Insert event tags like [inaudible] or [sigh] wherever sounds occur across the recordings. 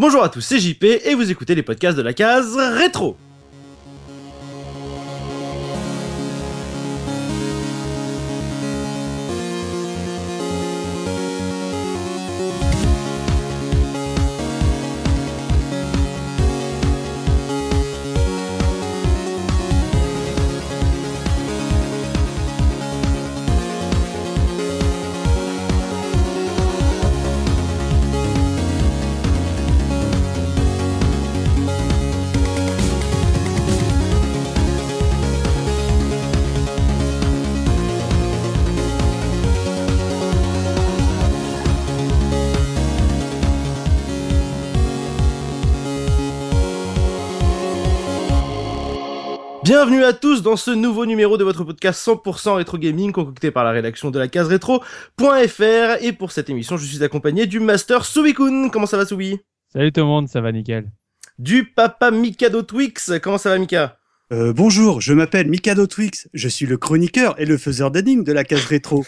Bonjour à tous, c'est JP et vous écoutez les podcasts de la case rétro. Bienvenue à tous dans ce nouveau numéro de votre podcast 100% rétro gaming concocté par la rédaction de la case rétro.fr et pour cette émission je suis accompagné du master Subikun. Comment ça va Subi Salut tout le monde, ça va nickel. Du papa Mikado Twix. Comment ça va Mika? Euh, Bonjour, je m'appelle Mikado Twix. Je suis le chroniqueur et le faiseur d'énigmes de la case rétro.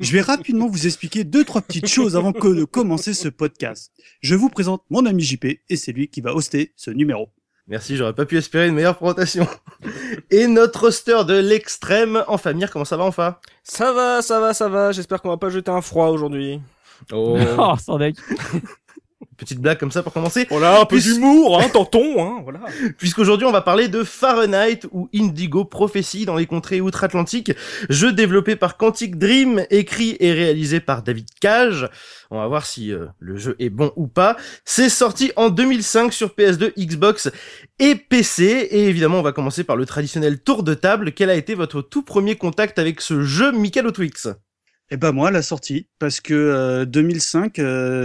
Je vais rapidement vous expliquer deux trois petites choses avant que de commencer ce podcast. Je vous présente mon ami JP et c'est lui qui va hoster ce numéro. Merci, j'aurais pas pu espérer une meilleure présentation. [laughs] Et notre roster de l'extrême, enfin Mir, comment ça va enfin? Ça va, ça va, ça va. J'espère qu'on va pas jeter un froid aujourd'hui. Oh, oh [laughs] sans deck. Petite blague comme ça pour commencer. Voilà, un peu d'humour, hein, tentons, hein, voilà. [laughs] Puisqu'aujourd'hui on va parler de Fahrenheit ou Indigo Prophecy dans les contrées outre-Atlantique, jeu développé par Quantic Dream, écrit et réalisé par David Cage. On va voir si euh, le jeu est bon ou pas. C'est sorti en 2005 sur PS2, Xbox et PC. Et évidemment, on va commencer par le traditionnel tour de table. Quel a été votre tout premier contact avec ce jeu, Michael Twix eh ben moi la sortie parce que 2005 euh,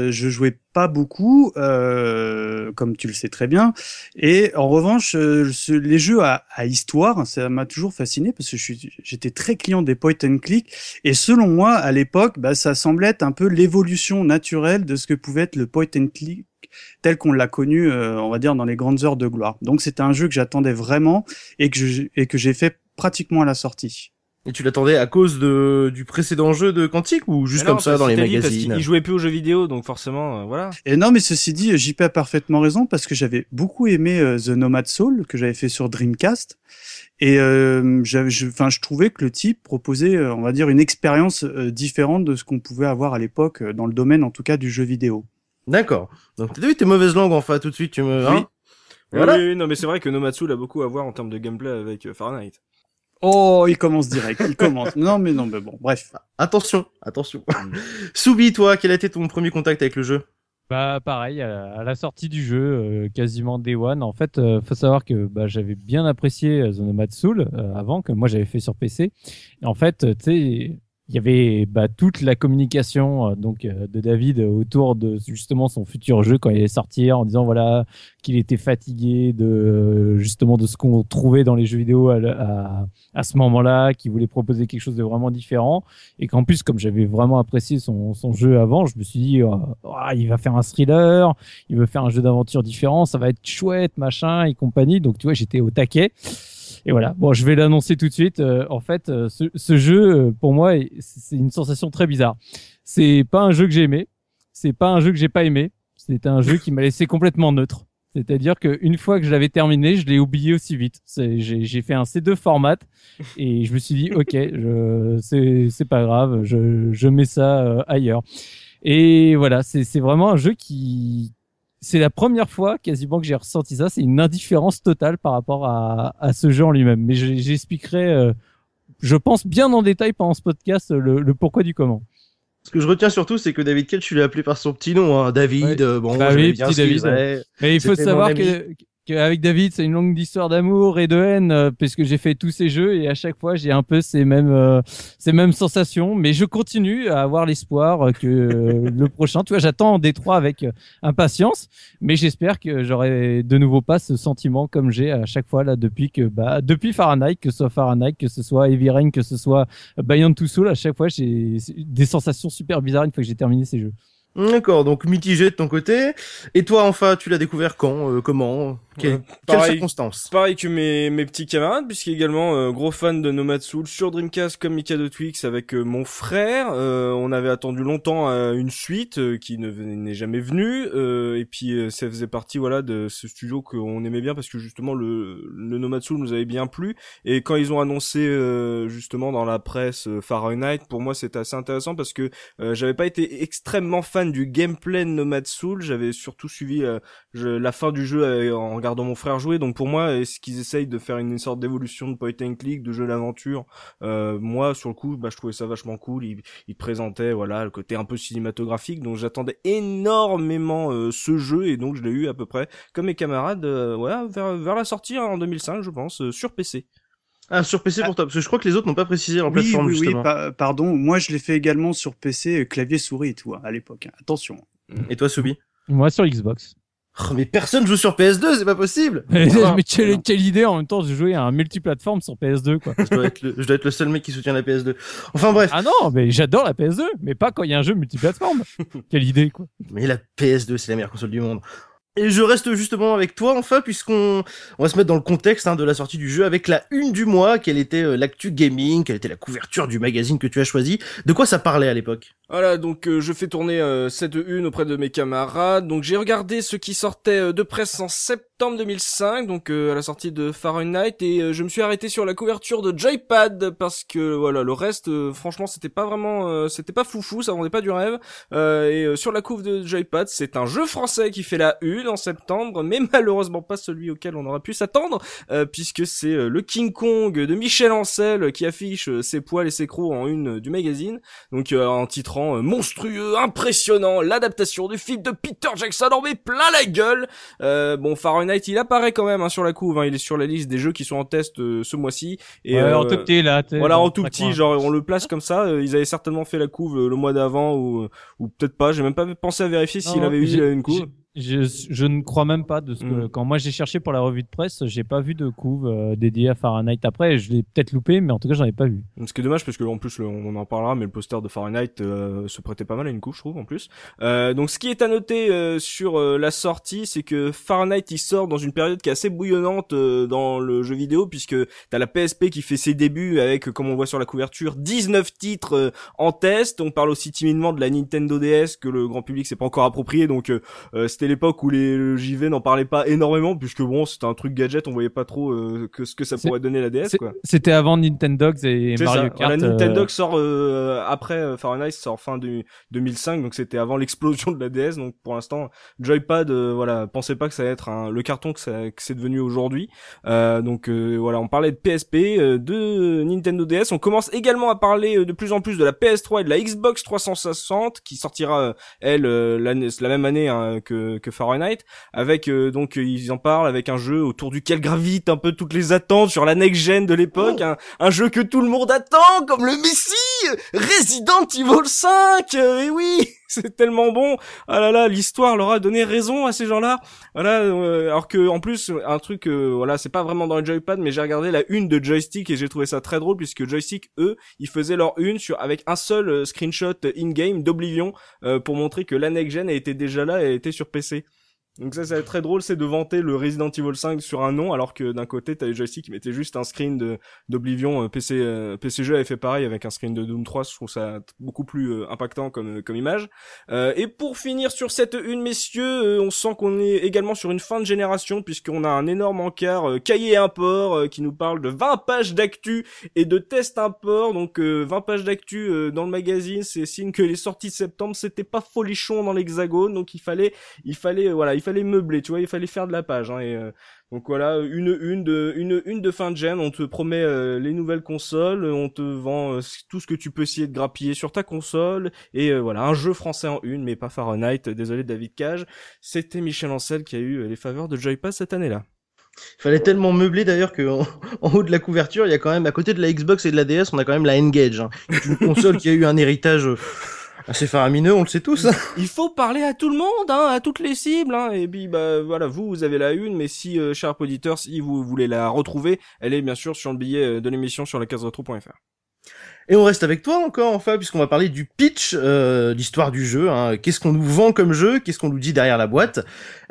euh, je jouais pas beaucoup euh, comme tu le sais très bien. Et en revanche les jeux à, histoire ça m'a toujours fasciné parce que j'étais très client des point and click. Et selon moi à l'époque bah, ça semblait être un peu l'évolution naturelle de ce que pouvait être le point and click tel qu'on l'a connu on va dire dans les grandes heures de gloire. Donc c'était un jeu que j'attendais vraiment et que et que j'ai fait pratiquement à la sortie et tu l'attendais à cause de du précédent jeu de Quantique ou juste comme ça dans les magazines Il jouait plus aux jeux vidéo, donc forcément, euh, voilà. Et non, mais ceci dit, JP a parfaitement raison parce que j'avais beaucoup aimé euh, The Nomad Soul que j'avais fait sur Dreamcast. Et euh, je, enfin, je trouvais que le type proposait, on va dire, une expérience différente de ce qu'on pouvait avoir à l'époque dans le domaine, en tout cas, du jeu vidéo. D'accord. Donc t'as vu tes mauvaises langues enfin tout de suite, tu me. Hein voilà. oui, non, mais c'est vrai que Nomad Soul a beaucoup à voir en termes de gameplay avec Fahrenheit. Oh, il commence direct, il commence. Non, mais non, mais bon, bref. Attention, attention. Mm. [laughs] Soubi, toi, quel a été ton premier contact avec le jeu bah pareil, à la sortie du jeu, euh, quasiment day one. En fait, euh, faut savoir que bah, j'avais bien apprécié euh, The Nomad Soul avant que moi j'avais fait sur PC. Et en fait, tu sais, il y avait bah, toute la communication euh, donc euh, de David autour de justement son futur jeu quand il allait sortir en disant voilà qu'il était fatigué de justement de ce qu'on trouvait dans les jeux vidéo à, à, ce moment-là, qu'il voulait proposer quelque chose de vraiment différent et qu'en plus comme j'avais vraiment apprécié son, son jeu avant, je me suis dit oh, oh, il va faire un thriller, il veut faire un jeu d'aventure différent, ça va être chouette machin et compagnie. Donc tu vois j'étais au taquet. Et voilà. Bon, je vais l'annoncer tout de suite. Euh, en fait, euh, ce, ce, jeu, euh, pour moi, c'est une sensation très bizarre. C'est pas un jeu que j'ai aimé. C'est pas un jeu que j'ai pas aimé. C'est un jeu qui m'a laissé complètement neutre. C'est-à-dire qu'une fois que je l'avais terminé, je l'ai oublié aussi vite. J'ai fait un C2 format et je me suis dit, [laughs] ok, c'est pas grave, je, je mets ça ailleurs. Et voilà, c'est vraiment un jeu qui, c'est la première fois quasiment que j'ai ressenti ça. C'est une indifférence totale par rapport à, à ce jeu en lui-même. Mais j'expliquerai, euh, je pense, bien en détail pendant ce podcast le, le, pourquoi du comment. Ce que je retiens surtout, c'est que David Cage, tu l'as appelé par son petit nom, hein. David. Euh, bon, bah oui, petit David. Mais il faut savoir que avec David, c'est une longue histoire d'amour et de haine, euh, puisque j'ai fait tous ces jeux et à chaque fois, j'ai un peu ces mêmes, euh, ces mêmes sensations. Mais je continue à avoir l'espoir que euh, le prochain, tu vois, j'attends Détroit avec impatience, mais j'espère que j'aurai de nouveau pas ce sentiment comme j'ai à chaque fois là depuis que, bah, depuis Fahrenheit, que ce soit Fahrenheit, que ce soit Heavy Rain, que ce soit Beyond Two à chaque fois, j'ai des sensations super bizarres une fois que j'ai terminé ces jeux. D'accord, donc mitigé de ton côté. Et toi, enfin, tu l'as découvert quand euh, Comment Quelles Euh, quelles pareil. circonstances? Pareil que mes, mes petits camarades, puisqu'également euh, gros fan de Nomad Soul sur Dreamcast comme Mikado Twix avec euh, mon frère. Euh, on avait attendu longtemps euh, une suite euh, qui ne venait- n'est jamais venue, euh, et puis euh, ça faisait partie voilà de ce studio qu'on aimait bien parce que justement le, le Nomad Soul nous avait bien plu. Et quand ils ont annoncé euh, justement dans la presse euh, Fahrenheit, pour moi c'était assez intéressant parce que euh, j'avais pas été extrêmement fan du gameplay de Nomad Soul, j'avais surtout suivi euh, je- la fin du jeu euh, en regardant mon frère jouer. Donc pour moi, est-ce qu'ils essayent de faire une sorte d'évolution de point and click, de jeu d'aventure euh, Moi, sur le coup, bah, je trouvais ça vachement cool. Ils il présentaient voilà le côté un peu cinématographique. Donc j'attendais énormément euh, ce jeu et donc je l'ai eu à peu près comme mes camarades, euh, voilà, vers, vers la sortie hein, en 2005, je pense, euh, sur PC. Ah, sur PC pour toi, parce que je crois que les autres n'ont pas précisé leur Oui, plateforme, oui, oui, justement. pa- pardon. Moi, je l'ai fait également sur PC, euh, clavier souris et tout, hein, à l'époque. hein. Attention. Et toi, Soubi Moi sur Xbox. Oh, Mais personne joue sur PS2, c'est pas possible [laughs] mais Ah, quelle, quelle idée en même temps de jouer à un multiplateforme sur PS2 quoi. je, dois être le, je dois être le seul mec qui soutient la PS2. Enfin bref, Ah non, mais j'adore la PS2, mais pas quand il y a un jeu multiplateforme. [laughs] quelle idée quoi. mais la PS2, c'est la meilleure console du monde. Et je reste justement avec toi, enfin, puisqu'on on va se mettre dans le contexte hein, de la sortie du jeu avec la une du mois, quelle était euh, l'actu gaming, quelle était la couverture du magazine que tu as choisi. De quoi ça parlait à l'époque? Voilà, donc euh, je fais tourner euh, cette une auprès de mes camarades. Donc j'ai regardé ce qui sortait de presse en septembre 2005, donc euh, à la sortie de Fahrenheit, et euh, je me suis arrêté sur la couverture de Joypad parce que voilà, le reste, euh, franchement, c'était pas vraiment, euh, c'était pas foufou, ça vendait pas du rêve. Euh, et euh, sur la couve de Joypad, c'est un jeu français qui fait la une en septembre, mais [laughs] malheureusement pas celui auquel on aurait pu s'attendre, puisque c'est le King Kong de Michel Ancel qui affiche ses poils et ses crocs en une du magazine. Donc en titrant monstrueux, impressionnant, l'adaptation du film de Peter Jackson en met plein la gueule. Bon Fahrenheit, il apparaît quand même hein, sur la couve, hein, il est sur la liste des jeux qui sont en test euh, ce mois-ci. Et Ouais, euh, en tout petit là. voilà en tout petit, genre on le place comme ça. euh, ils avaient certainement fait la couve euh, le mois d'avant ou ou peut-être pas. J'ai même pas pensé à vérifier s'il avait eu euh, une couve. Je, je ne crois même pas de ce que Mm. quand moi j'ai cherché pour la revue de presse, j'ai pas vu de couve euh, dédiée à Fahrenheit. Après, je l'ai peut-être loupé, mais en tout cas, j'en ai pas vu. Ce qui est dommage parce que en plus le- on en parlera, mais le poster de Fahrenheit euh, se prêtait pas mal à une couche, je trouve en plus. Euh, donc ce qui est à noter euh, sur euh, la sortie, c'est que Fahrenheit il sort dans une période qui est assez bouillonnante euh, dans le jeu vidéo puisque t'as la PSP qui fait ses débuts avec, comme on voit sur la couverture, 19 titres euh, en test. On parle aussi timidement de la Nintendo DS que le grand public s'est pas encore approprié, donc euh, c'était l'époque où les le JV n'en parlait pas énormément puisque bon c'était un truc gadget, on voyait pas trop euh, que ce que ça pourrait donner la DS quoi. C'était avant Nintendogs et Mario ça. Kart. La euh, Nintendo sort euh, après euh, Fahrenheit sort fin du 2005 donc c'était avant l'explosion de la DS donc pour l'instant Joypad euh, voilà pensez pas que ça va être un, le carton que, ça- que c'est devenu aujourd'hui Euh, donc euh, voilà on parlait de PSP euh, de Nintendo DS on commence également à parler de plus en plus de la PS3 et de la Xbox 360 qui sortira elle l'année- la même année hein, que, que Fahrenheit avec euh, donc ils en parlent avec un jeu autour duquel gravitent un peu toutes les attentes sur la next gen de l'époque un, un jeu que tout le monde attend comme le Messi Resident Evil 5 euh, et oui [laughs] c'est tellement bon. Ah là là l'histoire leur a donné raison à ces gens-là. Voilà euh, alors que en plus un truc euh, voilà c'est pas vraiment dans le joypad mais j'ai regardé la une de joystick et j'ai trouvé ça très drôle puisque joystick eux ils faisaient leur une sur avec un seul euh, screenshot in game d'Oblivion euh, pour montrer que la next gen était déjà là et était sur PC donc ça, c'est très drôle, c'est de vanter le Resident Evil 5 sur un nom, alors que d'un côté, t'as les joysticks qui mettaient juste un screen de d'Oblivion. euh, PC euh, jeu avait fait pareil avec un screen de Doom 3. Je trouve ça beaucoup plus euh, impactant comme comme image. Euh, et pour finir sur cette une, messieurs, euh, on sent qu'on est également sur une fin de génération puisqu'on a un énorme encart euh, cahier import euh, qui nous parle de 20 pages d'actu et de tests import. Donc euh, 20 pages d'actu euh, dans le magazine, c'est signe que les sorties de septembre c'était pas folichon dans l'hexagone, donc il fallait il fallait euh, voilà il fallait meubler tu vois il fallait faire de la page hein, et euh, donc voilà une une de une une de fin de gen on te promet euh, les nouvelles consoles on te vend euh, tout ce que tu peux essayer de grappiller sur ta console et euh, voilà un jeu français en une mais pas Fahrenheit désolé David Cage c'était Michel Ancel qui a eu les faveurs de Joypass cette année là Il fallait tellement meubler d'ailleurs que en, en haut de la couverture, il y a quand même, à côté de la Xbox et de la DS, on a quand même la N-Gage. hein. Une console qui a eu un héritage euh, assez faramineux, on le sait tous. hein. [laughs] il faut parler à tout le monde, hein, à toutes les cibles, hein, et puis bah voilà, vous vous avez la une, mais si euh, cher auditeur, si vous voulez la retrouver, elle est bien sûr sur le billet euh, de l'émission sur la case retro.fr. Et on reste avec toi encore, enfin, puisqu'on va parler du pitch, euh, l'histoire du jeu. Hein. Qu'est-ce qu'on nous vend comme jeu? Qu'est-ce qu'on nous dit derrière la boîte?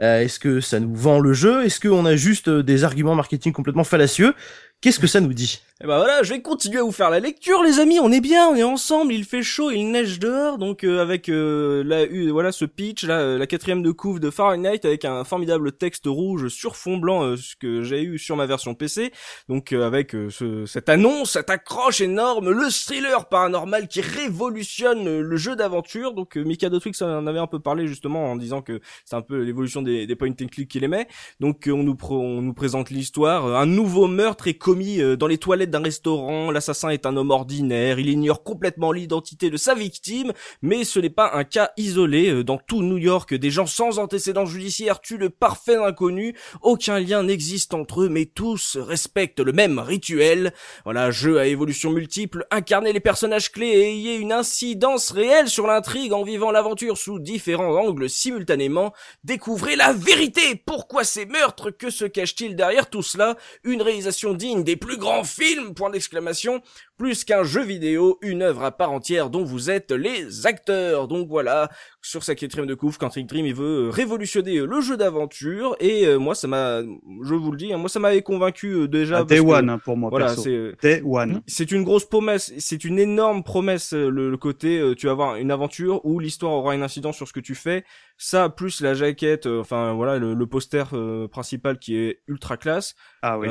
Euh, Est-ce que ça nous vend le jeu? Est-ce qu'on a juste euh, des arguments marketing complètement fallacieux? Qu'est-ce que ça nous dit? Et eh ben voilà, je vais continuer à vous faire la lecture, les amis. On est bien, on est ensemble. Il fait chaud, il neige dehors, donc euh, avec euh, la, voilà ce pitch, là, euh, la quatrième de couve de Fahrenheit avec un formidable texte rouge sur fond blanc, ce que j'ai eu sur ma version PC. Donc avec ce, cette annonce, cette accroche énorme, le thriller paranormal qui révolutionne le jeu d'aventure. Donc Mika Twix en avait un peu parlé justement en disant que c'est un peu l'évolution des, des point and click qu'il aimait. Donc on nous on nous présente l'histoire, un nouveau meurtre est commis dans les toilettes d'un restaurant, l'assassin est un homme ordinaire, il ignore complètement l'identité de sa victime, mais ce n'est pas un cas isolé. Euh, dans tout New York, des gens sans antécédents judiciaires tuent le parfait inconnu, aucun lien n'existe entre eux, mais tous respectent le même rituel. Voilà, jeu à évolution multiple, incarnez les personnages clés et ayez une incidence réelle sur l'intrigue en vivant l'aventure sous différents angles simultanément. Découvrez la vérité Pourquoi ces meurtres? Que se cache-t-il derrière tout cela? Une réalisation digne des plus grands films point d'exclamation, plus qu'un jeu vidéo, une œuvre à part entière dont vous êtes les acteurs. Donc voilà, sur sa quatrième de couvre, Quantic Dream, il veut euh, révolutionner euh, le jeu d'aventure, et euh, moi ça m'a, je vous le dis, hein, moi ça m'avait convaincu déjà. Ah, day one hein, pour moi. Voilà, c'est Day one. C'est une grosse promesse, c'est une énorme promesse le, côté, tu vas avoir une aventure où l'histoire aura une incidence sur ce que tu fais. Ça plus la jaquette, enfin voilà le, poster principal qui est ultra classe. Ah oui.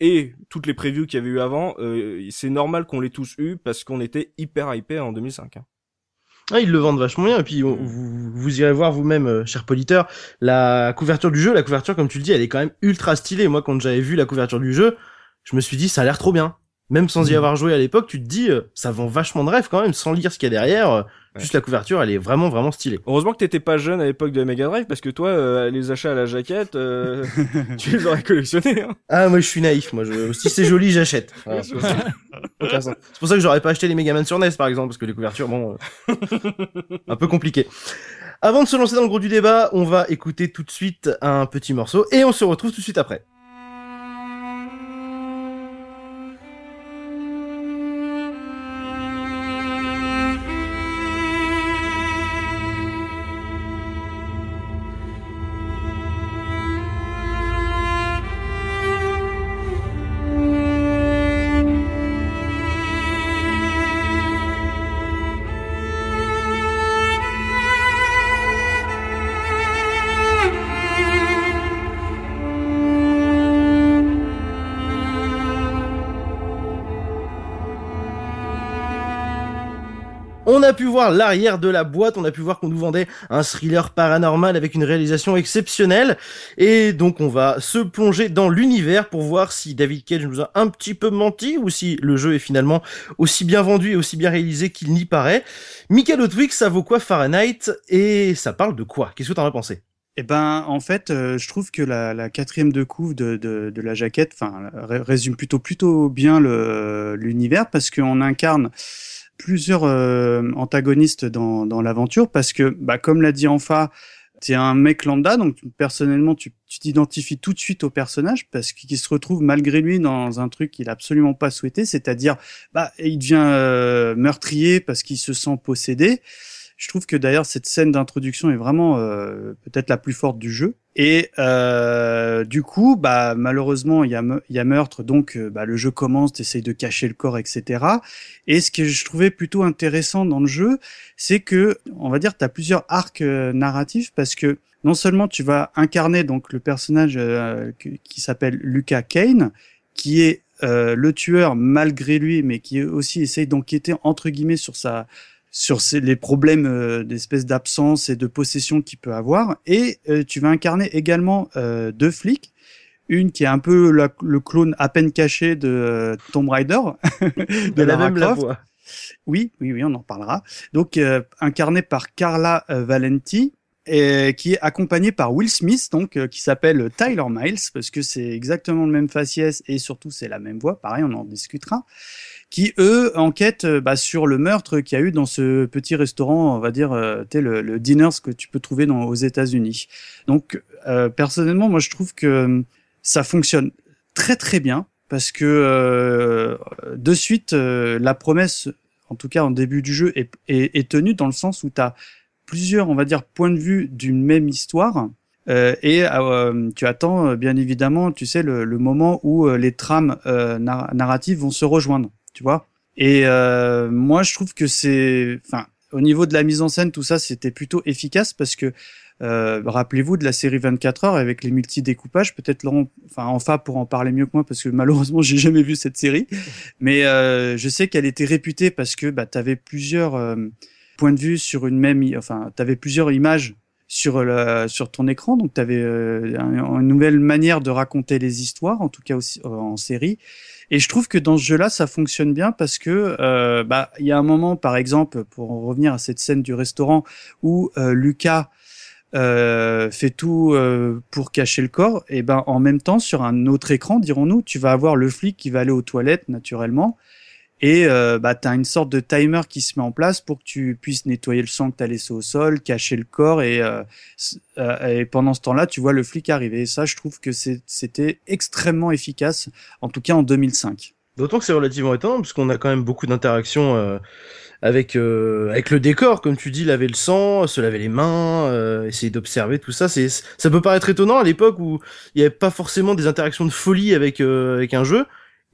et toutes les previews qu'il y avait eu avant, c'est normal qu'on l'ait tous eu parce qu'on était hyper hypé en 2005. Hein. Ah, ils le vendent vachement bien. Et puis, vous, vous irez voir vous-même, euh, cher poditeur, la couverture du jeu. La couverture, comme tu le dis, elle est quand même ultra stylée. Moi, quand j'avais vu la couverture du jeu, je me suis dit, ça a l'air trop bien. Même sans y mm. avoir joué à l'époque, tu te dis, euh, ça vend vachement de rêve quand même, sans lire ce qu'il y a derrière. Euh, juste la couverture, elle est vraiment vraiment stylée. Heureusement que t'étais pas jeune à l'époque de la Mega Drive, parce que toi, les achats à la jaquette, [laughs] tu les aurais collectionnés. Hein. Ah, moi je suis naïf. Moi, je... si c'est joli, j'achète. [laughs] c'est pour ça que j'aurais pas acheté les Mega Man sur NES, par exemple, parce que les couvertures, bon, un peu compliqué. Avant de se lancer dans le gros du débat, on va écouter tout de suite un petit morceau et on se retrouve tout de suite après. L'arrière de la boîte, on a pu voir qu'on nous vendait un thriller paranormal avec une réalisation exceptionnelle. Et donc on va se plonger dans l'univers pour voir si David Cage nous a un petit peu menti ou si le jeu est finalement aussi bien vendu et aussi bien réalisé qu'il n'y paraît. Michael Otwig, ça vaut quoi Fahrenheit et ça parle de quoi? Qu'est-ce que tu en as pensé? Eh ben, en fait, euh, je trouve que la, quatrième de couve de, de, la jaquette, enfin, résume plutôt plutôt bien l'univers parce qu'on incarne plusieurs euh, antagonistes dans, dans l'aventure parce que, bah, comme l'a dit Enfa, es un mec lambda, donc personnellement, tu t'identifies tout de suite au personnage parce qu'il se retrouve malgré lui dans un truc qu'il a absolument pas souhaité, c'est-à-dire, bah, il devient euh, meurtrier parce qu'il se sent possédé. Je trouve que d'ailleurs cette scène d'introduction est vraiment euh, peut-être la plus forte du jeu. Et euh, du coup, bah malheureusement il y a, meurtre, donc euh, bah, le jeu commence, t'essayes de cacher le corps, etc. Et ce que je trouvais plutôt intéressant dans le jeu, c'est que on va dire tu as plusieurs arcs euh, narratifs parce que non seulement tu vas incarner donc le personnage euh, qui s'appelle Lucas Kane, qui est le tueur malgré lui, mais qui aussi essaye d'enquêter entre guillemets sur sa sur les problèmes euh, d'espèce d'absence et de possession qu'il peut avoir. Et euh, tu vas incarner également euh, deux flics. Une qui est un peu le clone à peine caché de Tomb Raider, [laughs] de la même la voix. Oui, oui, oui, on en parlera. Donc incarné par Carla Valenti, et qui est accompagné par Will Smith, donc qui s'appelle Tyler Miles, parce que c'est exactement le même faciès et surtout c'est la même voix. Pareil, on en discutera qui eux enquêtent euh, bah, sur le meurtre qu'il y a eu dans ce petit restaurant, on va dire, euh, le, le diners que tu peux trouver dans, aux États-Unis. Donc euh, personnellement, moi je trouve que ça fonctionne très très bien parce que euh, de suite, euh, la promesse, en tout cas en début du jeu, est, est, est tenue dans le sens où tu as plusieurs, on va dire, points de vue d'une même histoire. Euh, et euh, tu attends, euh, bien évidemment, tu sais, le, le moment où les trames nar narratives vont se rejoindre, tu vois. Et moi, je trouve que c'est, enfin, au niveau de la mise en scène, tout ça, c'était plutôt efficace parce que euh, rappelez-vous de la série 24 heures avec les multi-découpages. Peut-être Laurent, enfin enfin pour en parler mieux que moi parce que malheureusement [laughs] j'ai jamais vu cette série. Mais euh, je sais qu'elle était réputée parce que bah, tu avais plusieurs euh, points de vue sur une même, enfin tu avais plusieurs images sur le, sur ton écran. Donc tu avais une nouvelle manière de raconter les histoires, en tout cas aussi en série. Et je trouve que dans ce jeu-là, ça fonctionne bien parce que euh, bah il y a un moment, par exemple, pour en revenir à cette scène du restaurant où euh, Lucas euh, fait tout pour cacher le corps, et ben en même temps sur un autre écran, dirons-nous, tu vas avoir le flic qui va aller aux toilettes naturellement, et euh, bah t'as une sorte de timer qui se met en place pour que tu puisses nettoyer le sang que t'as laissé au sol, cacher le corps, et, euh, euh, et pendant ce temps-là, tu vois le flic arriver. Et ça, je trouve que c'était extrêmement efficace, en tout cas en 2005. D'autant que c'est relativement étonnant, parce qu'on a quand même beaucoup d'interactions euh, avec euh, avec le décor, comme tu dis, laver le sang, se laver les mains, euh, essayer d'observer tout ça. C'est ça peut paraître étonnant à l'époque où il n'y avait pas forcément des interactions de folie avec euh, avec un jeu,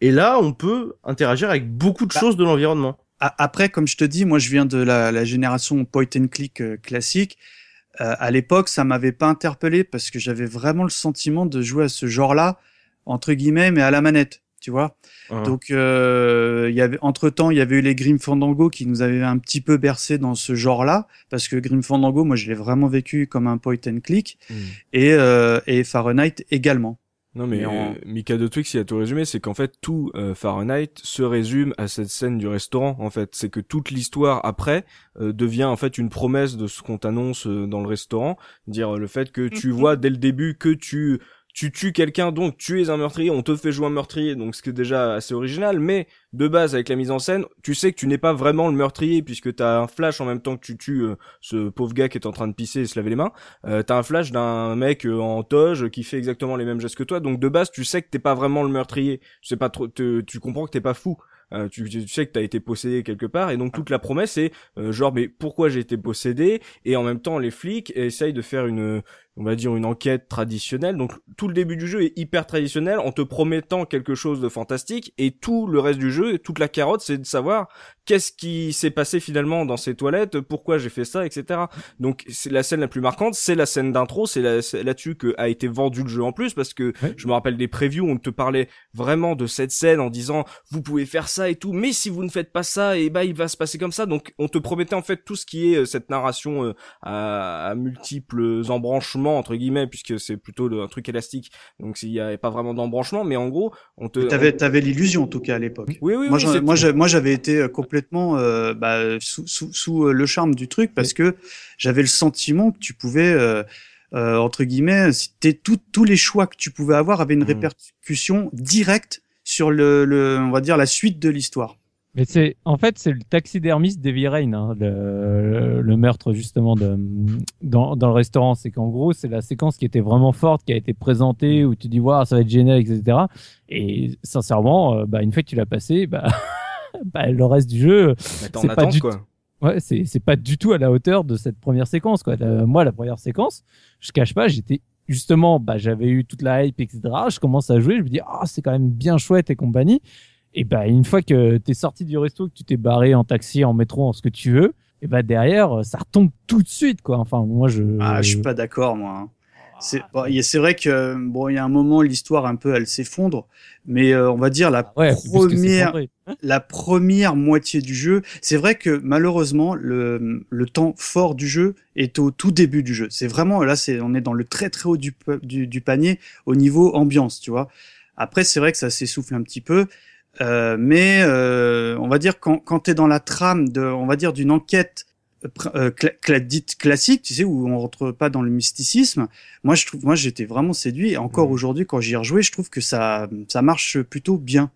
et là on peut interagir avec beaucoup de Bah, choses de l'environnement. Après, comme je te dis, moi je viens de la, la génération point and click euh, classique. Euh, à l'époque, ça m'avait pas interpellé parce que j'avais vraiment le sentiment de jouer à ce genre-là entre guillemets, mais à la manette, tu vois. Hein. Donc, euh, il y avait entre temps, il y avait eu les Grim Fandango qui nous avaient un petit peu bercé dans ce genre-là, parce que Grim Fandango, moi, je l'ai vraiment vécu comme un point and click, Mm. et, euh, et Fahrenheit également. Non mais Mais en- euh, Mika de Twix il a tout résumé, c'est qu'en fait tout euh, Fahrenheit se résume à cette scène du restaurant en fait, c'est que toute l'histoire après euh, devient en fait une promesse de ce qu'on t'annonce euh, dans le restaurant, dire euh, le fait que tu vois dès le début que tu tu tues quelqu'un donc tu es un meurtrier, on te fait jouer un meurtrier donc ce qui est déjà assez original mais de base avec la mise en scène, tu sais que tu n'es pas vraiment le meurtrier puisque t'as un flash en même temps que tu tues euh, ce pauvre gars qui est en train de pisser et se laver les mains. Euh, t'as un flash d'un mec euh, en toge qui fait exactement les mêmes gestes que toi, donc de base tu sais que t'es pas vraiment le meurtrier, tu sais pas trop, te- tu comprends que t'es pas fou. Euh, tu, tu sais que t'as été possédé quelque part et donc toute la promesse c'est euh, genre mais pourquoi j'ai été possédé? Et en même temps les flics essayent de faire une on va dire une enquête traditionnelle. Donc tout le début du jeu est hyper traditionnel en te promettant quelque chose de fantastique et tout le reste du jeu toute la carotte c'est de savoir qu'est-ce qui s'est passé finalement dans ces toilettes pourquoi j'ai fait ça etc donc c'est la scène la plus marquante, c'est la scène d'intro, c'est là- c'est là-dessus que a été vendu le jeu en plus parce que je me rappelle des previews, on te parlait vraiment de cette scène en disant vous pouvez faire ça et tout, mais si vous ne faites pas ça, et bah il va se passer comme ça. Donc on te promettait en fait tout ce qui est euh, cette narration euh, à, à multiples embranchements entre guillemets puisque c'est plutôt le- un truc élastique. Donc s'il y avait pas vraiment d'embranchement, mais en gros on te T'avais, on- t'avais l'illusion en tout cas à l'époque. oui oui moi, oui, moi, j'avais été euh, complètement euh, bah, sous, sous, sous euh, le charme du truc parce que j'avais le sentiment que tu pouvais, euh, euh, entre guillemets, c'était tout- tous les choix que tu pouvais avoir avaient une Mhm. répercussion directe sur le, le, on va dire, la suite de l'histoire. Mais c'est, en fait, c'est le taxidermiste d'Heavy Rain, hein, le, le meurtre justement de, dans, dans le restaurant. C'est qu'en gros, c'est la séquence qui était vraiment forte, qui a été présentée, où tu dis, waouh, ça va être génial, etc. Et sincèrement, euh, bah, une fois que tu l'as passé, bah, [laughs] bah, le reste du jeu, bah, c'est pas attente du quoi. ouais, c'est, c'est pas du tout à la hauteur de cette première séquence, quoi. La- moi, la première séquence, je cache pas, j'étais justement, bah, j'avais eu toute la hype, etc. Je commence à jouer, je me dis, ah, c'est quand même bien chouette et compagnie. Et bah, une fois que t'es sorti du resto, que tu t'es barré en taxi, en métro, en ce que tu veux, et bah, derrière, ça retombe tout de suite, quoi. Enfin, moi, je. Ah, je suis pas d'accord, moi. hein. C'est bon, il y a- c'est vrai que bon, il y a un moment l'histoire un peu elle s'effondre, mais euh, on va dire la Ouais, c'est première [laughs] la première moitié du jeu, c'est vrai que malheureusement le, le temps fort du jeu est au tout début du jeu. C'est vraiment là, c'est on est dans le très très haut du, du, du panier au niveau ambiance, tu vois. Après, c'est vrai que ça s'essouffle un petit peu, euh, mais euh, on va dire quand quand t'es dans la trame de, on va dire d'une enquête euh, euh, cla- cla- dite classique, tu sais, où on rentre pas dans le mysticisme. Moi, je trouve, moi, j'étais vraiment séduit. Et encore Mhm. aujourd'hui, quand j'y ai rejoué, je trouve que ça, ça marche plutôt bien.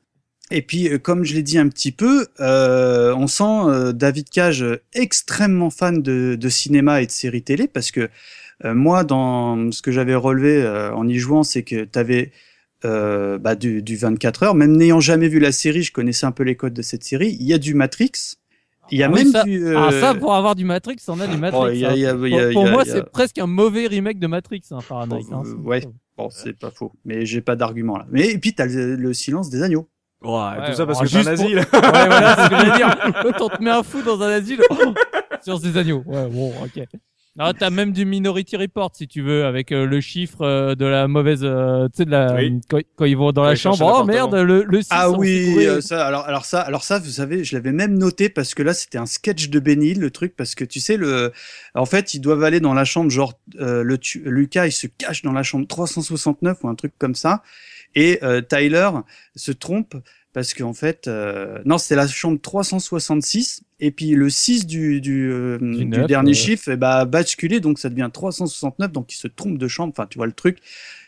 Et puis, euh, comme je l'ai dit un petit peu, euh, on sent euh, David Cage extrêmement fan de, de cinéma et de séries télé, parce que euh, moi, dans ce que j'avais relevé euh, en y jouant, c'est que tu avais euh, bah, du, du 24 heures. Même n'ayant jamais vu la série, je connaissais un peu les codes de cette série. Il y a du Matrix. Il y a Ah oui, même ça- du. euh, Ah, ça, pour avoir du Matrix, on a du Matrix. Oh, il y a- hein. il y a- il y a- Pour- pour moi, c'est presque un mauvais remake de Matrix, hein, Fahrenheit. hein. Euh, ouais. Bon, c'est pas faux, mais j'ai pas d'argument là. Mais et puis t'as le, le silence des agneaux. Ouais, Ouais, tout ça parce que t'es un nazi, là. Ouais, voilà, c'est ce que j'allais dire. [laughs] L'autre, on te met un fou dans un asile. Oh, [laughs] sur des agneaux. Ouais, bon, ok. Alors, t'as même du Minority Report, si tu veux, avec euh, le chiffre euh, de la mauvaise, euh, tu sais, de la, Oui. quand, quand ils vont dans Ouais, la chambre. Oh merde, le, le 6 Ah oui, euh, ça, alors, alors ça, alors ça, vous savez, je l'avais même noté parce que là, c'était un sketch de Benny, le truc, parce que tu sais, le, en fait, ils doivent aller dans la chambre, genre, euh, le tu- Lucas, il se cache dans la chambre 369 ou un truc comme ça, et euh, Tyler se trompe parce qu'en fait, euh, non, c'était la chambre 366, et puis le 6 du, du, euh, du dernier ouais. chiffre, eh bah, basculé, donc ça devient 369, donc il se trompe de chambre, enfin, tu vois le truc.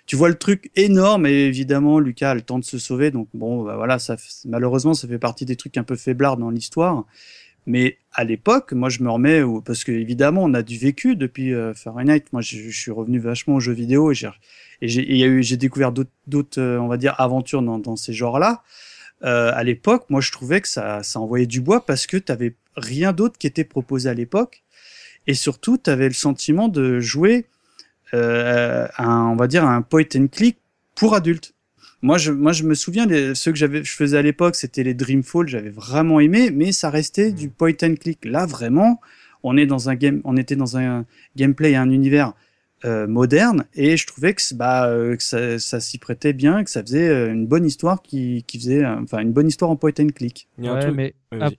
Tu vois le truc énorme et évidemment Lucas a le temps de se sauver donc bon bah voilà ça malheureusement ça fait partie des trucs un peu faiblards dans l'histoire mais à l'époque moi je me remets au- parce que évidemment on a du vécu depuis euh, Fahrenheit moi je, je suis revenu vachement aux jeux vidéo et j'ai et et découvert d'autres euh, on va dire aventures dans, dans ces genres là euh, à l'époque moi je trouvais que ça ça envoyait du bois parce que t'avais rien d'autre qui était proposé à l'époque et surtout tu avais le sentiment de jouer euh, un, on va dire un point and click pour adultes. Moi, je, moi, je me souviens, les, ceux que j'avais, je faisais à l'époque, c'était les Dreamfall, j'avais vraiment aimé, mais ça restait du point and click. Là, vraiment, on est dans un game, on était dans un gameplay et un univers euh, moderne, et je trouvais que, c'est- bah, euh, que ça, ça s'y prêtait bien, que ça faisait euh, une bonne histoire qui, qui faisait, enfin, une bonne histoire en point and click. Il y a un Ouais, truc. mais vas-y.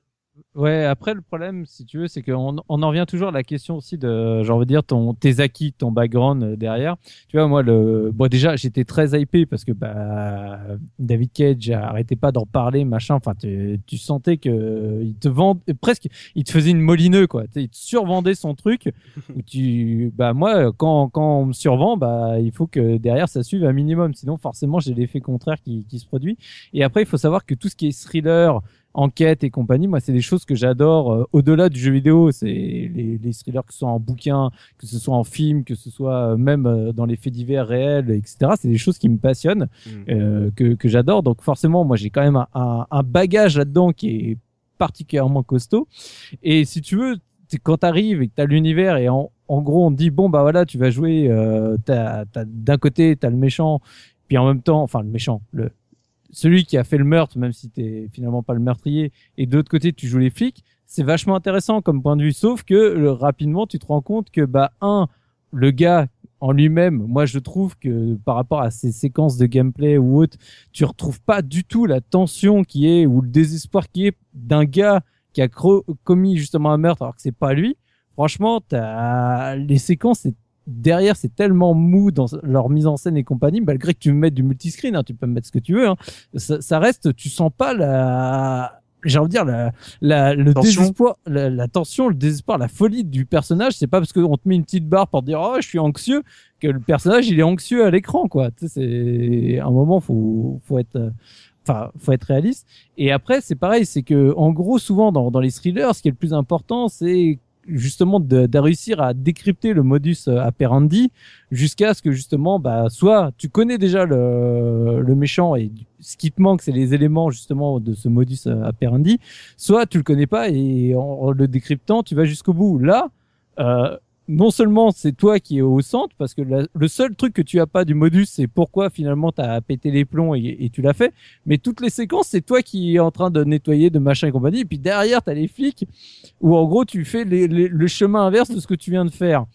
Ouais, après le problème, si tu veux, c'est qu'on on en revient toujours à la question aussi de, on veut dire ton tes acquis, ton background euh, derrière. Tu vois, moi le, bon déjà, j'étais très hypé parce que bah David Cage arrêtait pas d'en parler, machin. Enfin, tu, tu sentais que il te vend presque, il te faisait une molineux quoi. Tu sais, il te survendait son truc. [laughs] où tu, bah moi, quand quand on me survend, bah il faut que derrière ça suive un minimum, sinon forcément j'ai l'effet contraire qui qui se produit. Et après, il faut savoir que tout ce qui est thriller enquête et compagnie, moi, c'est des choses que j'adore euh, au-delà du jeu vidéo. C'est les, les thrillers que ce soit en bouquin, que ce soit en film, que ce soit euh, même euh, dans les faits divers réels, etc. C'est des choses qui me passionnent, Mm. euh, que, que j'adore. Donc forcément, moi, j'ai quand même un, un, un bagage là-dedans qui est particulièrement costaud. Et si tu veux, quand t'arrives et que t'as l'univers et en, en gros, on te dit bon bah voilà, tu vas jouer. Euh, t'as, t'as- d'un côté, t'as le méchant, puis en même temps, enfin le méchant, le celui qui a fait le meurtre, même si t'es finalement pas le meurtrier, et de l'autre côté tu joues les flics, c'est vachement intéressant comme point de vue. Sauf que rapidement tu te rends compte que bah un, le gars en lui-même, moi je trouve que par rapport à ces séquences de gameplay ou autres, tu retrouves pas du tout la tension qui est ou le désespoir qui est d'un gars qui a commis justement un meurtre alors que c'est pas lui. Franchement, t'as les séquences, c'est derrière, c'est tellement mou dans leur mise en scène et compagnie, malgré que tu me mettes du multiscreen, hein, tu peux me mettre ce que tu veux, hein, ça, ça reste, tu sens pas la, j'ai envie de dire la, la le Tension. désespoir, la, la tension, le désespoir, la folie du personnage. C'est pas parce qu'on te met une petite barre pour dire oh je suis anxieux que le personnage il est anxieux à l'écran quoi. Tu sais, c'est à un moment faut faut être euh, Enfin, faut être réaliste. Et après, c'est pareil, c'est que en gros, souvent dans, dans les thrillers, ce qui est le plus important, c'est justement de, de réussir à décrypter le modus euh, operandi jusqu'à ce que justement bah soit tu connais déjà le, le méchant et ce qui te manque c'est les éléments justement de ce modus euh, operandi soit tu le connais pas et en, le décryptant tu vas jusqu'au bout. Là euh, non seulement c'est toi qui es au centre parce que la- le seul truc que tu as pas du modus c'est pourquoi finalement tu as pété les plombs et, et tu l'as fait. Mais toutes les séquences c'est toi qui es en train de nettoyer de machin et compagnie. Et puis derrière tu as les flics où en gros tu fais les- les- le chemin inverse de ce que tu viens de faire.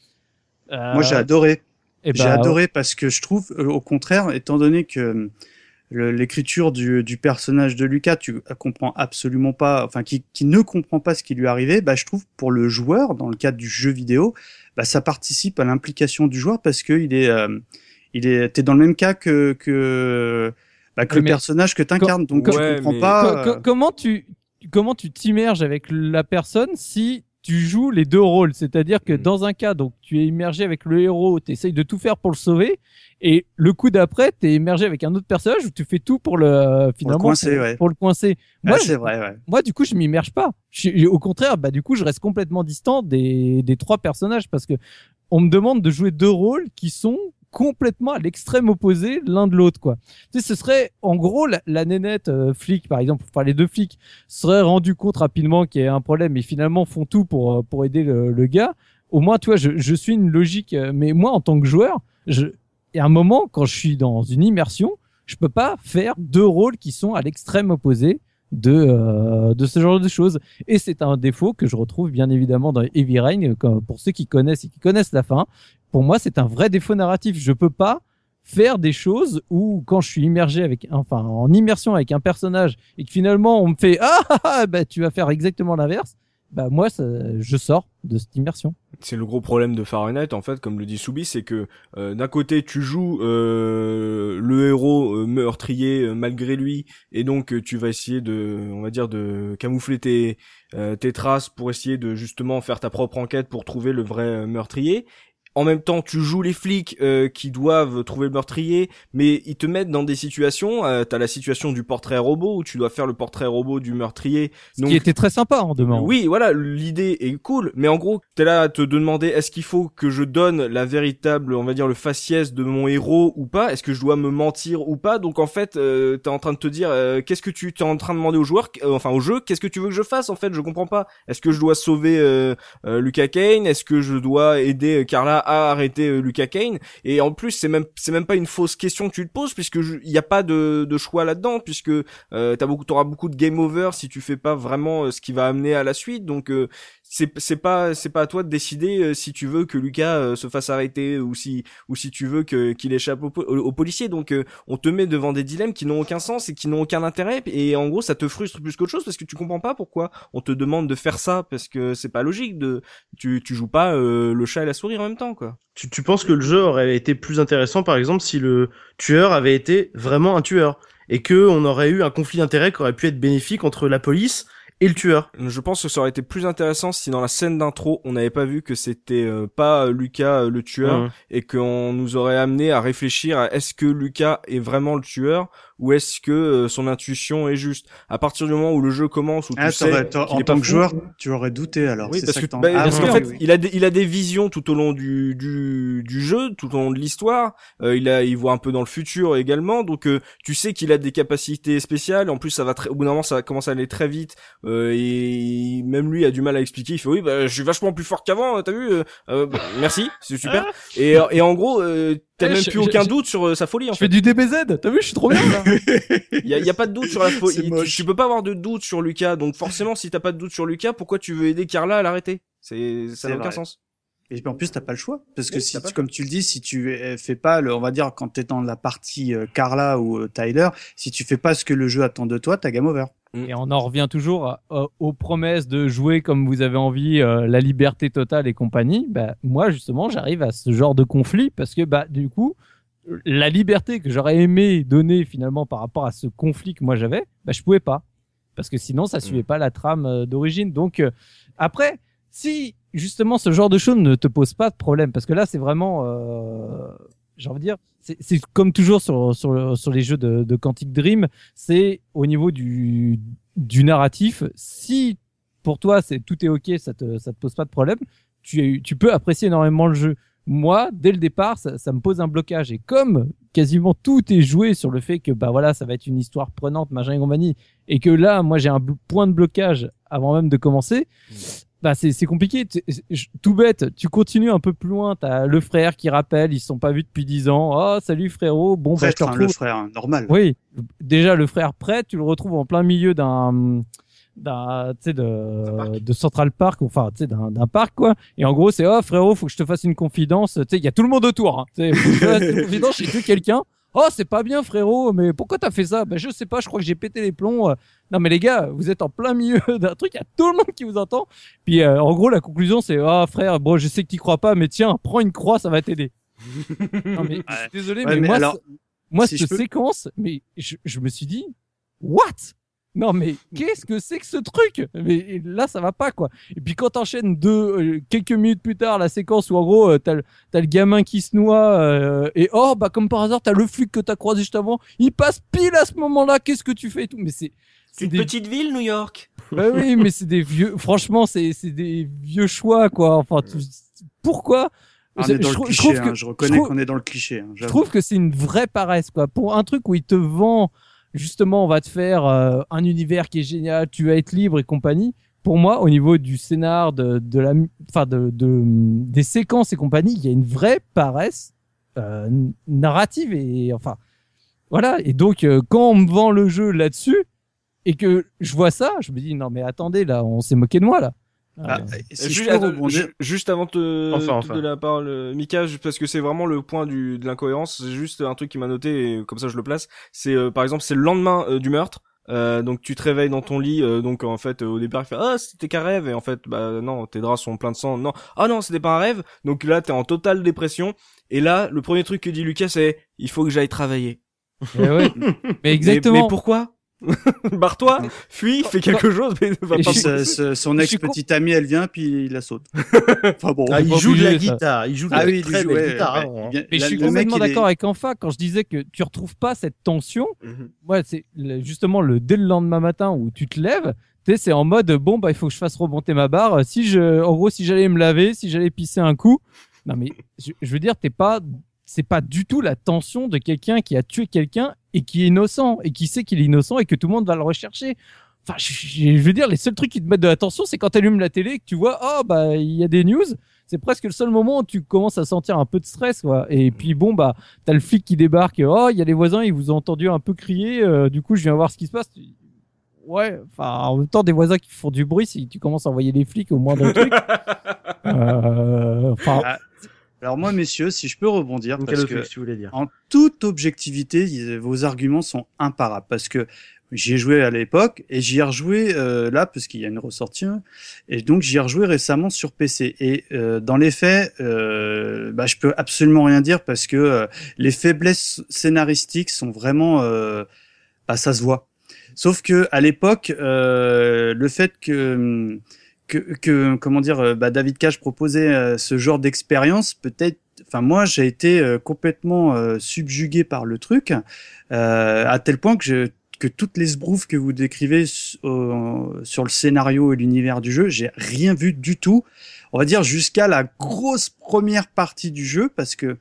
Euh, Moi, j'ai adoré. eh J'ai ben, adoré parce que je trouve, euh, au contraire, étant donné que euh, l'écriture du, du personnage de Lucas, tu comprends absolument pas, enfin, qui, qui ne comprend pas ce qui lui est arrivé, bah, je trouve pour le joueur, dans le cadre du jeu vidéo, bah, ça participe à l'implication du joueur parce que il est, euh, il est, t'es dans le même cas que que, bah, que le mais personnage que t'incarnes, donc tu Ouais, comprends mais- pas. Co- co- euh, comment tu comment tu t'immerges avec la personne si tu joues les deux rôles c'est-à-dire que Mm. dans un cas donc tu es immergé avec le héros tu essayes de tout faire pour le sauver et le coup d'après tu es immergé avec un autre personnage où tu fais tout pour le finalement coincer, pour, ouais. pour le coincer ah, moi je- vrai, ouais. moi du coup je m'immerge pas Je au contraire bah du coup je reste complètement distant des des trois personnages parce que on me demande de jouer deux rôles qui sont complètement à l'extrême opposé l'un de l'autre, quoi. Tu sais, ce serait, en gros, la, nénette euh, flic, par exemple, enfin les deux flics, seraient rendus compte rapidement qu'il y a un problème et finalement font tout pour euh, pour aider le, gars. Au moins, tu vois, je, je suis une logique, euh, mais moi, en tant que joueur, je, y a un moment quand je suis dans une immersion, je peux pas faire deux rôles qui sont à l'extrême opposé de de ce genre de choses et c'est un défaut que je retrouve bien évidemment dans Heavy Rain pour ceux qui connaissent et qui connaissent la fin pour moi c'est un vrai défaut narratif. Je peux pas faire des choses où quand je suis immergé avec enfin en immersion avec un personnage et que finalement on me fait ah, ah, ah bah tu vas faire exactement l'inverse bah moi je sors de cette immersion. C'est le gros problème de Fahrenheit en fait comme le dit Soubi c'est que euh, d'un côté tu joues euh, le héros euh, meurtrier euh, malgré lui et donc tu vas essayer de on va dire de camoufler tes tes traces pour essayer de justement faire ta propre enquête pour trouver le vrai meurtrier en même temps tu joues les flics euh, qui doivent trouver le meurtrier mais ils te mettent dans des situations euh, t'as la situation du portrait robot où tu dois faire le portrait robot du meurtrier ce qui était très sympa en demande oui voilà l'idée est cool mais en gros t'es là à te demander est-ce qu'il faut que je donne la véritable on va dire le faciès de mon héros ou pas? Est-ce que je dois me mentir ou pas? Donc en fait euh, t'es en train de te dire euh, qu'est-ce que tu t'es en train de demander aux joueurs euh, enfin au jeu qu'est-ce que tu veux que je fasse en fait? Je comprends pas. Est-ce que je dois sauver euh, Lucas Kane? Est-ce que je dois aider Carla à arrêter euh, Lucas Kane. Et en plus c'est même c'est même pas une fausse question que tu te poses puisque il y a pas de, de choix là-dedans puisque euh, t'as beaucoup t'auras beaucoup de game over si tu fais pas vraiment euh, ce qui va amener à la suite. Donc euh, c'est c'est pas c'est pas à toi de décider euh, si tu veux que Lucas euh, se fasse arrêter ou si ou si tu veux que qu'il échappe au, au, policier. Donc euh, on te met devant des dilemmes qui n'ont aucun sens et qui n'ont aucun intérêt. Et en gros ça te frustre plus qu'autre chose parce que tu comprends pas pourquoi on te demande de faire ça parce que c'est pas logique de tu tu joues pas le chat et la souris en même temps quoi. Tu, tu penses que le jeu aurait été plus intéressant par exemple si le tueur avait été vraiment un tueur et que on aurait eu un conflit d'intérêts qui aurait pu être bénéfique entre la police et le tueur. Je pense que ça aurait été plus intéressant si dans la scène d'intro, on n'avait pas vu que c'était euh, pas Lucas euh, le tueur Mmh. et qu'on nous aurait amené à réfléchir à est-ce que Lucas est vraiment le tueur ou est-ce que euh, son intuition est juste? À partir du moment où le jeu commence, où tu Ah, sais en tant que joueur, tu aurais douté alors. oui, c'est parce ça que, bah, Ah, parce oui, qu'en oui, fait, oui. il a des, il a des visions tout au long du du, du jeu, tout au long de l'histoire. Euh, il a, il voit un peu dans le futur également, donc euh, tu sais qu'il a des capacités spéciales. En plus, ça va très, au bout d'un moment, ça commence à aller très vite, euh, et même lui a du mal à expliquer. Il fait oui, bah, je suis vachement plus fort qu'avant. T'as vu euh, euh, bah, Merci, c'est super. [laughs] Et et en gros, euh, t'as Eh, même je- plus je- aucun je- doute sur euh, sa folie. En je fait. fais du DBZ t'as vu je suis trop bien là [laughs] Il y a, y a pas de doute sur la folie. Tu, tu peux pas avoir de doute sur Lucas. Donc forcément, si t'as pas de doute sur Lucas, pourquoi tu veux aider Carla à l'arrêter? C'est ça C'est n'a aucun sens. Et puis en plus, t'as pas le choix. Parce que Oui, si, tu- comme tu le dis, si tu euh, fais pas le, on va dire, quand t'es dans la partie euh, Carla ou euh, Tyler, si tu fais pas ce que le jeu attend de toi, t'as game over. Et on en revient toujours à- aux promesses de jouer comme vous avez envie, euh, la liberté totale et compagnie. Bah, moi, justement, j'arrive à ce genre de conflit parce que, bah, du coup, la liberté que j'aurais aimé donner finalement par rapport à ce conflit que moi j'avais, bah, je pouvais pas. Parce que sinon, ça suivait pas la trame euh, d'origine. Donc, euh, après, si justement ce genre de choses ne te pose pas de problème, parce que là, c'est vraiment, euh, j'ai envie de dire, c'est c'est comme toujours sur, sur, sur les jeux de, de Quantic Dream, c'est au niveau du, du narratif. Si pour toi c'est tout est ok, ça te ça te pose pas de problème, tu tu peux apprécier énormément le jeu. Moi, dès le départ, ça, ça me pose un blocage. Et comme quasiment tout est joué sur le fait que bah voilà, ça va être une histoire prenante, machin et compagnie, et que là, moi, j'ai un point de blocage avant même de commencer. Bah c'est compliqué. Tout bête. Tu continues un peu plus loin. T'as le frère qui rappelle. Ils se sont pas vus depuis dix ans. Oh salut frérot. Bon bah je Prêtre, hein, retrouve. le frère, hein, normal. Oui, déjà le frère prêtre, tu le retrouves en plein milieu d'un d'un tu sais de de Central Park enfin tu sais d'un d'un parc quoi. Et en gros c'est oh frérot faut que je te fasse une confidence tu sais il y a tout le monde autour hein. tu sais faut que je te fasse une confidence chez quelqu'un. Oh c'est pas bien frérot mais pourquoi t'as fait ça? Ben je sais pas je crois que j'ai pété les plombs non mais les gars vous êtes en plein milieu [laughs] d'un truc il y a tout le monde qui vous entend. Puis euh, en gros la conclusion c'est oh frère bon je sais que t'y crois pas mais tiens prends une croix ça va t'aider. Non mais je suis désolé Ouais, mais, mais moi alors, moi, si cette peux- séquence, mais je, je me suis dit, what? Non, mais qu'est-ce que c'est que ce truc? Mais là, ça va pas, quoi. Et puis quand t'enchaînes deux, euh, quelques minutes plus tard, la séquence où en gros, euh, t'as le, t'as le gamin qui se noie, euh, et oh, bah comme par hasard, t'as le flic que t'as croisé juste avant, il passe pile à ce moment-là, qu'est-ce que tu fais et tout Mais c'est... c'est des- petite ville, New York. Bah oui, [laughs] mais c'est des vieux. Franchement, c'est c'est des vieux choix, quoi. Enfin, tu- pourquoi? On je- est dans je le je trouve que- hein, je reconnais je trouve- qu'on est dans le cliché. hein, Je trouve que c'est une vraie paresse, quoi. Pour un truc où il te vend, justement, on va te faire euh, un univers qui est génial, tu vas être libre et compagnie. Pour moi, au niveau du scénar, de, de la, enfin, de, de, des séquences et compagnie, il y a une vraie paresse euh, narrative et, enfin, voilà. Et donc, euh, quand on me vend le jeu là-dessus et que je vois ça, je me dis non mais attendez, là, on s'est moqué de moi là. Ah, si Juste, attends, rebondir- avant de te Enfin, te enfin. donner la parole, Mika, parce que c'est vraiment le point du, de l'incohérence. C'est juste un truc qui m'a noté et comme ça je le place. C'est euh, par exemple c'est le lendemain euh, du meurtre. Euh, donc tu te réveilles dans ton lit, euh, donc en fait euh, au départ il fait ah c'était qu'un rêve et en fait bah non tes draps sont pleins de sang, non ah non c'était pas un rêve, donc là t'es en totale dépression et là le premier truc que dit Lucas c'est il faut que j'aille travailler. eh ouais. mais [laughs] Mais- exactement. Mais, pourquoi? [laughs] Barre-toi, fuis, fais quelque chose, mais va Et pas Sa- sa- son je ex suis con- petite amie, elle vient puis il la saute. [laughs] enfin bon. Ah, il joue de la obligé, ça. guitare, il joue de Ah la oui, il très joue, belle ouais, guitare ouais. avant, hein. Bien- Mais la- je suis complètement est- d'accord avec Enfa quand je disais que tu retrouves pas cette tension. Mhm. Ouais, c'est justement le dès le lendemain matin où tu te lèves, tu sais, c'est en mode bon bah il faut que je fasse remonter ma barre. Si je, en gros, si j'allais me laver, si j'allais pisser un coup, non mais je, je veux dire, t'es pas, c'est pas du tout la tension de quelqu'un qui a tué quelqu'un et qui est innocent et qui sait qu'il est innocent et que tout le monde va le rechercher. Enfin, je, veux dire, les seuls trucs qui te mettent de la tension, c'est quand tu allumes la télé et que tu vois, oh bah il y a des news. C'est presque le seul moment où tu commences à sentir un peu de stress, quoi. Et puis bon bah t'as le flic qui débarque, oh il y a les voisins, ils vous ont entendu un peu crier, euh, du coup je viens voir ce qui se passe. Ouais, enfin en même temps des voisins qui font du bruit, si tu commences à envoyer les flics au moindre truc. [laughs] Euh, Enfin, Ah, Alors moi, messieurs, si je peux rebondir, parce que dire. en toute objectivité, vos arguments sont imparables parce que j'y ai joué à l'époque et j'y ai rejoué euh, là parce qu'il y a une ressortie hein, et donc j'y ai rejoué récemment sur PC et euh, dans les faits, euh, bah, je peux absolument rien dire parce que euh, les faiblesses scénaristiques sont vraiment, bah, ça se voit. Sauf que à l'époque, le fait que que, que comment dire, euh, bah, David Cage proposait euh, ce genre d'expérience, peut-être enfin moi j'ai été euh, complètement euh, subjugué par le truc euh, à tel point que je que toutes les sbroufs que vous décrivez sur le scénario et l'univers du jeu, j'ai rien vu du tout. On va dire jusqu'à la grosse première partie du jeu parce que ouais,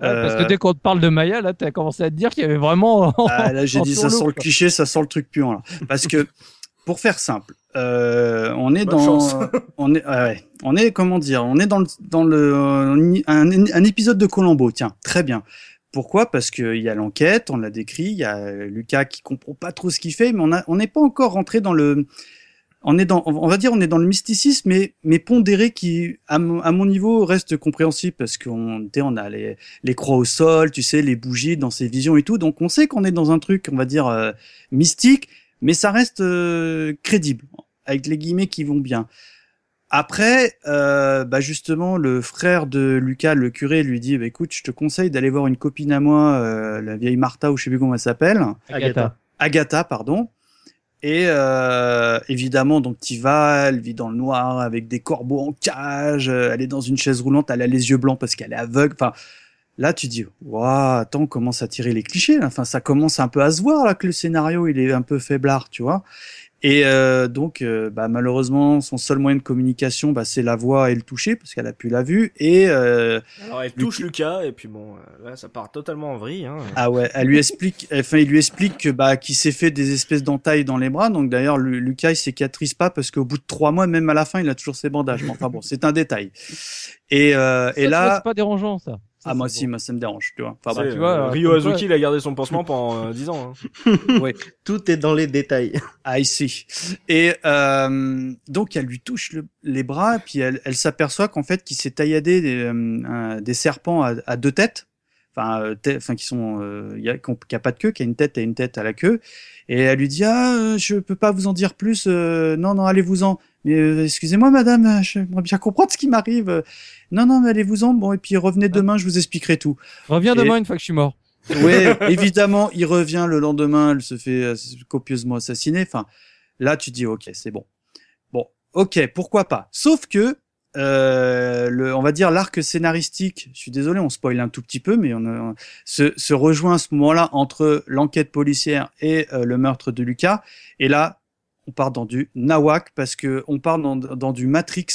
parce que euh, dès qu'on te parle de Maya, là t'as commencé à te dire qu'il y avait vraiment. ah, là j'ai [laughs] dit ça sent le cliché, ça sent le truc puant là. Parce que pour faire simple, euh, on est Bonne dans, [laughs] on est, ouais, on est comment dire, on est dans le, dans le, un, un épisode de Colombo. Tiens, très bien. Pourquoi? Parce qu'il y a l'enquête, on l'a décrit, il y a Lucas qui comprend pas trop ce qu'il fait, mais on a, on n'est pas encore rentré dans le, on est dans, on va dire, on est dans le mysticisme, mais, mais pondéré qui, à mon, à mon niveau, reste compréhensible parce qu'on, tu sais, on a les, les croix au sol, tu sais, les bougies dans ses visions et tout, donc on sait qu'on est dans un truc, on va dire, euh, mystique, mais ça reste euh, crédible, avec les guillemets qui vont bien. Après, euh, bah justement, le frère de Lucas, le curé, lui dit bah, "Écoute, je te conseille d'aller voir une copine à moi, euh, la vieille Martha ou je sais plus comment elle s'appelle, Agatha. Agatha, pardon." Et euh, évidemment, donc tu vas, elle vit dans le noir avec des corbeaux en cage, euh, elle est dans une chaise roulante, elle a les yeux blancs parce qu'elle est aveugle. Enfin, là tu dis, waouh, attends, on commence à tirer les clichés. là. Enfin, ça commence un peu à se voir là que le scénario il est un peu faiblard, tu vois. Et euh, donc, euh, bah, malheureusement, son seul moyen de communication, bah, c'est la voix et le toucher parce qu'elle a plus la vue. Et euh, Alors elle touche Lucas et puis bon, euh, là ça part totalement en vrille. Hein. ah ouais, elle lui explique, enfin, il lui explique que bah qu'il s'est fait des espèces d'entailles dans les bras. Donc d'ailleurs, Lu- Lucas il cicatrise pas parce qu'au bout de trois mois, même à la fin, il a toujours ses bandages. Mais enfin bon, c'est un détail. Et euh, Ça, et vois, là, c'est pas dérangeant ça. Ça, ah moi c'est si, bon. moi ça me dérange, tu vois. Enfin bah, tu vois, euh, euh, Ryo Azuki il a gardé son pansement pendant euh, 10 ans. Hein. [laughs] ouais. Tout est dans les détails. Ah, ici. Et euh, donc, elle lui touche le- les bras, puis elle, elle s'aperçoit qu'en fait, qu'il s'est tailladé des, euh, serpents à, à deux têtes, enfin, euh, enfin qui sont, euh, y a, qui ont- qui a pas de queue, qui a une tête et une tête à la queue. Et elle lui dit ah, euh, je peux pas vous en dire plus. euh, non, non, allez-vous-en. Mais euh, excusez-moi, madame, euh, j'aimerais bien comprendre ce qui m'arrive. Euh, Non, non, mais allez-vous-en. Bon, et puis revenez demain, je vous expliquerai tout. Reviens Et- demain une fois que je suis mort. Oui, [laughs] évidemment, il revient le lendemain, elle se fait euh, copieusement assassiner. Enfin, là, tu dis, ok, c'est bon. Bon, ok, pourquoi pas. Sauf que, euh, le, on va dire l'arc scénaristique. Je suis désolé, on spoil un tout petit peu, mais on, a- se, se rejoint à ce moment-là entre l'enquête policière et euh, le meurtre de Lucas. Et là, on part dans du nawak parce que on part dans, dans du Matrix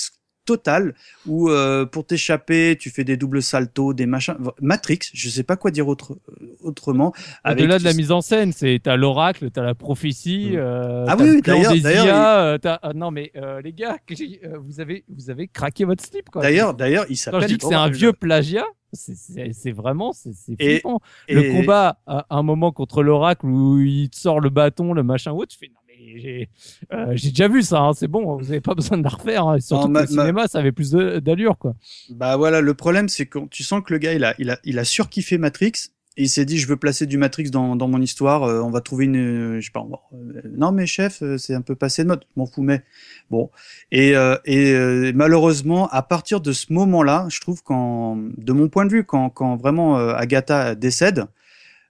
total où euh, pour t'échapper, tu fais des doubles saltos, des machins. Matrix, je sais pas quoi dire autre, autrement. Au-delà de la mise en scène, c'est t'as l'oracle, t'as la prophétie. Mm. Euh, Ah oui, d'ailleurs- d'ailleurs, IA, euh, ah, non mais euh, les gars, [laughs] euh, vous avez vous avez craqué votre slip quoi. D'ailleurs, d'ailleurs, il s'appelle. je dis que c'est un vieux plagiat, c'est- vraiment c'est Et- flippant. Le Et- combat à un moment contre l'oracle où il te sort le bâton, le machin ou autre, tu fais j'ai euh, déjà vu ça, hein, c'est bon, vous avez pas [laughs] besoin de la refaire. hein. Surtout Non, que ma- le cinéma, ça avait plus d'allure quoi. Bah voilà, le problème c'est que tu sens que le gars il a, il a, il a surkiffé Matrix. Et il s'est dit, je veux placer du Matrix dans, dans mon histoire. euh, on va trouver une, euh, je sais pas. va- euh, non mais chef, euh, c'est un peu passé de mode. Je M'en fous mais bon. Et, et malheureusement, à partir de ce moment-là, je trouve quand, de mon point de vue, quand, quand vraiment Agatha décède,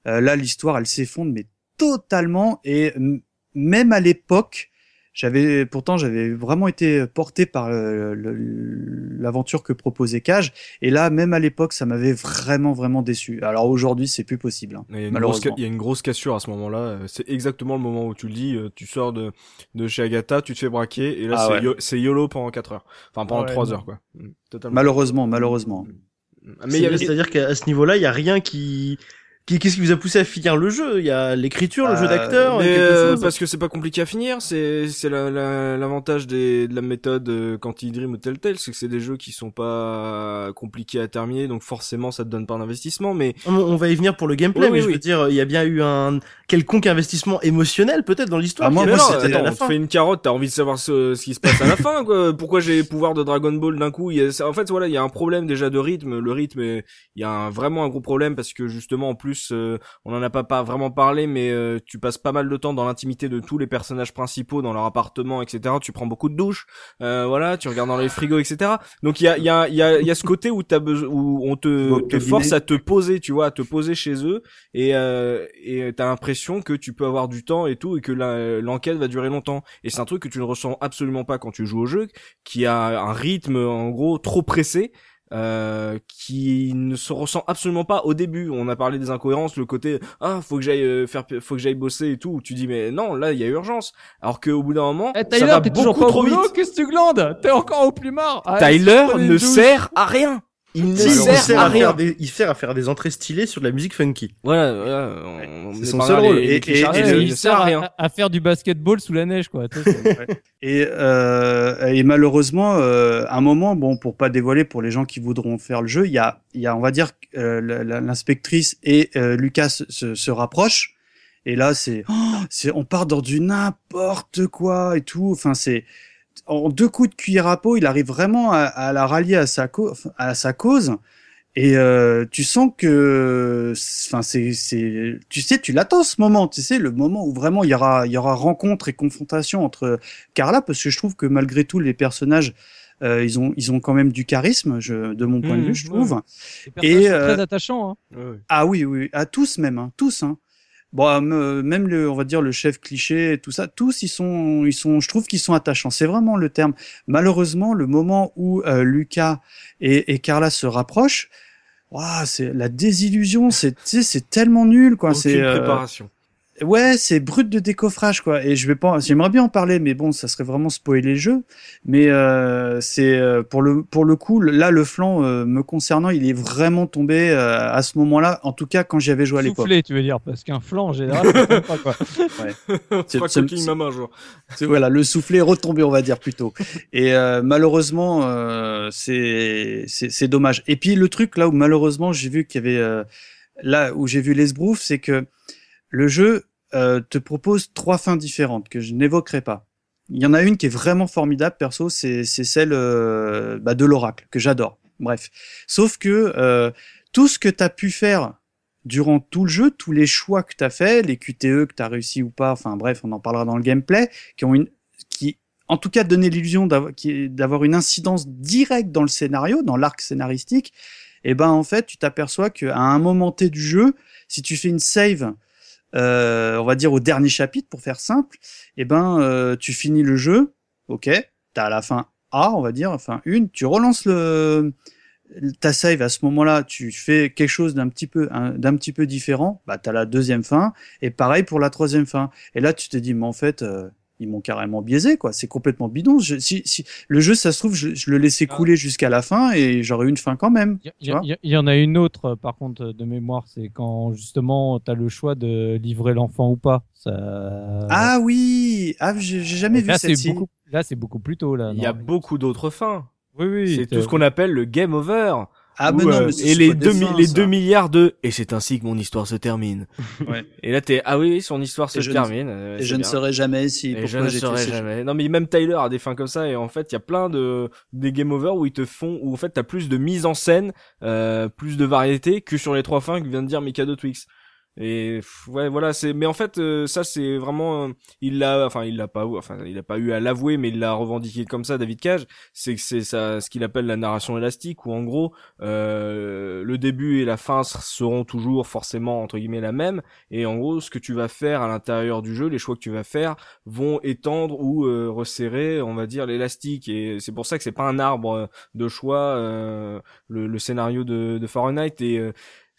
là l'histoire elle s'effondre mais totalement. Et m- même à l'époque, j'avais pourtant j'avais vraiment été porté par l'aventure que proposait Cage et là même à l'époque ça m'avait vraiment vraiment déçu. Alors aujourd'hui c'est plus possible. hein. Il y, a une grosse, Malheureusement. il y a une grosse cassure à ce moment-là. C'est exactement le moment où tu le dis. euh, Tu sors de, de chez Agatha, tu te fais braquer, et là Ah c'est ouais. YOLO pendant 4 heures. Enfin pendant ouais, 3 non. heures quoi. Mm, Totalement. Malheureusement malheureusement. Mais il y avait C'est-à-dire qu'à ce niveau-là, il y a rien qui. Qui- Qu'est-ce qui vous a poussé à finir le jeu? Il y a l'écriture, le Euh, jeu d'acteur, Mais quelque euh, parce que c'est pas compliqué à finir, c'est c'est la- la- l'avantage des de la méthode euh, Quantic Dream ou Telltale, c'est que c'est des jeux qui sont pas compliqués à terminer, donc forcément ça te donne pas d'investissement. Mais On on va y venir pour le gameplay, Oui, mais oui, je oui. veux dire, il y a bien eu un quelconque investissement émotionnel peut-être dans l'histoire. Ah, moi, c'était la on te fait une carotte, t'as envie de savoir ce, ce qui se passe à la [laughs] fin, quoi. Pourquoi j'ai les pouvoirs de Dragon Ball d'un coup? Il y a, c'est- En fait, voilà, il y a un problème déjà de rythme. Le rythme, il y a un- vraiment un gros problème parce que justement, en plus, euh, on en a pas, pas vraiment parlé, mais euh, tu passes pas mal de temps dans l'intimité de tous les personnages principaux, dans leur appartement, etc. Tu prends beaucoup de douches, euh, voilà, tu regardes dans les frigos, etc. Donc il y a, y a, y a, y a ce côté où besoin, où on te, te force à te poser, tu vois, à te poser chez eux et euh, et t'as l'impression que tu peux avoir du temps et tout et que l'enquête va durer longtemps et c'est un truc que tu ne ressens absolument pas quand tu joues au jeu qui a un rythme en gros trop pressé euh, qui ne se ressent absolument pas au début. On a parlé des incohérences, le côté ah faut que j'aille euh, faire, faut que j'aille bosser et tout. où Tu dis mais non là il y a urgence. Alors qu'au bout d'un moment Eh, ça Tyler, va t'es toujours beaucoup pas trop vite. qu'est-ce que tu glandes? T'es encore au plumard? Ah, Tyler ne douche. sert à rien. Il ne Si, sert sert à à rien. faire des, il sert à faire des entrées stylées sur de la musique funky. Voilà, voilà, on, on C'est est son seul rôle. les- les Et- il le- il ne sert à rien. à faire du basketball sous la neige, quoi. Et, euh, et malheureusement, euh, à un moment, bon, pour pas dévoiler pour les gens qui voudront faire le jeu, il y a, il y a, on va dire, euh, l'inspectrice et euh, Lucas se, se, se rapprochent. Et là, c'est, oh, c'est, on part dans du n'importe quoi et tout. Enfin, c'est en deux coups de cuillère à peau, il arrive vraiment à, à la rallier à sa, à sa cause. Et euh, tu sens que, enfin, c'est, c'est, tu sais, tu l'attends ce moment, tu sais, le moment où vraiment il y aura, il y aura rencontre et confrontation entre Carla, parce que je trouve que malgré tout, les personnages, euh, ils ont, ils ont quand même du charisme, je, de mon point de Mhm, vue, je ouais. trouve. Les personnages Et, sont euh, très attachants. Hein. Ah oui, oui, à tous même, hein, tous. Hein. Bon, euh, me- même le, on va dire le chef cliché, et tout ça, tous ils sont, ils sont, je trouve qu'ils sont attachants. C'est vraiment le terme. Malheureusement, le moment où euh, Lucas et, et Carla se rapprochent, ouah, c'est la désillusion. C'est, c'est tellement nul, quoi. Aucune C'est, euh, préparation. Ouais, c'est brut de décoffrage quoi. Et je vais pas, j'aimerais bien en parler, mais bon, ça serait vraiment spoiler le jeu. Mais euh, c'est euh, pour le pour le coup, là le flanc euh, me concernant, il est vraiment tombé euh, à ce moment-là. En tout cas, quand j'y avais joué à l'époque. Soufflé, tu veux dire, parce qu'un flanc en général, [laughs] pas, quoi. On c'est- c'est- Cooking Mama. C'est- Voilà, le soufflet est retombé, on va dire plutôt. Et euh, malheureusement, euh, c'est c'est c'est dommage. Et puis le truc là où malheureusement j'ai vu qu'il y avait euh, là où j'ai vu l'esbrouf, c'est que le jeu euh, te propose trois fins différentes que je n'évoquerai pas. Il y en a une qui est vraiment formidable, perso, c'est celle euh, bah, de l'oracle que j'adore. Bref, sauf que euh, tout ce que tu as pu faire durant tout le jeu, tous les choix que tu as fait, les QTE que tu as réussi ou pas, enfin bref, on en parlera dans le gameplay, qui ont une qui en tout cas donné l'illusion d'avoir une incidence directe dans le scénario, dans l'arc scénaristique, et ben en fait, tu t'aperçois qu'à un moment T du jeu, si tu fais une save on va dire au dernier chapitre pour faire simple, et ben euh, tu finis le jeu, OK, t'as la fin A, on va dire, enfin une, tu relances le ta save à ce moment-là, tu fais quelque chose d'un petit peu un- d'un petit peu différent, bah t'as la deuxième fin et pareil pour la troisième fin. Et là tu te dis mais en fait euh, ils m'ont carrément biaisé, quoi. C'est complètement bidon. Je, si, si, le jeu, ça se trouve, je, je le laissais Ah. couler jusqu'à la fin et j'aurais eu une fin quand même. Il y, en a une autre, par contre, de mémoire, c'est quand justement tu as le choix de livrer l'enfant ou pas. Ça... Ah oui, ah, j'ai j'ai jamais vu là, celle-ci. beaucoup, là, c'est beaucoup plus tôt. Là, Il y a beaucoup d'autres fins. Oui, oui. C'est tout ce qu'on appelle le game over. Ah, Où, non, euh, mais c'est et les le 2 dessin, les ça. 2 milliards de et c'est ainsi que mon histoire se termine. [laughs] Ouais. Et là t'es ah oui, oui, son histoire se Et je ne- termine. euh, Et je ne bien. saurais jamais si Et pourquoi je ne saurais jamais. Non mais même Tyler a des fins comme ça et en fait il y a plein de des game over où ils te font où en fait t'as plus de mise en scène, euh, plus de variété que sur les trois fins que vient de dire Mikado Twix. Et ouais voilà c'est mais en fait euh, ça c'est vraiment euh, il l'a enfin il l'a pas enfin il a pas eu à l'avouer mais il l'a revendiqué comme ça David Cage. C'est que c'est ça ce qu'il appelle la narration élastique où en gros euh, le début et la fin seront toujours forcément entre guillemets la même. Et en gros ce que tu vas faire à l'intérieur du jeu les choix que tu vas faire vont étendre ou euh, resserrer on va dire l'élastique. Et c'est pour ça que c'est pas un arbre de choix euh, le, le scénario de, de Fahrenheit. Et euh,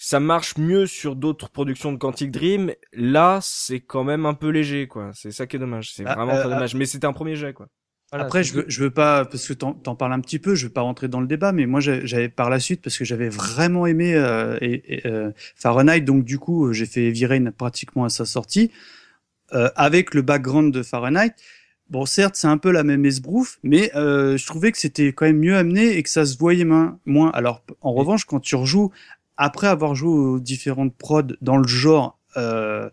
ça marche mieux sur d'autres productions de Quantic Dream. Là, c'est quand même un peu léger, quoi. C'est ça qui est dommage. C'est Ah, vraiment euh, très dommage. Mais c'était un premier jet, quoi. Voilà, Après, je veux, je veux pas, parce que t'en t'en parles un petit peu, je veux pas rentrer dans le débat, mais moi, j'avais par la suite, parce que j'avais vraiment aimé euh, et, et, euh, Fahrenheit, donc du coup, euh, j'ai fait Rain pratiquement à sa sortie, euh, avec le background de Fahrenheit. Bon, certes, c'est un peu la même esbrouffe, mais euh, je trouvais que c'était quand même mieux amené et que ça se voyait moins. Alors, en revanche, quand tu rejoues, après avoir joué aux différentes prods dans le genre euh,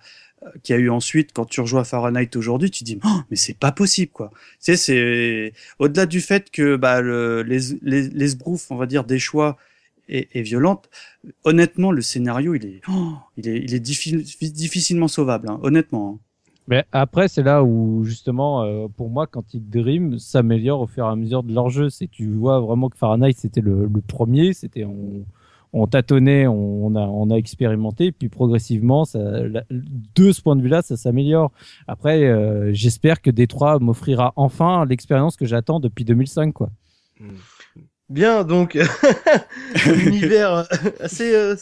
qu'il y a eu ensuite, quand tu rejoues à Fahrenheit aujourd'hui, tu te dis, oh, mais c'est pas possible, quoi. Tu sais, c'est au-delà du fait que bah, le, les, les, les on va dire, des choix est, violente. Honnêtement, le scénario, il est, oh, il est, il est diffi- difficilement sauvable, hein, honnêtement. hein. Mais après, c'est là où justement, euh, pour moi, Quantic Dream s'améliore au fur et à mesure de leur jeu. C'est tu vois vraiment que Fahrenheit c'était le, premier, c'était on tâtonnait, on, a on a expérimenté, puis progressivement, ça, la- de ce point de vue-là, ça s'améliore. Après, euh, j'espère que Détroit m'offrira enfin l'expérience que j'attends depuis 2005, quoi. Bien, donc [laughs] un univers euh, assez euh,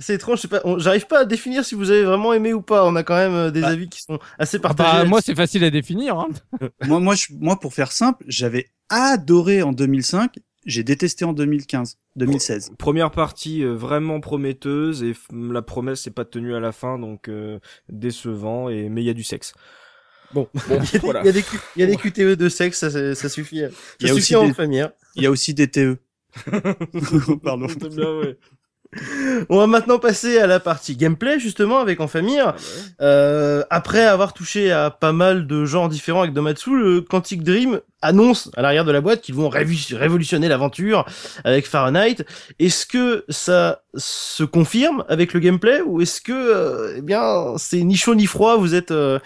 assez étrange. Je sais pas, j'arrive pas à définir si vous avez vraiment aimé ou pas. On a quand même des Bah. avis qui sont assez Bah, partagés. moi, c'est facile à définir. Hein. moi, moi, je, moi, pour faire simple, j'avais adoré en 2005, j'ai détesté en 2015, 2016. Première partie euh, vraiment prometteuse et la promesse c'est pas tenue à la fin, donc euh, décevant. Et mais il y a du sexe. Bon, [laughs] Bon, il y a des- voilà. il y a des cu- il y a des QTE de sexe, ça, ça, ça suffit. Ça Il y a suffit aussi en des- famille. hein. Il y a aussi des TE. [laughs] [laughs] Pardon. C'est bien, ouais. On va maintenant passer à la partie gameplay justement avec en famille. Ah Euh, après avoir touché à pas mal de genres différents avec Domatsu, le Quantic Dream annonce à l'arrière de la boîte qu'ils vont révolutionner l'aventure avec Fahrenheit. Est-ce que ça se confirme avec le gameplay ou est-ce que, euh, eh bien, c'est ni chaud ni froid, vous êtes, euh,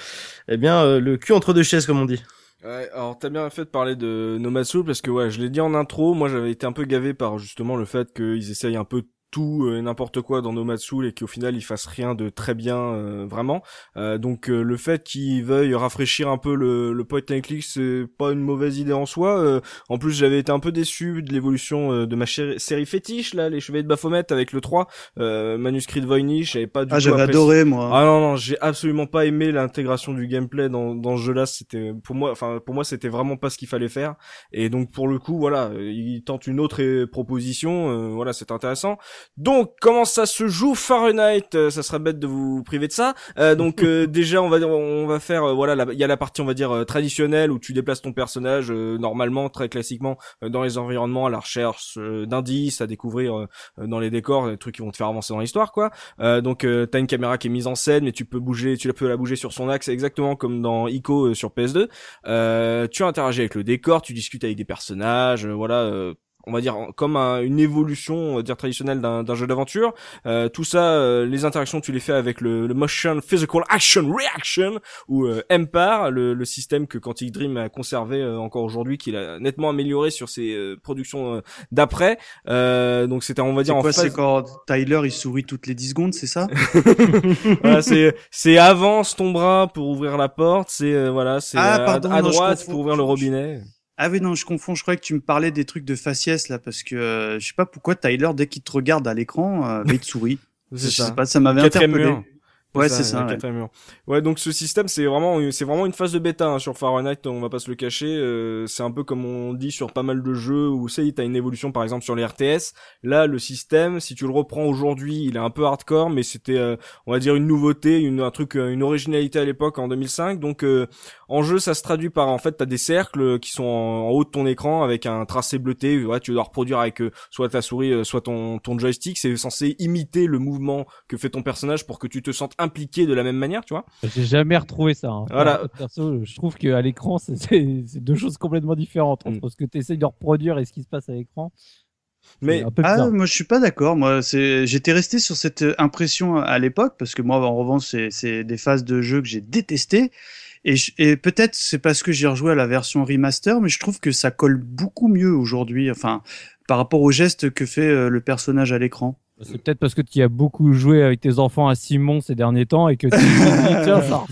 eh bien, euh, le cul entre deux chaises comme on dit? Ouais, alors t'as bien fait de parler de Nomatsu parce que ouais, je l'ai dit en intro, moi j'avais été un peu gavé par justement le fait qu'ils essayent un peu tout et n'importe quoi dans Nomatsu et qu'au final ils fassent rien de très bien euh, vraiment. Euh, donc euh, le fait qu'ils veuillent rafraîchir un peu le, le point and click, c'est pas une mauvaise idée en soi. Euh, en plus j'avais été un peu déçu de l'évolution euh, de ma série fétiche là, les Chevaliers de Baphomet avec le 3, euh, manuscrit de Voynich, j'avais pas du Ah, j'avais adoré, moi. Ah non non, j'ai absolument pas aimé l'intégration du gameplay dans dans ce jeu-là. C'était pour moi, enfin pour moi c'était vraiment pas ce qu'il fallait faire. Et donc pour le coup, voilà, euh, il tente une autre euh, proposition. euh, voilà, c'est intéressant. Donc comment ça se joue Fahrenheit euh, Ça serait bête de vous priver de ça. Euh, donc euh, [laughs] déjà on va on va faire euh, voilà, la- il y a la partie on va dire euh, traditionnelle où tu déplaces ton personnage euh, normalement très classiquement euh, dans les environnements à la recherche euh, d'indices à découvrir dans les décors, des trucs qui vont te faire avancer dans l'histoire quoi. Euh, donc euh, t'as une caméra qui est mise en scène, mais tu peux bouger, tu peux la bouger sur son axe, exactement comme dans Ico euh, sur PS2. Euh, tu interagis avec le décor, tu discutes avec des personnages, euh, voilà. On va dire comme un- une évolution on va dire traditionnelle d'un jeu d'aventure. Euh, tout ça euh, les interactions tu les fais avec le, le motion physical action reaction ou euh, MPAR le, le système que Quantic Dream a conservé euh, encore aujourd'hui qu'il a nettement amélioré sur ses euh, productions euh, d'après. Euh, donc c'était on va dire en quoi, phase- c'est quand Tyler, il sourit toutes les 10 secondes, c'est ça [laughs] [laughs] voilà, c'est c'est avance ton bras pour ouvrir la porte, c'est euh, voilà, c'est Ah, à- droite pour ouvrir le robinet. Ah oui, non, je confonds. Je croyais que tu me parlais des trucs de faciès, là, parce que euh, je sais pas pourquoi Tyler, dès qu'il te regarde à l'écran, euh, bah, il te sourit. [laughs] C'est je sais ça. pas, ça m'avait interpellé. mur. Ouais, c'est ça. la ouais. donc ce système, c'est vraiment, c'est vraiment une phase de bêta hein, sur Fahrenheit. On va pas se le cacher. euh, c'est un peu comme on dit sur pas mal de jeux où c'est, t'as une évolution, par exemple sur les RTS. Là, le système, si tu le reprends aujourd'hui, il est un peu hardcore, mais c'était, euh, on va dire, une nouveauté, une un truc, euh, une originalité à l'époque en 2005. Donc euh, en jeu, ça se traduit par, en fait, t'as des cercles qui sont en, en haut de ton écran avec un tracé bleuté. Ouais, tu dois reproduire avec euh, soit ta souris, euh, soit ton ton joystick. C'est censé imiter le mouvement que fait ton personnage pour que tu te sentes impliqué de la même manière, tu vois. J'ai jamais retrouvé ça. hein. Voilà. Perso, je trouve qu'à l'écran, c'est- deux choses complètement différentes Mm. entre ce que tu essayes de reproduire et ce qui se passe à l'écran. Mais Ah, moi je suis pas d'accord. Moi, c'est, j'étais resté sur cette impression à l'époque parce que moi, en revanche, c'est, c'est des phases de jeu que j'ai détestées. Et, je- et peut-être c'est parce que j'ai rejoué à la version remaster, mais je trouve que ça colle beaucoup mieux aujourd'hui. Enfin, par rapport au geste que fait euh, le personnage à l'écran. C'est peut-être parce que tu as beaucoup joué avec tes enfants à Simon ces derniers temps et que tu te [laughs] dis, tiens, ça,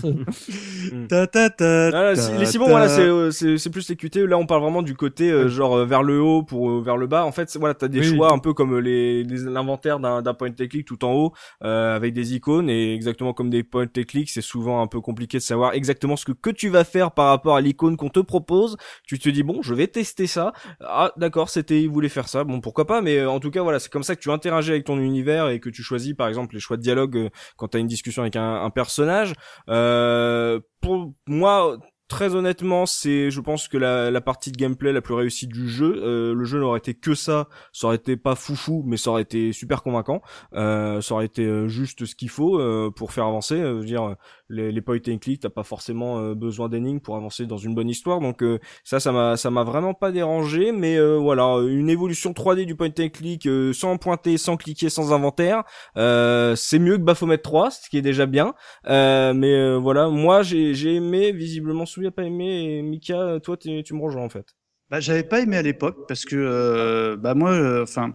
Ta, ta, ta, Ah, là, ta, si- les Simon, ta. voilà, c'est euh, c'est c'est plus les QTE. Là, on parle vraiment du côté euh, genre euh, vers le haut pour vers le bas. En fait, voilà, t'as des Oui. choix un peu comme les les- l'inventaire d'un d'un point and click tout en haut euh, avec des icônes et exactement comme des point and click, c'est souvent un peu compliqué de savoir exactement ce que que tu vas faire par rapport à l'icône qu'on te propose. Tu te dis bon, je vais tester ça. Ah, d'accord, c'était il voulait faire ça. Bon, pourquoi pas. Mais euh, en tout cas, voilà, c'est comme ça que tu interagis avec ton univers et que tu choisis, par exemple, les choix de dialogue euh, quand t'as une discussion avec un, personnage. Euh, pour moi, très honnêtement, c'est, je pense que la, la partie de gameplay la plus réussie du jeu. Euh, le jeu n'aurait été que ça, ça aurait été pas foufou, mais ça aurait été super convaincant. Euh, ça aurait été euh, juste ce qu'il faut euh, pour faire avancer. Je veux dire, les, les point and click, t'as pas forcément euh, besoin d'énigmes pour avancer dans une bonne histoire. Donc euh, ça, ça m'a, ça m'a vraiment pas dérangé. Mais euh, voilà, une évolution 3D du point and click sans pointer, sans cliquer, sans inventaire, c'est mieux que Baphomet 3, ce qui est déjà bien. Mais voilà, moi j'ai j'ai aimé, visiblement Soubi a pas aimé, et Mika, toi tu me rejoins en fait. Bah, j'avais pas aimé à l'époque parce que euh, bah moi, enfin,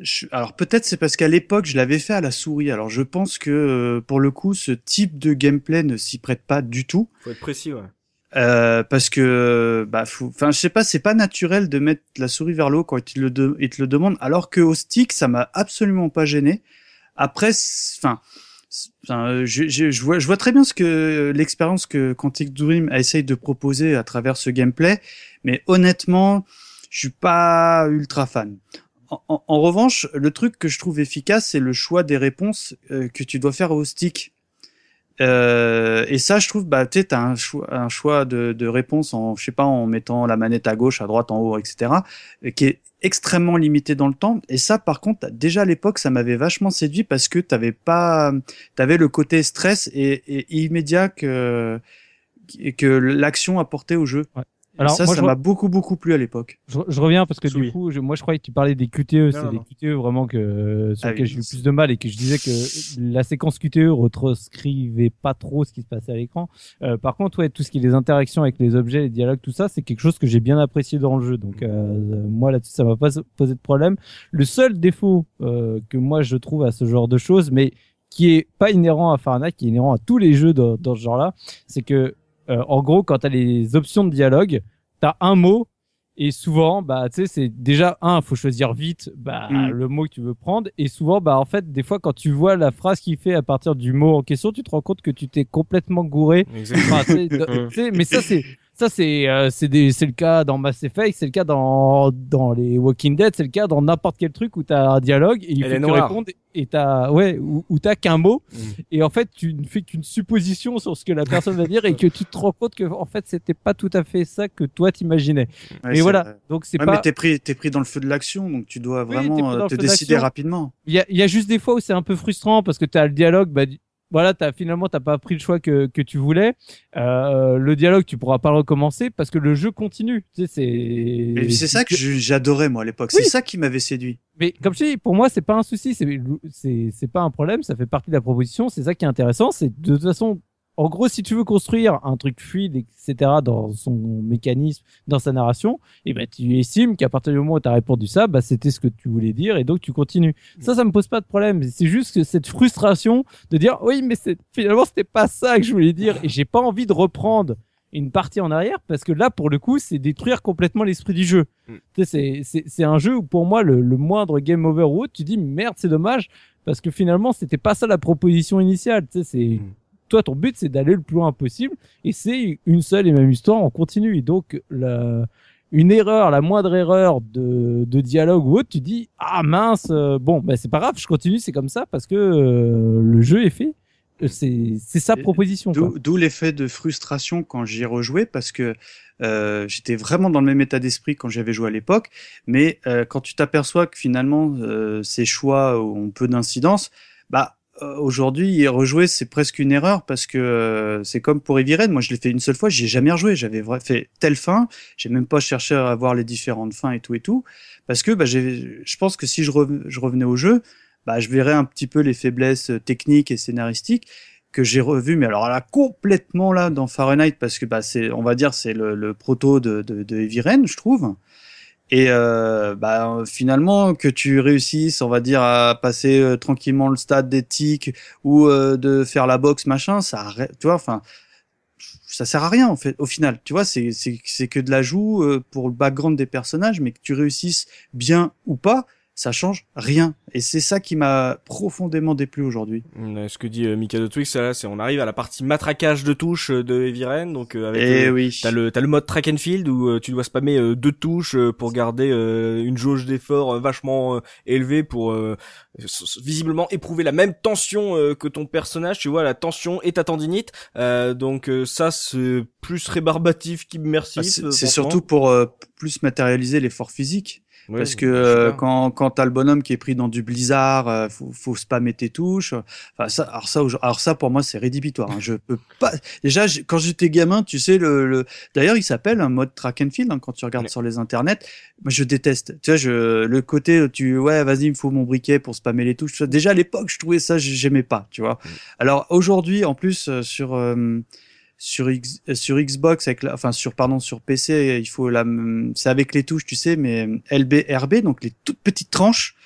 je- alors peut-être c'est parce qu'à l'époque je l'avais fait à la souris. Alors je pense que euh, pour le coup, ce type de gameplay ne s'y prête pas du tout. Faut être précis, ouais. Euh, parce que bah enfin je sais pas c'est pas naturel de mettre la souris vers le haut quand il le de- il te le demande alors que au stick ça m'a absolument pas gêné après enfin je, je, je vois je vois très bien ce que l'expérience que Quantic Dream a essayé de proposer à travers ce gameplay mais honnêtement je suis pas ultra fan en, revanche le truc que je trouve efficace c'est le choix des réponses euh, que tu dois faire au stick euh, et ça, je trouve, bah, tu t'as un choix, un choix de, de réponse en, je sais pas, en mettant la manette à gauche, à droite, en haut, etc., euh, qui est extrêmement limité dans le temps. Et ça, par contre, déjà à l'époque, ça m'avait vachement séduit parce que t'avais pas, t'avais le côté stress et, immédiat que que l'action apportait au jeu. Alors, ça, moi, ça m'a beaucoup beaucoup plu à l'époque. Je, je reviens parce que du coup, je- moi je croyais que tu parlais des QTE, c'est des. QTE vraiment que sur Ah lesquels oui. j'ai eu le plus de mal et que je disais que la séquence QTE retranscrivait pas trop ce qui se passait à l'écran. Euh, par contre, ouais, tout ce qui est les interactions avec les objets, les dialogues, tout ça, c'est quelque chose que j'ai bien apprécié dans le jeu. Donc euh, moi là-dessus, ça m'a pas posé de problème. Le seul défaut euh, que moi je trouve à ce genre de choses, mais qui est pas inhérent à Fahrenheit, qui est inhérent à tous les jeux dans, dans ce genre-là, c'est que euh, en gros, quand tu as les options de dialogue, tu as un mot et souvent, bah, tu sais, c'est déjà un, faut choisir vite, bah, Mm. le mot que tu veux prendre. Et souvent, bah, en fait, des fois, quand tu vois la phrase qu'il fait à partir du mot en question, tu te rends compte que tu t'es complètement gouré. Enfin, [laughs] mais ça, c'est, ça, c'est, euh, c'est le cas dans Mass Effect, c'est le cas dans, dans les Walking Dead, c'est le cas dans n'importe quel truc où t'as un dialogue et il Elle faut que tu répondes et t'as, ouais, où, où t'as qu'un mot Mm. et en fait, tu ne fais qu'une supposition sur ce que la personne va dire et que tu te rends compte que, en fait, c'était pas tout à fait ça que toi t'imaginais. Ouais, mais c'est voilà. vrai. Donc, c'est Ouais, pas, mais t'es pris, t'es pris dans le feu de l'action, donc tu dois vraiment euh, te décider rapidement. Il y a, il y a juste des fois où c'est un peu frustrant parce que tu as le dialogue, bah, voilà, as, finalement, t'as pas pris le choix que, que tu voulais. Euh, le dialogue, tu pourras pas le recommencer parce que le jeu continue. Tu sais, c'est. C'est ça que j'adorais moi à l'époque. Oui. C'est ça qui m'avait séduit. Mais comme je dis, pour moi, c'est pas un souci, c'est pas un problème, ça fait partie de la proposition. C'est ça qui est intéressant. C'est de toute façon, en gros, si tu veux construire un truc fluide, etc., dans son mécanisme, dans sa narration, et ben tu estimes qu'à partir du moment où tu as répondu ça, bah c'était ce que tu voulais dire, et donc tu continues. Ça, ça me pose pas de problème. C'est juste que cette frustration de dire, oui, mais c'est finalement c'était pas ça que je voulais dire, et j'ai pas envie de reprendre une partie en arrière parce que là pour le coup c'est détruire complètement l'esprit du jeu. Mm. C'est un jeu où pour moi le, le moindre game over ou autre, tu dis merde c'est dommage parce que finalement c'était pas ça la proposition initiale. C'est Mm. Toi ton but c'est d'aller le plus loin possible et c'est une seule et même histoire en continu et donc la une erreur, la moindre erreur de, de dialogue ou autre, tu dis ah mince, euh, bon bah c'est pas grave, je continue, c'est comme ça parce que euh, le jeu est fait. Euh, C'est sa proposition. D'où l'effet de frustration quand j'y rejoué parce que euh, j'étais vraiment dans le même état d'esprit quand j'avais joué à l'époque. Mais quand tu t'aperçois que finalement ces choix ont peu d'incidence, bah aujourd'hui y rejouer c'est presque une erreur parce que euh, c'est comme pour Heavy Rain. Moi je l'ai fait une seule fois, j'y ai jamais rejoué. J'avais fait telle fin, j'ai même pas cherché à voir les différentes fins et tout et tout parce que bah, j'ai- je pense que si je, rev- je revenais au jeu, bah, je verrais un petit peu les faiblesses euh, techniques et scénaristiques que j'ai revu, mais alors là complètement là dans Fahrenheit parce que bah c'est, on va dire c'est le, le proto de, de, de je trouve. Et euh, bah finalement que tu réussisses, on va dire à passer euh, tranquillement le stade d'éthique ou euh, de faire la boxe machin, ça, tu vois, enfin ça sert à rien en fait au final. Tu vois, c'est c'est que de l'ajout euh, pour le background des personnages, mais que tu réussisses bien ou pas, ça change rien. Et c'est ça qui m'a profondément déplu aujourd'hui. Mm, Ce que dit euh, Mikado Twix, c'est on arrive à la partie matraquage de touches euh, de Heavy Rain, donc euh, avec Et euh, oui. T'as le, t'as le mode track and field où euh, tu dois spammer euh, deux touches pour garder une jauge d'effort vachement élevée pour euh, visiblement éprouver la même tension que ton personnage. Tu vois la tension et ta tendinite. Euh, donc euh, ça c'est plus rébarbatif qu'immersif. Ah, c'est surtout pour euh, plus matérialiser l'effort physique. Parce que super. euh, quand quand t'as le bonhomme qui est pris dans du blizzard, euh, faut, faut spammer tes touches. Enfin ça, alors ça, alors ça pour moi c'est rédhibitoire. hein. Je peux pas. Déjà quand j'étais gamin, tu sais le, le... d'ailleurs il s'appelle un mode track and field hein, quand tu regardes sur les internets. Moi je déteste. Tu vois je le côté tu ouais vas-y il me faut mon briquet pour spammer les touches. Déjà à l'époque je trouvais ça j'aimais pas. Tu vois. Alors aujourd'hui en plus euh, sur euh, euh, sur Xbox avec la, enfin sur pardon sur PC il faut la c'est avec les touches tu sais mais LB RB donc les toutes petites tranches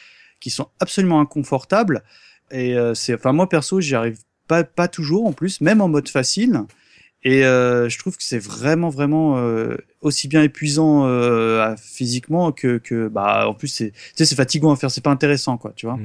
qui sont absolument inconfortables. Et euh, c'est enfin moi perso j'y arrive pas pas toujours en plus même en mode facile. Et euh, je trouve que c'est vraiment vraiment euh, aussi bien épuisant euh, physiquement que que bah en plus c'est tu sais c'est fatigant à faire c'est pas intéressant quoi tu vois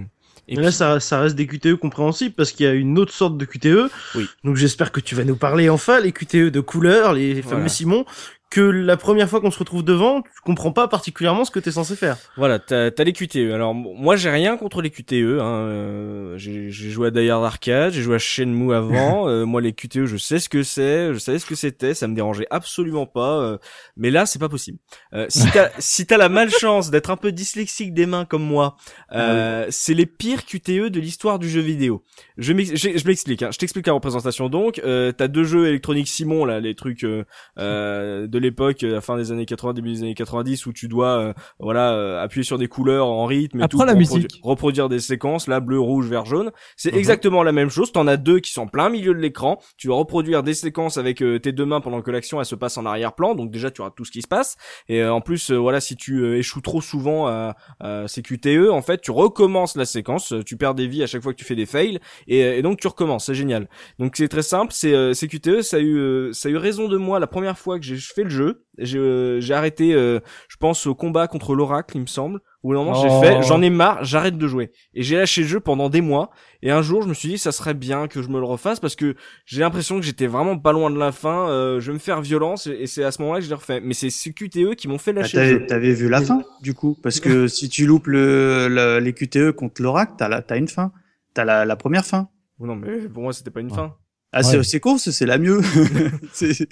Et là, ça, ça reste des QTE compréhensibles parce qu'il y a une autre sorte de QTE. Oui. Donc j'espère que tu vas nous parler enfin, les QTE de couleur, les fameux Voilà. Simon, que la première fois qu'on se retrouve devant, tu comprends pas particulièrement ce que t'es censé faire. Voilà, t'as as les QTE. Alors moi j'ai rien contre les QTE. Hein. euh, j'ai joué à Die Hard Arcade, j'ai joué à Shenmue avant. [laughs] euh, moi les QTE, je sais ce que c'est, je savais ce que c'était, ça me dérangeait absolument pas. euh, mais là c'est pas possible. Euh, si t'as [laughs] si t'as la malchance d'être un peu dyslexique des mains comme moi, euh, c'est les pires QTE de l'histoire du jeu vidéo. Je m'ex- je je m'explique. Hein. Je t'explique la représentation donc. Euh, t'as deux jeux électroniques Simon là, les trucs de l'époque, euh, la fin des années 80, début des années 90 où tu dois euh, voilà euh, appuyer sur des couleurs en rythme et Apprends tout la musique. reprodu- reproduire des séquences là bleu rouge vert jaune. C'est Mhm. exactement la même chose. T'en as deux qui sont en plein milieu de l'écran. Tu dois reproduire des séquences avec euh, tes deux mains pendant que l'action elle se passe en arrière-plan. Donc déjà tu auras tout ce qui se passe. Et euh, en plus euh, voilà si tu euh, échoues trop souvent à, à ces QTE en fait tu recommences la séquence. Euh, tu perds des vies à chaque fois que tu fais des fails. Et, euh, et donc tu recommences. C'est génial. Donc c'est très simple. C'est euh, ces QTE ça a eu euh, ça a eu raison de moi la première fois que j'ai fait le jeu j'ai euh, j'ai arrêté euh, je pense au combat contre l'oracle il me semble où au moment Oh. j'ai fait j'en ai marre j'arrête de jouer et j'ai lâché le jeu pendant des mois et un jour je me suis dit ça serait bien que je me le refasse parce que j'ai l'impression que j'étais vraiment pas loin de la fin euh, je vais me faire violence et c'est à ce moment-là que je l'ai refait mais c'est ces QTE qui m'ont fait Bah, lâcher le t'avais, jeu t'avais vu la fin, du coup, parce que [laughs] si tu loupes le, le- les QTE contre l'oracle, t'as la, t'as une fin. T'as la, la première fin. Oh non mais pour moi c'était pas une Ouais. fin Ah, c'est, Ouais. c'est con, c'est la mieux. [laughs] c'est,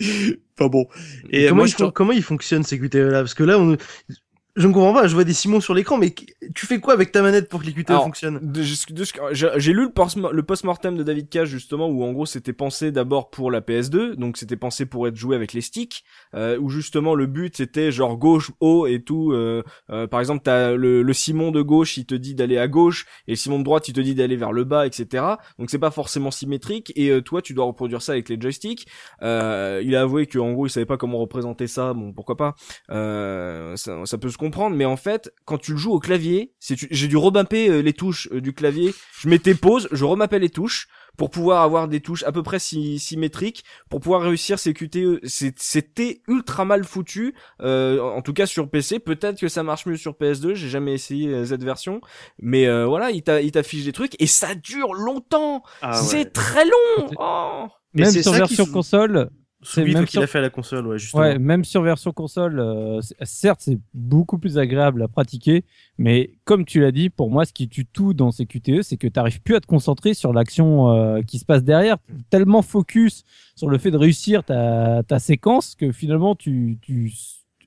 enfin bon. Et comment, moi, ils je comment ils fonctionnent ces QTE là? Parce que là, on... je ne comprends pas. Je vois des Simons sur l'écran, mais tu fais quoi avec ta manette pour que les QTE Alors, fonctionnent j'ai lu le post- le post-mortem de David Cage justement où en gros c'était pensé d'abord pour la PS2 donc c'était pensé pour être joué avec les sticks euh, où justement le but c'était genre gauche haut et tout euh, euh, par exemple t'as le, le Simon de gauche il te dit d'aller à gauche et le Simon de droite il te dit d'aller vers le bas etc donc c'est pas forcément symétrique et euh, toi tu dois reproduire ça avec les joysticks. Euh, il a avoué que en gros il savait pas comment représenter ça bon pourquoi pas. Euh, ça, ça peut se comprendre, mais en fait, quand tu le joues au clavier, c'est j'ai dû remapper euh, les touches euh, du clavier. Je mettais pause, je remappais les touches pour pouvoir avoir des touches à peu près symétriques, pour pouvoir réussir ces QTE. C'était ultra mal foutu, euh, en tout cas sur PC. Peut-être que ça marche mieux sur PS2. J'ai jamais essayé cette version, mais voilà, il t'affiche des trucs et ça dure longtemps. Ah c'est très long. [laughs] Oh. Même sur version console, c'est même qu'il a fait à la console, ouais, justement. Ouais, même sur version console, euh, certes, c'est beaucoup plus agréable à pratiquer, mais comme tu l'as dit, pour moi, ce qui tue tout dans ces QTE, c'est que tu n'arrives plus à te concentrer sur l'action euh, qui se passe derrière. Tellement focus sur le fait de réussir ta, ta séquence que finalement, tu, tu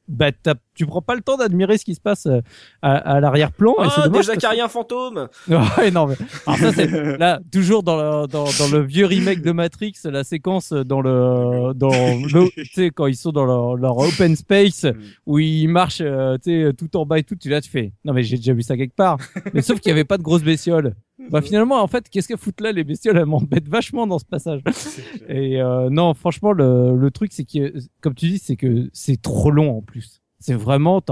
bah, tu prends pas le temps d'admirer ce qui se passe euh, à, à l'arrière-plan. Ah, oh, déjà qu'il n'y a rien fantôme. ouais, non, mais... Alors ça, c'est là toujours dans le, dans, dans, le vieux remake de Matrix, la séquence dans le dans le, [laughs] tu sais quand ils sont dans leur, leur open space où ils marchent, euh, tu sais tout en bas et tout, tu là tu fais. Non mais j'ai déjà vu ça quelque part. mais sauf qu'il y avait pas de grosses bestioles. Bah finalement, en fait, qu'est-ce qu'elles foutent là les bestioles? Elles m'embêtent vachement dans ce passage. [laughs] Et euh, non, franchement, le, le truc, c'est que, comme tu dis, c'est que c'est trop long en plus. C'est vraiment,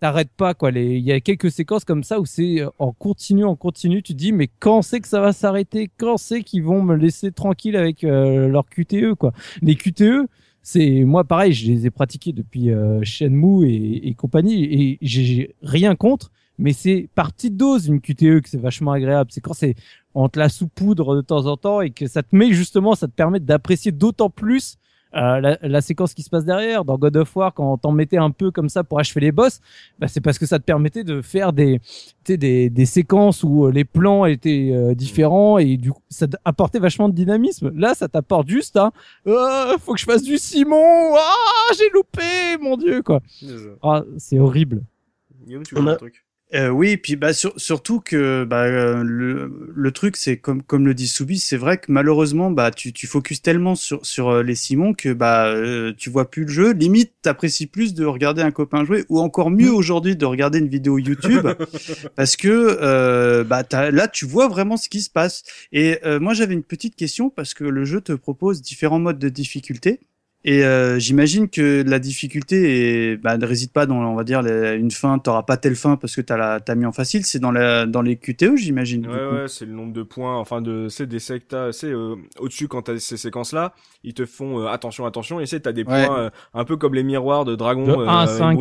t'arrêtes pas quoi. Il y a quelques séquences comme ça où c'est euh, en continu, en continu. Tu dis mais quand c'est que ça va s'arrêter? Quand c'est qu'ils vont me laisser tranquille avec euh, leur QTE quoi? Les QTE, c'est moi pareil, je les ai pratiqués depuis euh, Shenmue et, et compagnie et j'ai rien contre mais c'est par petite dose une QTE que c'est vachement agréable. C'est quand c'est on te la sous-poudre de temps en temps et que ça te met justement, ça te permet d'apprécier d'autant plus euh, la, la, séquence qui se passe derrière. Dans God of War, quand t'en mettais un peu comme ça pour achever les boss, bah, c'est parce que ça te permettait de faire des, des, des séquences où euh, les plans étaient euh, différents et du coup, ça apportait vachement de dynamisme. Là, ça t'apporte juste oh, faut que je fasse du Simon, ah, j'ai loupé, mon dieu, quoi. Ah, c'est horrible. tu un truc? Euh, oui, puis bah surtout que bah, euh, le, le truc c'est comme comme le dit Soubi, c'est vrai que malheureusement bah tu tu focuses tellement sur sur euh, les Simons que bah euh, tu vois plus le jeu, limite t'apprécies plus de regarder un copain jouer ou encore mieux aujourd'hui de regarder une vidéo YouTube [laughs] parce que bah là tu vois vraiment ce qui se passe. Et moi j'avais une petite question parce que le jeu te propose différents modes de difficulté. Et euh, j'imagine que la difficulté est, bah, ne réside pas dans, on va dire, une fin. T'auras pas telle fin parce que t'as as mis en facile. C'est dans la, dans les QTE, j'imagine. Ouais, ouais, c'est le nombre de points. Enfin, de, c'est des sectas, c'est euh, au-dessus quand t'as ces séquences-là, ils te font euh, attention, attention. Et c'est t'as des points euh, un peu comme les miroirs de Dragon, de 1 à 5,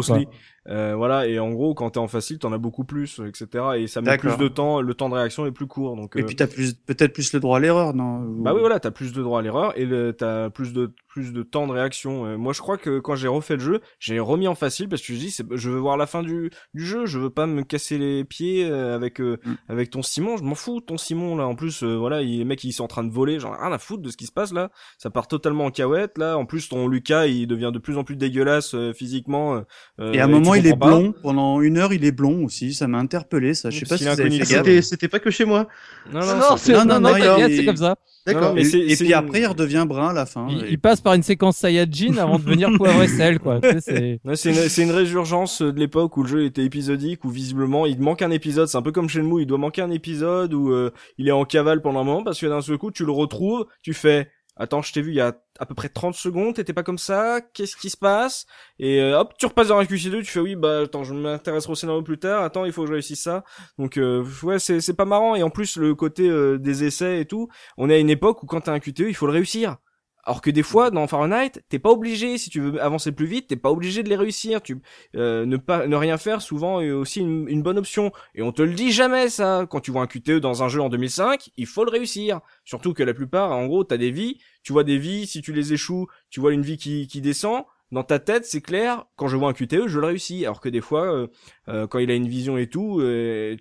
euh, voilà, et en gros, quand t'es en facile, t'en as beaucoup plus, etc. Et ça met plus de temps, le temps de réaction est plus court. Donc, et puis t'as plus, peut-être plus le droit à l'erreur, non Bah oui, voilà, t'as plus de droit à l'erreur et t'as plus de plus de temps de réaction. Euh, moi, je crois que quand j'ai refait le jeu, j'ai remis en facile parce que je dis, je veux voir la fin du du jeu, je veux pas me casser les pieds euh, avec mm. avec ton Simon, je m'en fous, ton Simon là. En plus, voilà, les mecs ils sont en train de voler, genre rien à foutre de ce qui se passe là. Ça part totalement en cahuète là. En plus, ton Lucas, il devient de plus en plus dégueulasse physiquement. et à un moment, il est blond pendant une heure, il est blond aussi. Ça m'a interpellé, ça. Je sais pas si c'était, c'était pas que chez moi. Non, non, non, c'est, non, non, c'est comme ça. D'accord. Et, et, puis après, il redevient brun à la fin. Il, passe par une séquence Saiyajin avant de devenir poivre et sel, quoi. c'est une, c'est une résurgence de l'époque où le jeu était épisodique, où visiblement il manque un épisode. C'est un peu comme Shenmue, il doit manquer un épisode où euh, il est en cavale pendant un moment parce que d'un seul coup, tu le retrouves, tu fais Attends, je t'ai vu il y a à peu près 30 secondes, t'étais pas comme ça, qu'est-ce qui se passe? Et euh, hop, tu repasses dans un QC2, tu fais oui, bah attends, je m'intéresserai au scénario plus tard, attends, il faut que je réussisse ça. Donc euh, ouais, c'est c'est pas marrant et en plus le côté euh, des essais et tout, on est à une époque où quand t'as un QTE, il faut le réussir. Alors que des fois, dans Fahrenheit, t'es pas obligé, si tu veux avancer plus vite, t'es pas obligé de les réussir. Tu euh, ne pas ne rien faire souvent est aussi une, bonne option. Et on te le dit jamais ça. Quand tu vois un QTE dans un jeu en 2005, il faut le réussir. Surtout que la plupart, en gros, t'as des vies. Tu vois des vies, si tu les échoues, tu vois une vie qui, qui descend. Dans ta tête, c'est clair. Quand je vois un QTE, je le réussis. Alors que des fois, euh, euh, quand il a une vision et tout,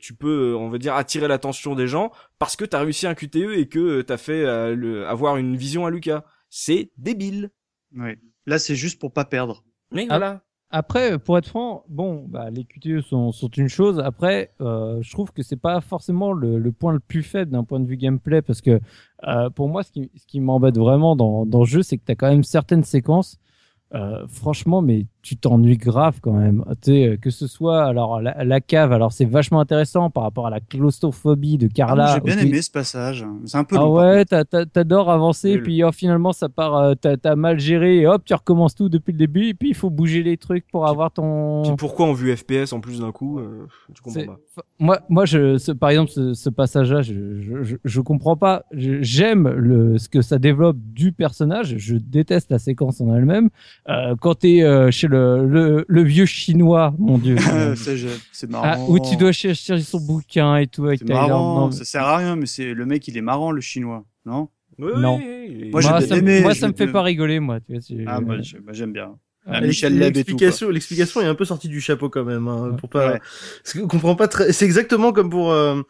tu peux, on va dire, attirer l'attention des gens parce que t'as réussi un QTE et que t'as fait avoir une vision à Lucas c'est débile. Oui. Là, c'est juste pour pas perdre. Mais voilà. Après, pour être franc, bon, bah, les QTE sont, sont une chose. Après, euh, je trouve que c'est pas forcément le, le, point le plus faible d'un point de vue gameplay, parce que euh, pour moi, ce qui, ce qui m'embête vraiment dans, dans le jeu, c'est que tu as quand même certaines séquences. Euh, franchement, mais tu t'ennuies grave quand même. Tu sais, euh, que ce soit alors la, la cave, alors c'est vachement intéressant par rapport à la claustrophobie de Ah, Carla. J'ai bien aimé ce passage. C'est un peu Ah long, ouais, t'a- t'a- t'adores avancer, Nul. puis oh, finalement ça part, euh, t'as t'as mal géré, et hop, tu recommences tout depuis le début, et puis il faut bouger les trucs pour avoir ton. Puis pourquoi en vue FPS en plus d'un coup euh, Tu comprends pas. Moi, moi, je, ce- par exemple, ce, ce passage-là, je, je, je, je comprends pas. J'aime le ce que ça développe du personnage. Je déteste la séquence en elle-même. Euh, quand t'es euh, chez le, le, le vieux chinois, mon dieu. [laughs] C'est c'est marrant. ah, où tu dois chercher son bouquin et tout avec C'est marrant. Non, Ça sert à rien, mais c'est le mec, il est marrant, le chinois, non? Oui, Non. oui, oui, Moi, ça, me- aimé, moi, je ça me fait pas rigoler, moi. Tu vois, Ah, moi, j'aime bien. Ah, Ah. L'explication, l'explication est un peu sortie du chapeau quand même, hein, pour pas. Ouais. Parce qu'on comprend pas très. C'est exactement comme pour euh,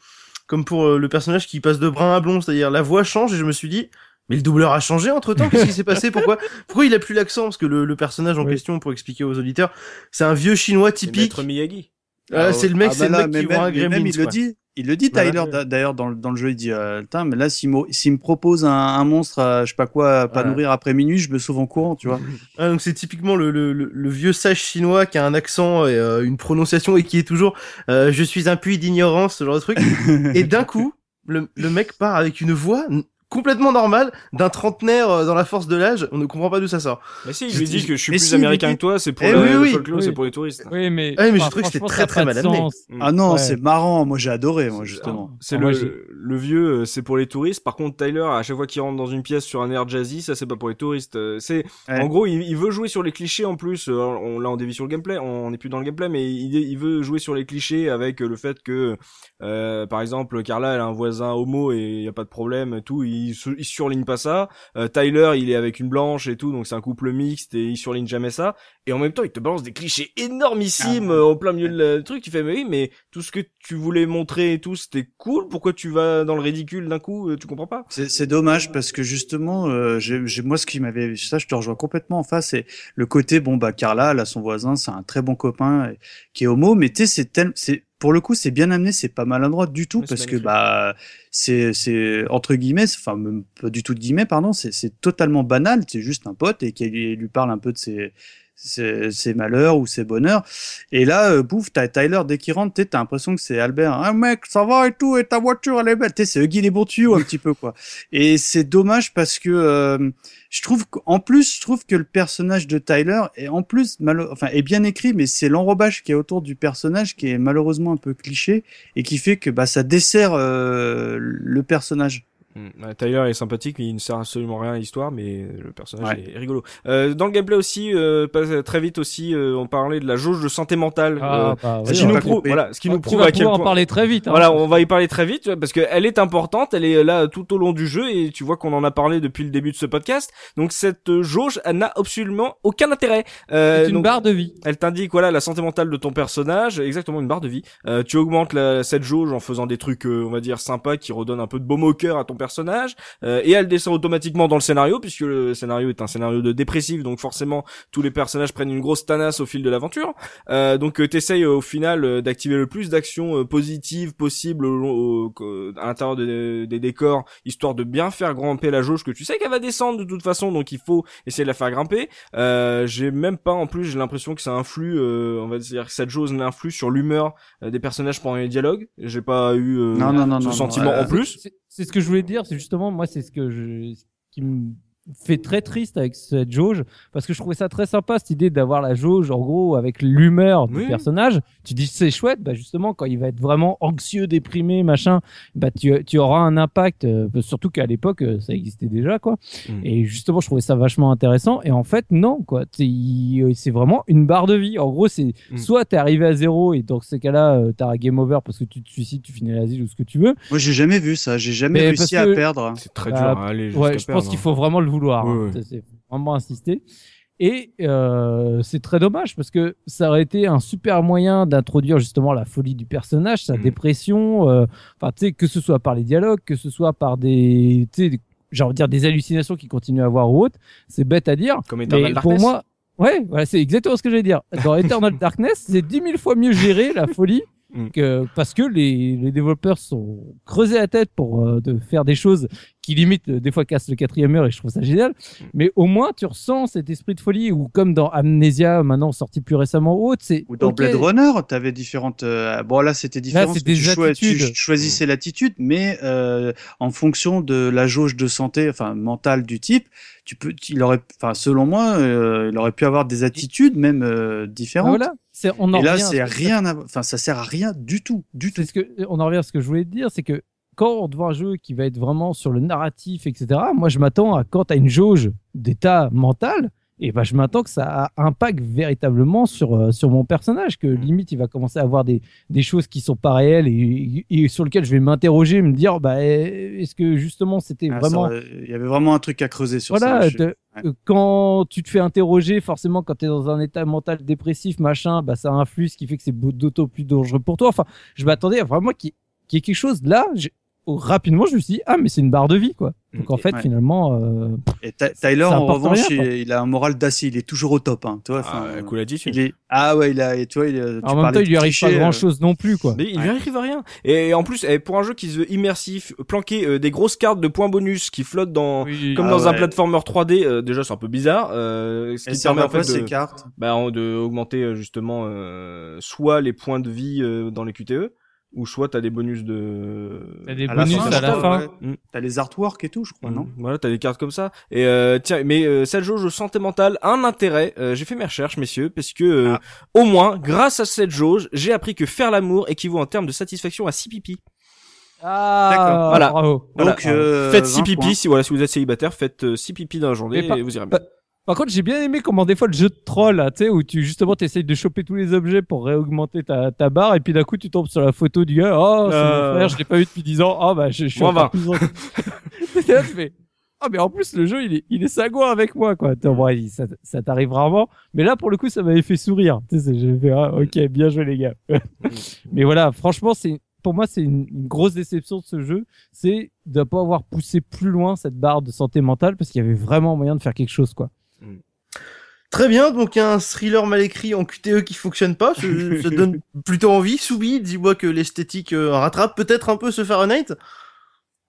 comme pour euh, le personnage qui passe de brun à blond, c'est-à-dire la voix change et je me suis dit. Mais le doubleur a changé entre temps. Qu'est-ce qui s'est passé? Pourquoi? [laughs] Pourquoi il a plus l'accent? Parce que le, le personnage en Oui. question, pour expliquer aux auditeurs, c'est un vieux chinois C'est typique. Maître Miyagi. Euh, c'est le mec, Ah, c'est bah le là, mec qui voit un Gremlins. même, il le dit. Il le dit. Tyler, d'a- d'ailleurs, dans, le- dans le jeu, il dit, euh, mais là, s'il me, s'il me propose un, un monstre, à, je sais pas quoi, à pas Voilà. nourrir après minuit, je me sauve en courant, tu vois. [laughs] Ah, donc c'est typiquement le, le, le, le vieux sage chinois qui a un accent et euh, une prononciation et qui est toujours euh, je suis un puits d'ignorance ce genre de truc [laughs] et d'un coup le, le mec part avec une voix complètement normale d'un trentenaire euh, dans la force de l'âge on ne comprend pas d'où ça sort Mais si, il Je lui dis- dit que je suis mais plus si, américain dit- que toi, c'est pour Eh le, oui, le oui. folklore, Oui. c'est pour les touristes. Oui, mais. Ah oui, mais j'ai enfin, trouvé que c'était très, très mal amené. Ah non, Ouais. c'est marrant. Moi, j'ai adoré, moi, justement. C'est Ah, le, le vieux, euh, c'est pour les touristes. Par contre, Tyler, à chaque fois qu'il rentre dans une pièce sur un air jazzy, ça c'est pas pour les touristes. Euh, C'est, Ouais. en gros, il, il veut jouer sur les clichés en plus. On, là, on dévie sur le gameplay. On n'est plus dans le gameplay, mais il, il veut jouer sur les clichés avec le fait que, euh, par exemple, Carla, elle a un voisin homo et il y a pas de problème, et tout. Il, se- il surligne pas ça. Euh, Tyler, il est avec une blanche et tout, donc c'est un couple mixte et il surligne jamais ça. Et en même temps, il te balance des clichés énormissimes Ah. euh, au plein milieu de le truc. Tu fais, mais oui, mais tout ce que tu voulais montrer et tout, c'était cool. Pourquoi tu vas dans le ridicule d'un coup euh, Tu comprends pas? C'est dommage parce que justement, euh, j'ai moi, ce qui m'avait, ça, je te rejoins complètement en face, c'est le côté, bon, bah, Carla, là, son voisin, c'est un très bon copain et- qui est homo, mais tu sais, c'est, pour le coup, c'est bien amené, c'est pas maladroit du tout parce que, bah, c'est, c'est, entre guillemets, enfin, même pas du tout de guillemets, pardon, c'est, c'est totalement banal, c'est juste un pote et qui lui, parle un peu de ses, ses, ses malheurs ou ses bonheurs. Et là, euh, bouf, t'as Tyler, dès qu'il rentre, t'as l'impression que c'est Albert. Ah, mec, ça va et tout, et ta voiture, elle est belle. Sais, c'est Huggy les bons tuyaux, un petit peu, quoi. Et c'est dommage parce que, euh, je trouve qu'en plus, je trouve que le personnage de Tyler est en plus, malo- enfin, est bien écrit, mais c'est l'enrobage qui est autour du personnage qui est malheureusement un peu cliché et qui fait que, bah, ça dessert, euh, le personnage. Mm. Ouais, Tyler est sympathique, il ne sert absolument rien à l'histoire, mais le personnage Ouais. est rigolo. Euh, dans le gameplay aussi, euh, pas- très vite aussi, euh, on parlait de la jauge de santé mentale. Ah, euh, bah, ce oui, qui on nous va- prouve, voilà, ce qui nous prouve à quel pouvoir en point. parler très vite. hein. Voilà, on va y parler très vite parce qu'elle est importante, elle est là tout au long du jeu et tu vois qu'on en a parlé depuis le début de ce podcast. Donc cette euh, jauge, elle n'a absolument aucun intérêt. Euh, C'est une donc, barre de vie. Elle t'indique voilà la santé mentale de ton personnage, exactement une barre de vie. Euh, tu augmentes la, cette jauge en faisant des trucs, euh, on va dire sympas, qui redonnent un peu de baume au cœur à ton personnage. Euh, et elle descend automatiquement dans le scénario puisque le scénario est un scénario de dépressif, donc forcément tous les personnages prennent une grosse tanasse au fil de l'aventure. Euh, donc euh, t'essayes euh, au final euh, d'activer le plus d'actions positives possibles au au- à l'intérieur des, des décors, histoire de bien faire grimper la jauge que tu sais qu'elle va descendre de toute façon, donc il faut essayer de la faire grimper. Euh, j'ai même pas en plus j'ai l'impression que ça influe, euh, on va dire que cette jauge influe sur l'humeur des personnages pendant les dialogues. J'ai pas eu euh, Non, non, non, ce non, non, sentiment euh, en plus. C'est- ce que je voulais dire, c'est justement, moi, c'est ce que je, ce qui me fait très triste avec cette jauge, parce que je trouvais ça très sympa, cette idée d'avoir la jauge, en gros, avec l'humeur du Oui. personnage. Tu dis, c'est chouette, bah, justement, quand il va être vraiment anxieux, déprimé, machin, bah, tu, tu auras un impact, euh, surtout qu'à l'époque, euh, ça existait déjà, quoi. Mm. Et justement, je trouvais ça vachement intéressant. Et en fait, non, quoi. C'est euh, c'est vraiment une barre de vie. En gros, c'est Mm. soit t'es arrivé à zéro et dans ces cas-là, euh, t'as un game over parce que tu te suicides, tu finis à l'asile ou ce que tu veux. Moi, j'ai jamais vu ça. J'ai jamais Mais réussi à que- perdre. C'est très Bah, dur à aller Ouais, je pense qu'il hein. faut vraiment le vouloir. Hein. C'est- vraiment insister. Et euh, c'est très dommage parce que ça aurait été un super moyen d'introduire justement la folie du personnage, sa Mhm. dépression. euh, Enfin, tu sais, que ce soit par les dialogues, que ce soit par des, tu sais, des- j'ai envie de dire des hallucinations qu'il continue à avoir ou autre. C'est bête à dire. Comme Mais pour moi, ouais, voilà, c'est exactement ce que j'allais dire. Dans Eternal Darkness, c'est dix mille fois mieux géré la folie Mm. Que, parce que les, les développeurs sont creusés la tête pour euh, de faire des choses qui limite euh, des fois cassent le quatrième mur et je trouve ça génial. Mm. Mais au moins tu ressens cet esprit de folie ou comme dans Amnesia maintenant sorti plus récemment ou autre, c'est Ou dans Blade Runner, tu avais différentes. euh, Bon, là, c'était différent. parce que des tu, choisissais l'attitude, mais euh, en fonction de la jauge de santé, enfin mentale du type, tu peux, il aurait, enfin selon moi, euh, il aurait pu avoir des attitudes même euh, bah différentes. voilà, on en Et là, c'est rien, à- enfin ça sert à rien du tout, du tout. Ce que on en revient à ce que je voulais te dire, c'est que quand on voit un jeu qui va être vraiment sur le narratif, etc. Moi, je m'attends à quand as une jauge d'état mental, et ben je m'attends que ça impacte véritablement sur euh, sur mon personnage, que limite il va commencer à avoir des des choses qui sont pas réelles et, et sur lesquelles je vais m'interroger, me dire bah eh, est-ce que justement c'était Ah, vraiment Il y avait vraiment un truc à creuser sur voilà, ça. Je- euh, quand tu te fais interroger, forcément, quand tu es dans un état mental dépressif, machin, bah, ça influe, ce qui fait que c'est d'autant plus dangereux pour toi. Enfin, je m'attendais à vraiment qu'il y ait quelque chose là. oh, rapidement, je me suis dit, ah, mais c'est une barre de vie, quoi. Donc, en fait, Ouais. finalement, euh, Et Ty- Tyler, en revanche, rien, il, il a un moral d'acier. Il est toujours au top, hein. Tu vois, enfin, Ah, cool attitude. il est. Ah ouais, il a. Et tu vois, il, tu en même temps, il lui arrive pas clichés, euh, grand chose non plus, quoi. Mais il lui Ouais. arrive à rien. Et en plus, eh, pour un jeu qui se veut immersif, planquer euh, des grosses cartes de points bonus qui flottent dans, Oui. comme Ah dans un platformer 3D, euh, déjà c'est un peu bizarre. Euh, ce qui ça permet en fait ces de, cartes? Bah, de augmenter euh, justement euh, soit les points de vie euh, dans les QTE, ou soit t'as des bonus de. T'as des À la bonus fin, à la fin. ouais. Mm. T'as les artworks et tout, je crois, non Mm. Voilà, t'as des cartes comme ça. Et euh, tiens, mais euh, cette jauge santé mentale a un intérêt. Euh, j'ai fait mes recherches, messieurs, parce que euh, Ah. au moins, grâce à cette jauge, j'ai appris que faire l'amour équivaut en termes de satisfaction à 6 pipis. Ah, D'accord. Voilà. bravo. Voilà. Donc, euh, faites 6 20 pipis si voilà si vous êtes célibataire, faites 6 pipis dans la journée pas- et vous irez bien. Par contre, j'ai bien aimé comment des fois le jeu de troll, là, tu sais, où tu justement t'essayes de choper tous les objets pour réaugmenter ta, ta barre, et puis d'un coup tu tombes sur la photo du gars, oh, c'est Euh. mon frère, je l'ai pas vu depuis 10 ans, ah bah je, je suis encore plus en- [laughs] [laughs] là, tu fais, ah mais en plus le jeu il est, il est sagouin avec moi quoi. Attends, bon, il- ça, ça t'arrive rarement, mais là pour le coup ça m'avait fait sourire. Tu sais, j'ai fait, ah, ok, bien joué les gars. [laughs] mais voilà, franchement c'est pour moi, c'est une, une grosse déception de ce jeu, c'est de pas avoir poussé plus loin cette barre de santé mentale parce qu'il y avait vraiment moyen de faire quelque chose, quoi. Très bien, donc un thriller mal écrit en QTE qui fonctionne pas, ça, [laughs] ça donne plutôt envie. Soubi, dis-moi que l'esthétique euh, rattrape peut-être un peu ce Fahrenheit.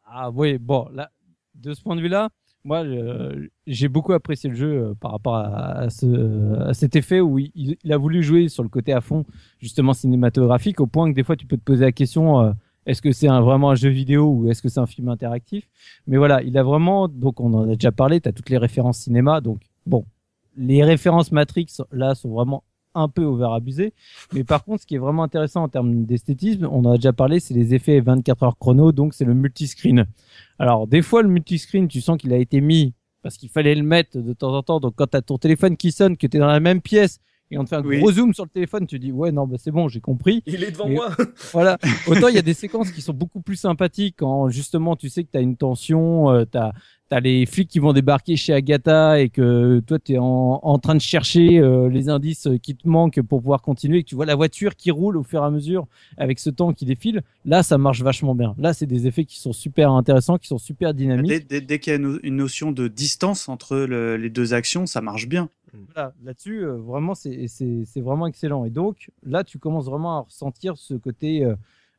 Ah oui, bon, là, de ce point de vue-là, moi, euh, j'ai beaucoup apprécié le jeu euh, par rapport à, à ce, à cet effet où il, il a voulu jouer sur le côté à fond, justement cinématographique, au point que des fois tu peux te poser la question euh, est-ce que c'est un, vraiment un jeu vidéo ou est-ce que c'est un film interactif? Mais voilà, il a vraiment, donc on en a déjà parlé, tu as toutes les références cinéma, donc bon, les références Matrix là sont vraiment un peu over-abusées. Mais par contre, ce qui est vraiment intéressant en termes d'esthétisme, on en a déjà parlé, c'est les effets 24 heures chrono, donc c'est le multiscreen. Alors, des fois, le multiscreen, tu sens qu'il a été mis parce qu'il fallait le mettre de temps en temps. Donc, quand tu as ton téléphone qui sonne, que tu es dans la même pièce et on te fait un Oui. gros zoom sur le téléphone, tu dis, ouais, non, bah, c'est bon, j'ai compris. Il est devant Et- moi. [laughs] Voilà. Autant il y a des séquences qui sont beaucoup plus sympathiques quand justement tu sais que tu as une tension, euh, tu as, les flics qui vont débarquer chez Agatha et que toi tu es en, en train de chercher euh, les indices qui te manquent pour pouvoir continuer et que tu vois la voiture qui roule au fur et à mesure avec ce temps qui défile. Là, ça marche vachement bien. Là, c'est des effets qui sont super intéressants, qui sont super dynamiques. Dès, dès- dès qu'il y a une, une notion de distance entre le- les deux actions, ça marche bien. Voilà, là-dessus, euh, vraiment, c'est vraiment excellent. Et donc, là, tu commences vraiment à ressentir ce côté euh,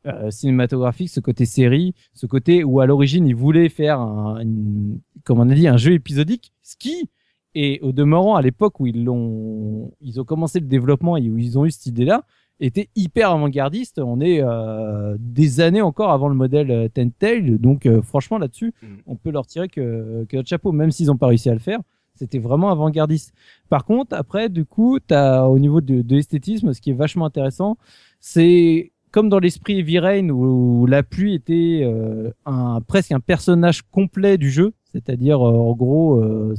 euh, cinématographique, ce côté série, ce côté où à l'origine, ils voulaient faire, un, une- comme on a dit, un jeu épisodique, ce qui, et au demeurant, à l'époque où ils, l'ont, ils ont commencé le développement et où ils ont eu cette idée-là, était hyper avant-gardiste. On est euh, des années encore avant le modèle Telltale. Donc, franchement, là-dessus, Mm. on peut leur tirer que, que notre chapeau, même s'ils n'ont pas réussi à le faire. C'était vraiment avant-gardiste. Par contre, après, du coup, t'as au niveau de, l'esthétisme, ce qui est vachement intéressant, c'est comme dans l'esprit Heavy Rain où, où la pluie était euh, un, presque un personnage complet du jeu, c'est-à-dire euh, en gros, euh,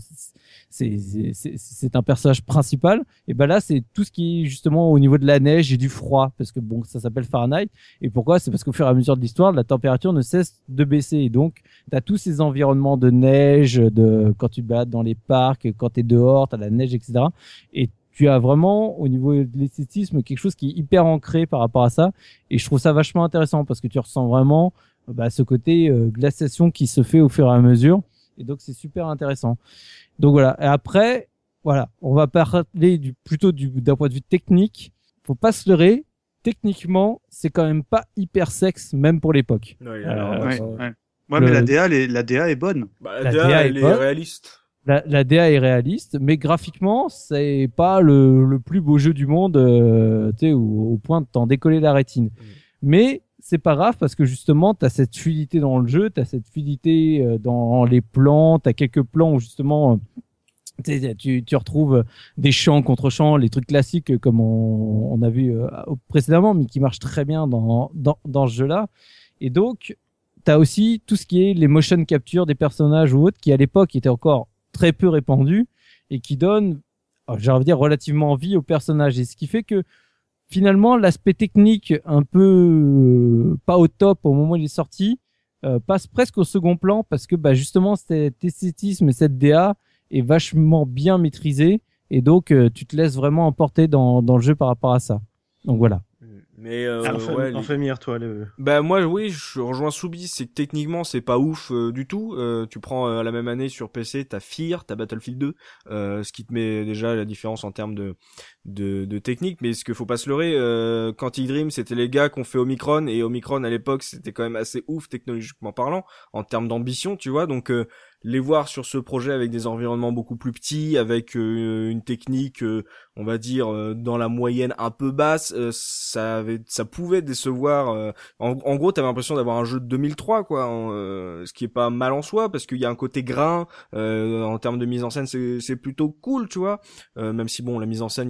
c'est un personnage principal. Et ben là, c'est tout ce qui est justement au niveau de la neige et du froid, parce que bon, ça s'appelle Fahrenheit. Et pourquoi? C'est parce qu'au fur et à mesure de l'histoire, la température ne cesse de baisser. Et donc, tu as tous ces environnements de neige, de quand tu balades dans les parcs, quand tu es dehors, tu as la neige, etc. Et tu as vraiment, au niveau de l'esthétisme, quelque chose qui est hyper ancré par rapport à ça. Et je trouve ça vachement intéressant parce que tu ressens vraiment bah, ce côté euh, glaciation qui se fait au fur et à mesure. Et donc, c'est super intéressant. Donc voilà. Et après, voilà, on va parler du, plutôt du- d'un point de vue technique. Faut pas se leurrer. techniquement, c'est quand même pas hyper sexe, même pour l'époque. Ouais, Euh, Ouais, euh, ouais. Ouais, le- mais la DA, est, la DA est bonne. bah, la la DA, DA elle est est bonne. réaliste. La, la DA est réaliste, mais graphiquement, c'est pas le, le plus beau jeu du monde, euh, tu sais, au, au point de t'en décoller la rétine. Mais c'est pas grave parce que justement, t'as cette fluidité dans le jeu, t'as cette fluidité euh, dans les plans, t'as quelques plans où justement, euh, tu, tu, tu retrouves des champs contre champs, les trucs classiques euh, comme on, a vu euh, précédemment, mais qui marchent très bien dans, dans, ce jeu-là. Et donc, t'as aussi tout ce qui est les motion capture des personnages ou autres qui à l'époque étaient encore très peu répandu et qui donne, alors, j'ai envie de dire, relativement envie aux personnages. Et ce qui fait que finalement, l'aspect technique un peu euh, pas au top au moment où il est sorti euh, passe presque au second plan parce que bah, justement cet esthétisme et cette DA est vachement bien maîtrisé et donc euh, tu te laisses vraiment emporter dans, dans le jeu par rapport à ça. Donc voilà. Mais euh, ouais, les- toi, le... Bah moi oui, je rejoins Soubi, c'est que techniquement c'est pas ouf euh, du tout. Euh, tu prends euh, la même année sur PC, t'as Fear, t'as Battlefield 2, euh, ce qui te met déjà la différence en termes de de, de technique. Mais ce qu'il faut pas se leurrer, euh, Quantic Dream c'était les gars qu'on fait Omicron et Omicron à l'époque c'était quand même assez ouf technologiquement parlant en termes d'ambition, tu vois. Donc euh, les voir sur ce projet avec des environnements beaucoup plus petits, avec euh, une technique, euh, on va dire euh, dans la moyenne un peu basse, euh, ça avait, ça pouvait décevoir. euh, en, en gros, t'avais l'impression d'avoir un jeu de 2003, quoi, en, euh, ce qui est pas mal en soi, parce qu'il y a un côté grain en termes de mise en scène, c'est plutôt cool, tu vois. Même si bon, la mise en scène,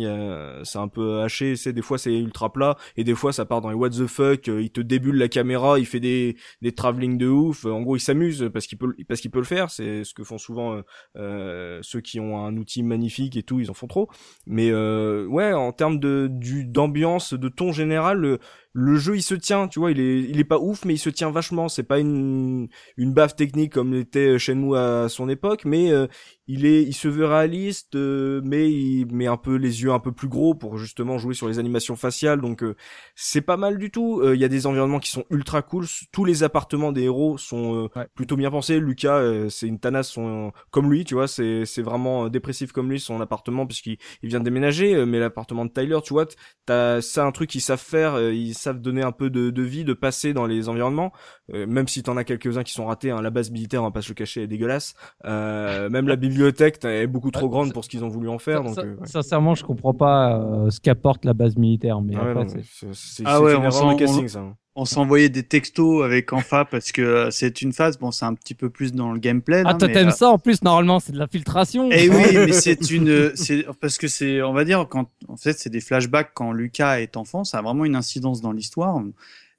c'est un peu haché, c'est des fois c'est ultra plat, et des fois ça part dans les what the fuck, il te débulle la caméra, il fait des des travelling de ouf. En gros, il s'amuse parce qu'il peut parce qu'il peut le faire. C'est ce que font souvent euh, euh, ceux qui ont un outil magnifique et tout, ils en font trop. Mais euh, ouais, en termes de d'ambiance, de ton général, le jeu il se tient, tu vois, il est il est pas ouf, mais il se tient vachement. C'est pas une une baffe technique comme l'était Shenmue à son époque, mais euh, il est il se veut réaliste, euh, mais il met un peu les yeux un peu plus gros pour justement jouer sur les animations faciales. Donc euh, c'est pas mal du tout. Euh, Il y a des environnements qui sont ultra cool. Tous les appartements des héros sont euh, Ouais. plutôt bien pensés. Lucas, euh, c'est une tanasse son, comme lui, tu vois, c'est c'est vraiment dépressif comme lui son appartement puisqu'il il vient de déménager. Mais l'appartement de Tyler, tu vois, t'as ça un truc qu'ils savent faire. euh, Ils savent donner un peu de, de vie, de passer dans les environnements. Euh, même si t'en as quelques-uns qui sont ratés, hein, la base militaire, on va pas se le cacher, est dégueulasse. Euh, même la bibliothèque est beaucoup trop grande pour ce qu'ils ont voulu en faire. Donc, euh, ouais. Sincèrement, je comprends pas euh, ce qu'apporte la base militaire, mais Ah ouais, c'est- Ah ouais, on sent- on- casting, ça. On s'envoyait des textos avec Enfa parce que euh, c'est une phase, bon, c'est un petit peu plus dans le gameplay. Ah, toi t'aimes euh, ça en plus, normalement, c'est de la filtration. Eh oui, [laughs] mais c'est une, c'est parce que c'est, on va dire, quand en fait, c'est des flashbacks quand Lucas est enfant, ça a vraiment une incidence dans l'histoire.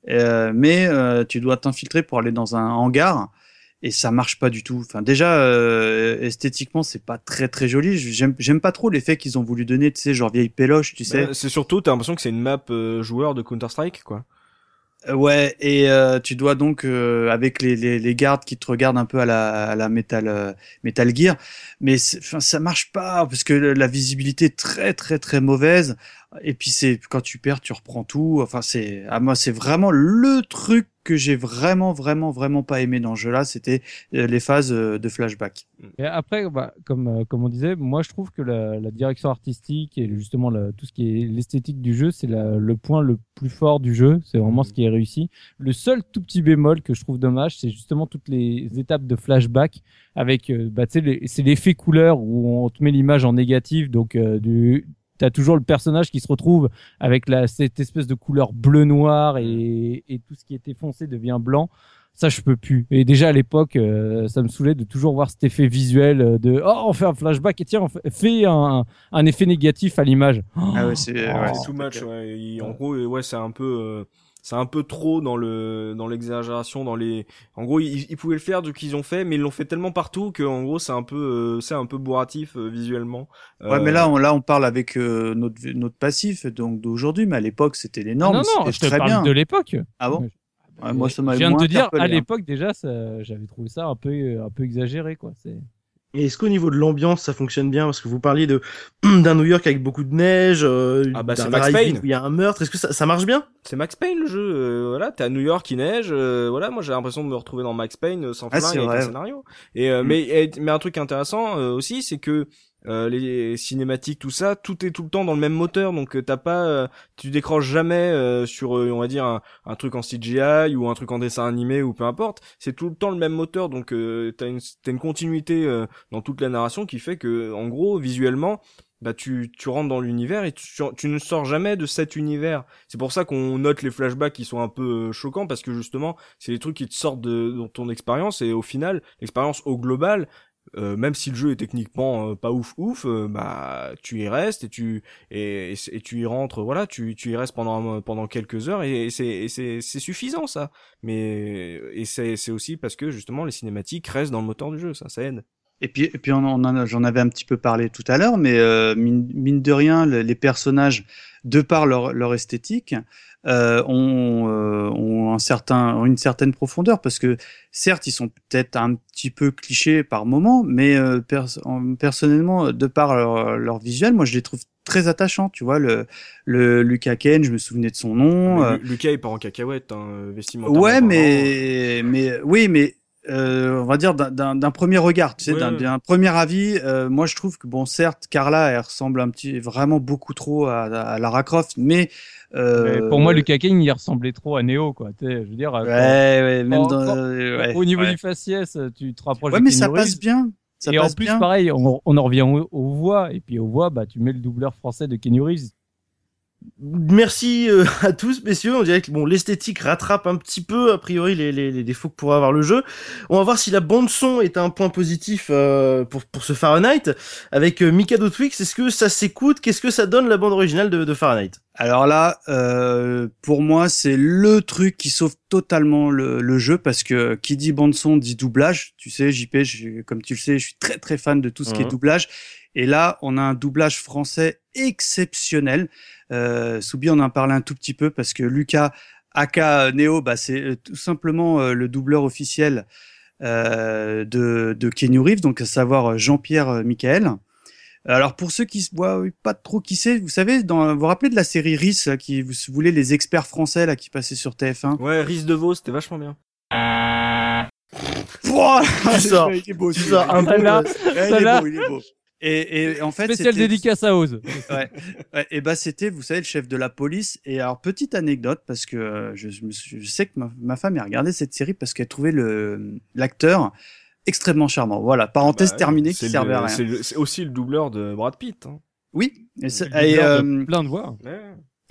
Euh, mais euh, tu dois t'infiltrer pour aller dans un hangar et ça marche pas du tout. Enfin, déjà euh, esthétiquement, c'est pas très très joli. J'aime, j'aime pas trop l'effet qu'ils ont voulu donner, tu sais, genre vieille péloche, tu sais. Bah, c'est surtout, t'as l'impression que c'est une map euh, joueur de Counter Strike, quoi. Ouais, et euh, tu dois donc euh, avec les, les, les gardes qui te regardent un peu à la, à la Metal euh, Metal Gear, mais ça marche pas parce que la visibilité est très très très mauvaise. Et puis c'est quand tu perds, tu reprends tout. Enfin c'est à moi c'est vraiment le truc que j'ai vraiment vraiment vraiment pas aimé dans ce jeu-là, c'était euh, les phases euh, de flashback. Et après, bah, comme, euh, comme on disait, moi je trouve que la, la direction artistique et justement la- tout ce qui est l'esthétique du jeu, c'est le point le plus fort du jeu. C'est vraiment Mhm. ce qui est réussi. Le seul tout petit bémol que je trouve dommage, c'est justement toutes les étapes de flashback avec, bah, c'est l'effet couleur où on te met l'image en négatif, donc euh, du T'as toujours le personnage qui se retrouve avec la, cette espèce de couleur bleu-noir et, et tout ce qui était foncé devient blanc. Ça je peux plus. Et déjà à l'époque euh, ça me saoulait de toujours voir cet effet visuel euh, de oh on fait un flashback et tiens on fait, fais un, un effet négatif à l'image. Ah ouais, c'est Oh, ouais, too much, ouais. Il- en gros, ouais, c'est un peu, euh, c'est un peu trop dans le, dans l'exagération, dans les. En gros, ils, ils pouvaient le faire du qu'ils ont fait, mais ils l'ont fait tellement partout que, en gros, c'est un peu, euh, c'est un peu bourratif euh, visuellement. Ouais, mais Euh, là, on, là, on parle avec euh, notre, notre passif donc d'aujourd'hui, mais à l'époque, c'était les normes. non non je te parle bien. de l'époque Ah bon Ouais, moi, ça je m'a viens de te dire à hein. l'époque déjà ça- j'avais trouvé ça un peu un peu exagéré quoi c'est Et est-ce qu'au niveau de l'ambiance, ça fonctionne bien? Parce que vous parliez de [clears throat] d'un New York avec beaucoup de neige, euh, Ah bah, d'un c'est Max Payne. où il y a un meurtre. Est-ce que ça, ça marche bien? C'est Max Payne le jeu. euh, voilà, t'es à New York, il neige. euh, voilà, moi j'ai l'impression de me retrouver dans Max Payne euh, sans Ah, flingue avec un scénario. Et euh, Mm. mais et- mais un truc intéressant euh, aussi, c'est que euh, les cinématiques, tout ça, tout est tout le temps dans le même moteur, donc euh, t'as pas, euh, tu décroches jamais sur, on va dire, un, truc en CGI ou un truc en dessin animé ou peu importe. C'est tout le temps le même moteur, donc t'as une, as une continuité dans toute la narration qui fait que, en gros, visuellement, bah tu, tu rentres dans l'univers et tu, tu ne sors jamais de cet univers. C'est pour ça qu'on note les flashbacks qui sont un peu choquants parce que justement c'est les trucs qui te sortent de, ton expérience et au final l'expérience au global euh, même si le jeu est techniquement euh, pas ouf ouf, euh, bah tu y restes et tu et, et, tu y rentres, voilà, tu, tu y restes pendant pendant quelques heures et, c'est c'est c'est suffisant ça. Mais et c'est c'est aussi parce que justement les cinématiques restent dans le moteur du jeu, ça ça aide. Et puis, et puis j'en avais un petit peu parlé tout à l'heure, mais mine, mine, de rien, les personnages, de par leur, leur esthétique, euh, ont, euh, ont, un certain, ont une certaine profondeur parce que certes ils sont peut-être un petit peu clichés par moment, mais euh, personnellement de par leur, leur, visuel, moi je les trouve très attachants. Tu vois le, le Lucas Ken, je me souvenais de son nom. Euh. Lucas il part en cacahuète, hein, vestimentaire. Ouais, mais mais oui, mais euh, on va dire d'un premier regard, tu sais, d'un premier avis. Euh, moi, je trouve que bon, certes, Carla, elle ressemble un petit, vraiment beaucoup trop à, à Lara Croft, mais euh... pour moi, Lucas King, il ressemblait trop à Neo, quoi. Tu sais, je veux dire. Ouais, ouais, même dans, ouais, au niveau du faciès, tu te rapproches. Ouais, mais ça passe bien. Ça et passe en plus, bien. pareil, on, on en revient aux, aux, voix, et puis aux voix, bah, tu mets le doubleur français de Kenny Reeves Merci euh, [laughs] à tous, messieurs. On dirait que bon, l'esthétique rattrape un petit peu, a priori, les, les, les, défauts que pourrait avoir le jeu. On va voir si la bande son est un point positif euh, pour, pour ce Fahrenheit. Avec euh, Mikado Twix, est-ce que ça s'écoute? Qu'est-ce que ça donne la bande originale de, de Fahrenheit? Alors là, euh, pour moi, c'est le truc qui sauve totalement le, le, jeu parce que qui dit bande son dit doublage. Tu sais, JP, comme tu le sais, je suis très très fan de tout ce qui est mhm. doublage. Et là, on a un doublage français exceptionnel. Euh, Soubi en a parlé un tout petit peu parce que Lucas Aka Neo, bah, c'est euh, tout simplement euh, le doubleur officiel euh, de, de Kenny Reeves, donc à savoir Jean-Pierre Michael. Alors pour ceux qui se voient pas trop qui c'est, vous savez, dans, vous vous rappelez de la série Riz qui vous voulez les experts français là qui passaient sur TF1 Ouais, Riz de Vaux, c'était vachement bien. Wow, il est beau, ça, un peu là, il est beau, il est beau. Et, et en fait, spécial dédicace à Oz. [laughs] ouais, ouais, et bah c'était, vous savez, le chef de la police. Et alors petite anecdote parce que euh, je, je, sais que ma, ma, femme a regardé cette série parce qu'elle trouvait le l'acteur extrêmement charmant. Voilà, parenthèse bah, terminée qui servait à rien. C'est aussi le doubleur de Brad Pitt. Hein. Oui, et, et euh, plein de voix. Ouais.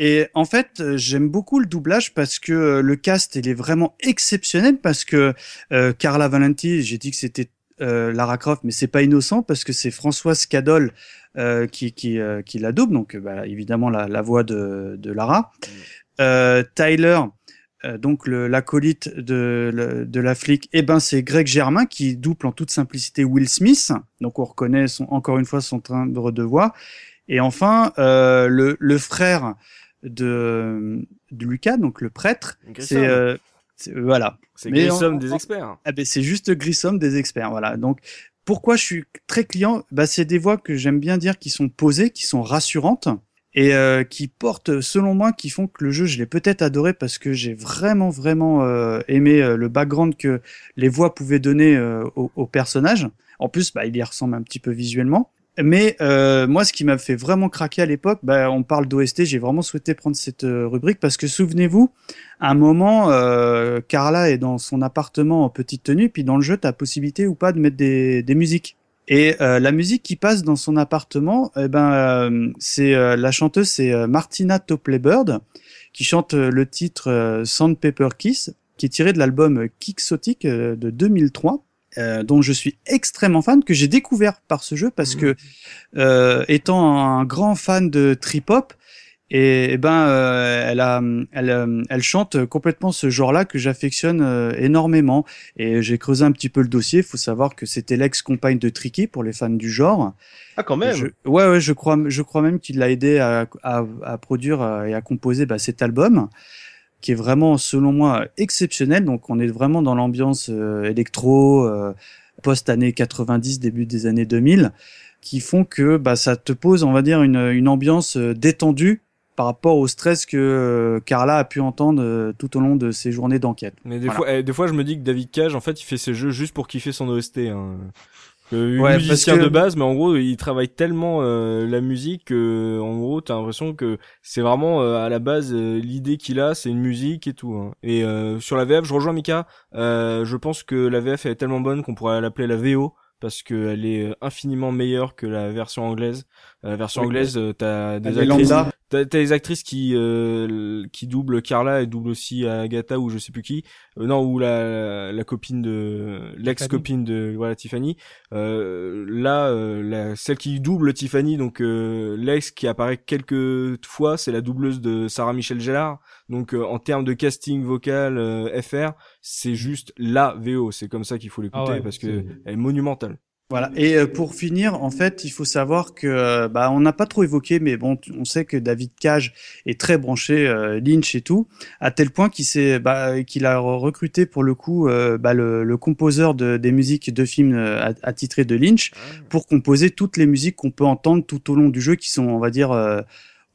Et en fait, j'aime beaucoup le doublage parce que euh, le cast il est vraiment exceptionnel parce que euh, Carla Valenti, j'ai dit que c'était euh, Lara Croft, mais c'est pas innocent parce que c'est Françoise Cadol euh, qui qui, euh, qui la double, donc bah, évidemment la, la, voix de, de Lara. Mm. Tyler, donc l'acolyte de, de la flic, eh ben c'est Greg Germain qui double en toute simplicité Will Smith, donc on reconnaît son, encore une fois son timbre de voix. Et enfin le, le frère de, de Lucas, donc le prêtre, c'est voilà. C'est Grissom des experts. Ah ben c'est juste Grissom des experts, voilà. Donc pourquoi je suis très client? Bah, c'est des voix que j'aime bien dire qui sont posées, qui sont rassurantes et euh, qui portent, selon moi, qui font que le jeu, je l'ai peut-être adoré parce que j'ai vraiment, vraiment euh, aimé euh, le background que les voix pouvaient donner au, au, personnage. En plus, bah, il y ressemble un petit peu visuellement. Mais euh, moi, ce qui m'a fait vraiment craquer à l'époque, bah, on parle d'OST, j'ai vraiment souhaité prendre cette euh, rubrique parce que souvenez-vous, à un moment, euh, Carla est dans son appartement en petite tenue, puis dans le jeu, tu as possibilité ou pas de mettre des, des musiques. Et euh, la musique qui passe dans son appartement, eh ben, euh, c'est euh, la chanteuse, c'est Martina Topley-Bird, qui chante le titre Sandpaper Kiss, qui est tiré de l'album Quixotic de 2003. Euh, dont je suis extrêmement fan, que j'ai découvert par ce jeu parce que euh, étant un grand fan de trip hop, et, ben euh, elle a, elle, euh, elle chante complètement ce genre-là que j'affectionne euh, énormément. Et j'ai creusé un petit peu le dossier. Il faut savoir que c'était l'ex-compagne de Tricky pour les fans du genre. Ah quand même. Je, ouais ouais, je crois, je crois même qu'il l'a aidé à, à, à, produire et à composer bah, cet album qui est vraiment, selon moi, exceptionnel. Donc, on est vraiment dans l'ambiance euh, électro, euh, post-années 90, début des années 2000, qui font que bah, ça te pose, on va dire, une, une ambiance euh, détendue par rapport au stress que Carla a pu entendre tout au long de ses journées d'enquête. Mais des, fois, eh, des fois, je me dis que David Cage, en fait, il fait ses jeux juste pour kiffer son OST. Hein. Euh, Ouais, musicien que- de base, mais en gros, il travaille tellement euh, la musique que, en gros, t'as l'impression que c'est vraiment euh, à la base euh, l'idée qu'il a, c'est une musique et tout. hein. Et euh, sur la VF, je rejoins Mika. Euh, je pense que la VF est tellement bonne qu'on pourrait l'appeler la VO parce qu'elle est infiniment meilleure que la version anglaise. Euh, La version Oui, anglaise, euh, t'as des actrices, t'as t'as des actrices qui euh, qui doublent Carla et doublent aussi Agatha ou je sais plus qui. Euh, non, ou la la copine de l'ex copine de voilà Tiffany. Euh, là, euh, la, celle qui double Tiffany, donc euh, l'ex qui apparaît quelques fois, c'est la doubleuse de Sarah Michelle Gellar. Donc euh, en termes de casting vocal euh, FR, c'est juste la VO. C'est comme ça qu'il faut l'écouter Ah ouais, parce que elle est monumentale. Voilà. Et euh, pour finir, en fait, il faut savoir que euh, bah on n'a pas trop évoqué, mais bon, on sait que David Cage est très branché euh, Lynch et tout, à tel point qu'il s'est bah, qu'il a recruté pour le coup euh, bah, le, le composeur de, des musiques de films euh, at- attitrés de Lynch pour composer toutes les musiques qu'on peut entendre tout au long du jeu, qui sont, on va dire, euh,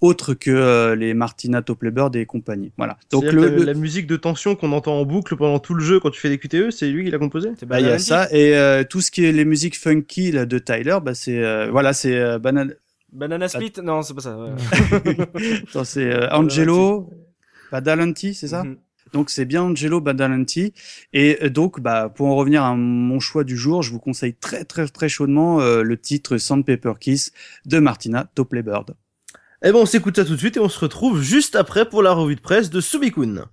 autres que euh, les Martina Topley-Bird et compagnie. Voilà. Donc le, le- la musique de tension qu'on entend en boucle pendant tout le jeu quand tu fais des QTE, c'est lui qui l'a composé bah, il y a ça et euh, tout ce qui est les musiques funky là, de Tyler, bah c'est euh, voilà, c'est euh, Banana Banana Split? Non, c'est pas ça. ouais. [laughs] C'est euh, Angelo Badalanti, c'est ça? Mhm. Donc c'est bien Angelo Badalanti. Et donc, bah, pour en revenir à mon choix du jour, je vous conseille très très très chaudement euh, le titre Sandpaper Kiss de Martina Topley-Bird. Eh ben on s'écoute ça tout de suite et on se retrouve juste après pour la revue de presse de Subikun.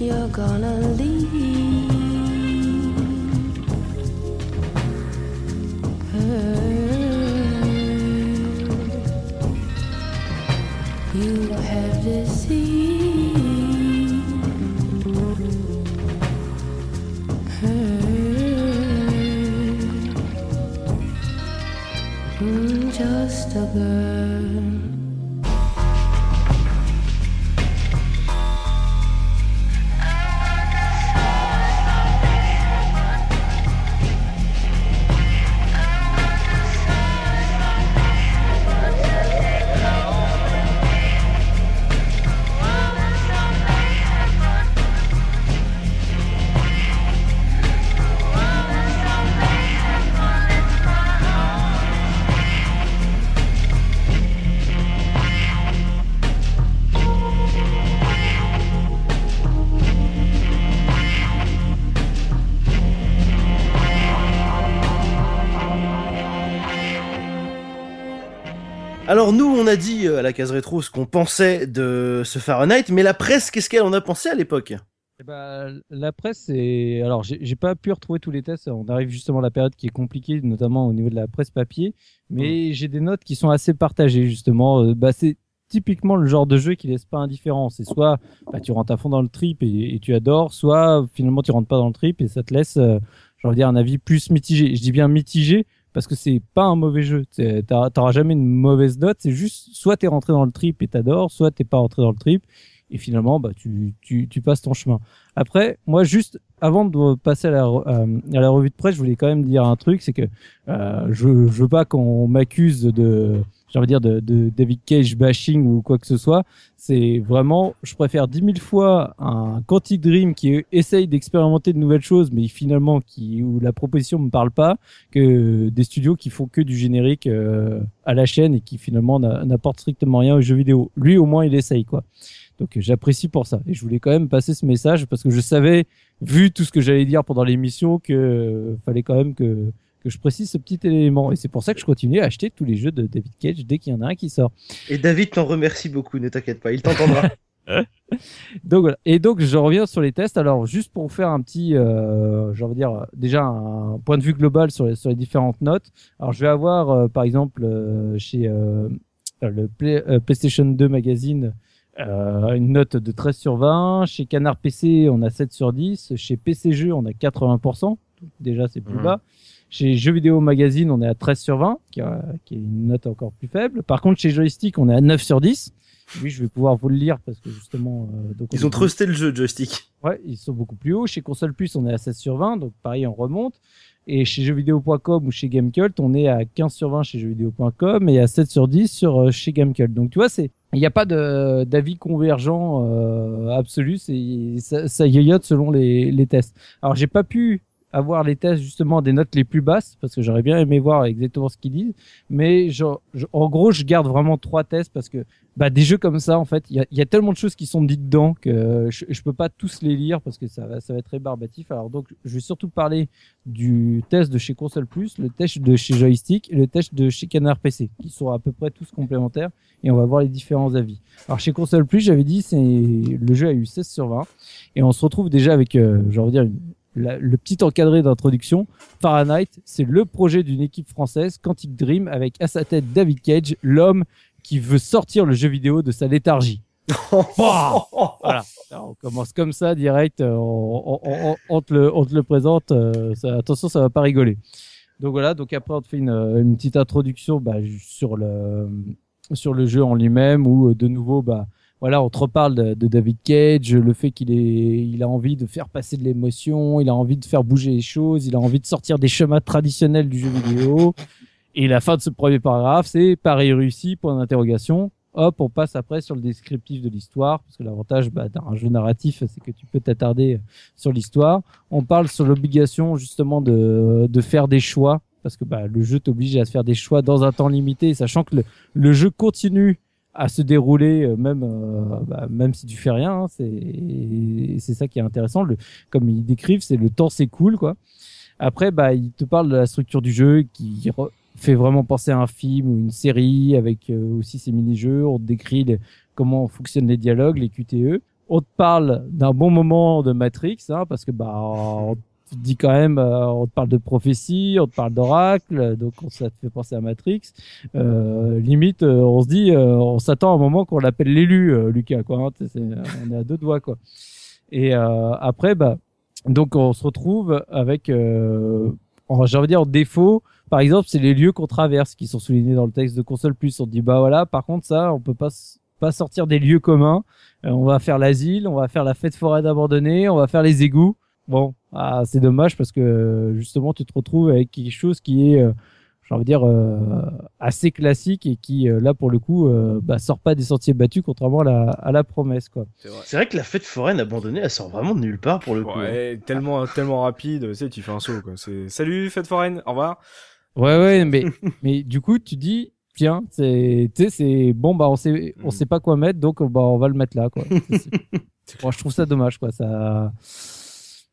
You're gonna leave. her. You have deceived. I'm hmm, just a girl. Alors nous, on a dit euh, à la case rétro ce qu'on pensait de ce Fahrenheit, mais la presse, qu'est-ce qu'elle en a pensé à l'époque? Eh ben, la presse, c'est. Alors, j'ai pas pu retrouver tous les tests. On arrive justement à la période qui est compliquée, notamment au niveau de la presse papier. Mais j'ai des notes qui sont assez partagées, justement. Euh, bah, c'est typiquement le genre de jeu qui laisse pas indifférent. C'est soit bah, tu rentres à fond dans le trip et, et tu adores, soit finalement tu rentres pas dans le trip et ça te laisse, euh, j'ai envie de dire, un avis plus mitigé. Je dis bien mitigé parce que c'est pas un mauvais jeu. T'auras jamais une mauvaise note. C'est juste soit t'es rentré dans le trip et t'adores, soit t'es pas rentré dans le trip et finalement bah tu, tu, tu passes ton chemin. Après, moi juste avant de passer à la, euh, à la revue de presse, je voulais quand même dire un truc, c'est que euh, je, je veux pas qu'on m'accuse de j'ai envie de dire de, de David Cage bashing ou quoi que ce soit. C'est vraiment, je préfère dix mille fois un Quantic Dream qui essaye d'expérimenter de nouvelles choses, mais finalement qui où la proposition me parle pas, que des studios qui font que du générique euh, à la chaîne et qui finalement n'a- n'apportent strictement rien aux jeux vidéo. Lui au moins il essaye quoi. Donc j'apprécie pour ça. Et je voulais quand même passer ce message parce que je savais, vu tout ce que j'allais dire pendant l'émission, que euh, fallait quand même que que je précise ce petit élément. Et c'est pour ça que je continue à acheter tous les jeux de David Cage dès qu'il y en a un qui sort. Et David t'en remercie beaucoup, ne t'inquiète pas, il t'entendra. [laughs] Donc voilà. Et donc je reviens sur les tests. Alors juste pour faire un petit, euh, j'ai envie de dire déjà un point de vue global sur les, sur les différentes notes. Alors je vais avoir euh, par exemple euh, chez euh, le Play- euh, PlayStation 2 magazine euh, une note de 13 sur 20. Chez Canard PC, on a 7 sur 10. Chez PC Jeux, on a 80%. Déjà, c'est plus Mhm. bas. Chez Jeux Vidéo Magazine, on est à 13 sur 20, qui, a- qui est une note encore plus faible. Par contre, chez Joystick, on est à 9 sur 10. Oui, je vais pouvoir vous le lire parce que justement... euh, donc on Ils ont trusté le jeu, joystick. Ouais, ils sont beaucoup plus hauts. Chez Console Plus, on est à 16 sur 20, donc pareil, on remonte. Et chez jeuxvideo.com ou chez Gamecult, on est à 15 sur 20 chez jeuxvideo.com et à 7 sur 10 sur euh, chez Gamecult. Donc tu vois, c'est il n'y a pas d'avis convergent euh, absolu, c'est ça, ça yoyote selon les, les tests. Alors j'ai pas pu avoir les tests justement des notes les plus basses parce que j'aurais bien aimé voir exactement ce qu'ils disent, mais genre, je- en gros je garde vraiment trois tests parce que bah des jeux comme ça en fait il y a, y a tellement de choses qui sont dites dedans que je, je peux pas tous les lire parce que ça va ça va être rébarbatif alors donc je vais surtout parler du test de chez Console Plus le test de chez Joystick et le test de chez Canard PC qui sont à peu près tous complémentaires et on va voir les différents avis. Alors chez Console Plus j'avais dit c'est le jeu a eu 16 sur 20 et on se retrouve déjà avec euh, j'ai envie de dire une- la- le petit encadré d'introduction Fahrenheit c'est le projet d'une équipe française Quantic Dream avec à sa tête David Cage l'homme qui veut sortir le jeu vidéo de sa léthargie. [laughs] Bah voilà. On commence comme ça direct. euh, On, on- on- on te, le, on te le présente. euh, ça- attention, ça va pas rigoler. Donc voilà. Donc après, on te fait une, une petite introduction bah, sur le sur le jeu en lui-même où euh, de nouveau, bah voilà, on te reparle de, David Cage, le fait qu'il il a envie de faire passer de l'émotion, il a envie de faire bouger les choses, il a envie de sortir des chemins traditionnels du jeu vidéo. Et la fin de ce premier paragraphe, c'est Paris réussi, point d'interrogation. Hop, on passe après sur le descriptif de l'histoire, parce que l'avantage bah, d'un jeu narratif, c'est que tu peux t'attarder sur l'histoire. On parle sur l'obligation justement de, de faire des choix, parce que bah, le jeu t'oblige à faire des choix dans un temps limité, sachant que le, le jeu continue à se dérouler, euh, même euh, bah, même si tu fais rien. hein, c'est c'est ça qui est intéressant. Le, comme ils décrivent, c'est le temps s'écoule, quoi. Après, bah, il te parle de la structure du jeu qui fait vraiment penser à un film ou une série avec euh, aussi ses mini-jeux. On te décrit comment fonctionnent les dialogues, les QTE. On te parle d'un bon moment de Matrix, hein, parce que bah, te dit quand même, euh, on te parle de prophétie, on te parle d'oracle, donc on- ça te fait penser à Matrix. Euh, limite, euh, on se dit, euh, on s'attend à un moment qu'on l'appelle l'élu, euh, Lucas, quoi. hein, on est à deux doigts, quoi. Et après, bah, donc on se retrouve avec, euh, j'ai envie de dire, en défaut, par exemple, c'est les lieux qu'on traverse qui sont soulignés dans le texte de console plus. On dit bah voilà, par contre ça, on peut pas pas sortir des lieux communs. Euh, on va faire l'asile, on va faire la fête foraine abandonnée, on va faire les égouts. Bon, ah, c'est dommage parce que euh, justement tu te retrouves avec quelque chose qui est, euh, j'ai envie de dire, euh, assez classique et qui euh, là pour le coup euh, bah, sort pas des sentiers battus contrairement à la, à la promesse quoi. C'est vrai. C'est vrai que la fête foraine abandonnée, elle sort vraiment de nulle part pour le coup. hein. Ouais, tellement, tellement rapide, tu sais, tu fais un saut, quoi. C'est, salut, fête foraine, au revoir. Ouais, ouais, [laughs] mais, mais du coup, tu dis, tiens, c'est, tu sais, c'est bon, bah, on sait, on Mm. sait pas quoi mettre, donc, bah, on va le mettre là, quoi. [laughs] Bon, je trouve ça dommage, quoi. Ça,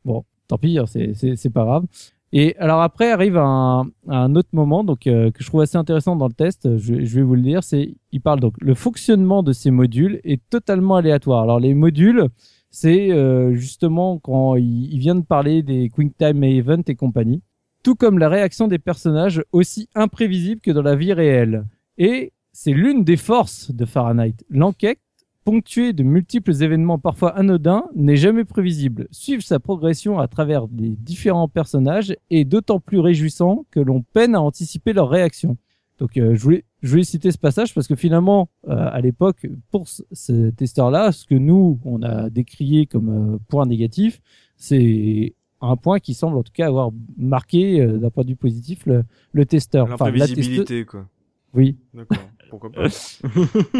bon, tant pis, hein, c'est, pas grave. Et alors après arrive un, un autre moment donc euh, que je trouve assez intéressant dans le test. Je, je vais vous le dire, c'est il parle donc le fonctionnement de ces modules est totalement aléatoire. Alors les modules, c'est euh, justement quand il, il vient de parler des Quick Time Event et compagnie tout comme la réaction des personnages aussi imprévisible que dans la vie réelle. Et c'est l'une des forces de Fahrenheit. L'enquête, ponctuée de multiples événements parfois anodins, n'est jamais prévisible. Suivre sa progression à travers les différents personnages est d'autant plus réjouissant que l'on peine à anticiper leurs réactions. Donc euh, je, voulais, je voulais citer ce passage parce que finalement, euh, à l'époque, pour ce, testeur-là, ce que nous, on a décrié comme euh, point négatif, c'est un point qui semble en tout cas avoir marqué euh, d'un point de vue positif le, le testeur. Enfin, L'imprévisibilité, quoi. Oui. D'accord. Pourquoi pas.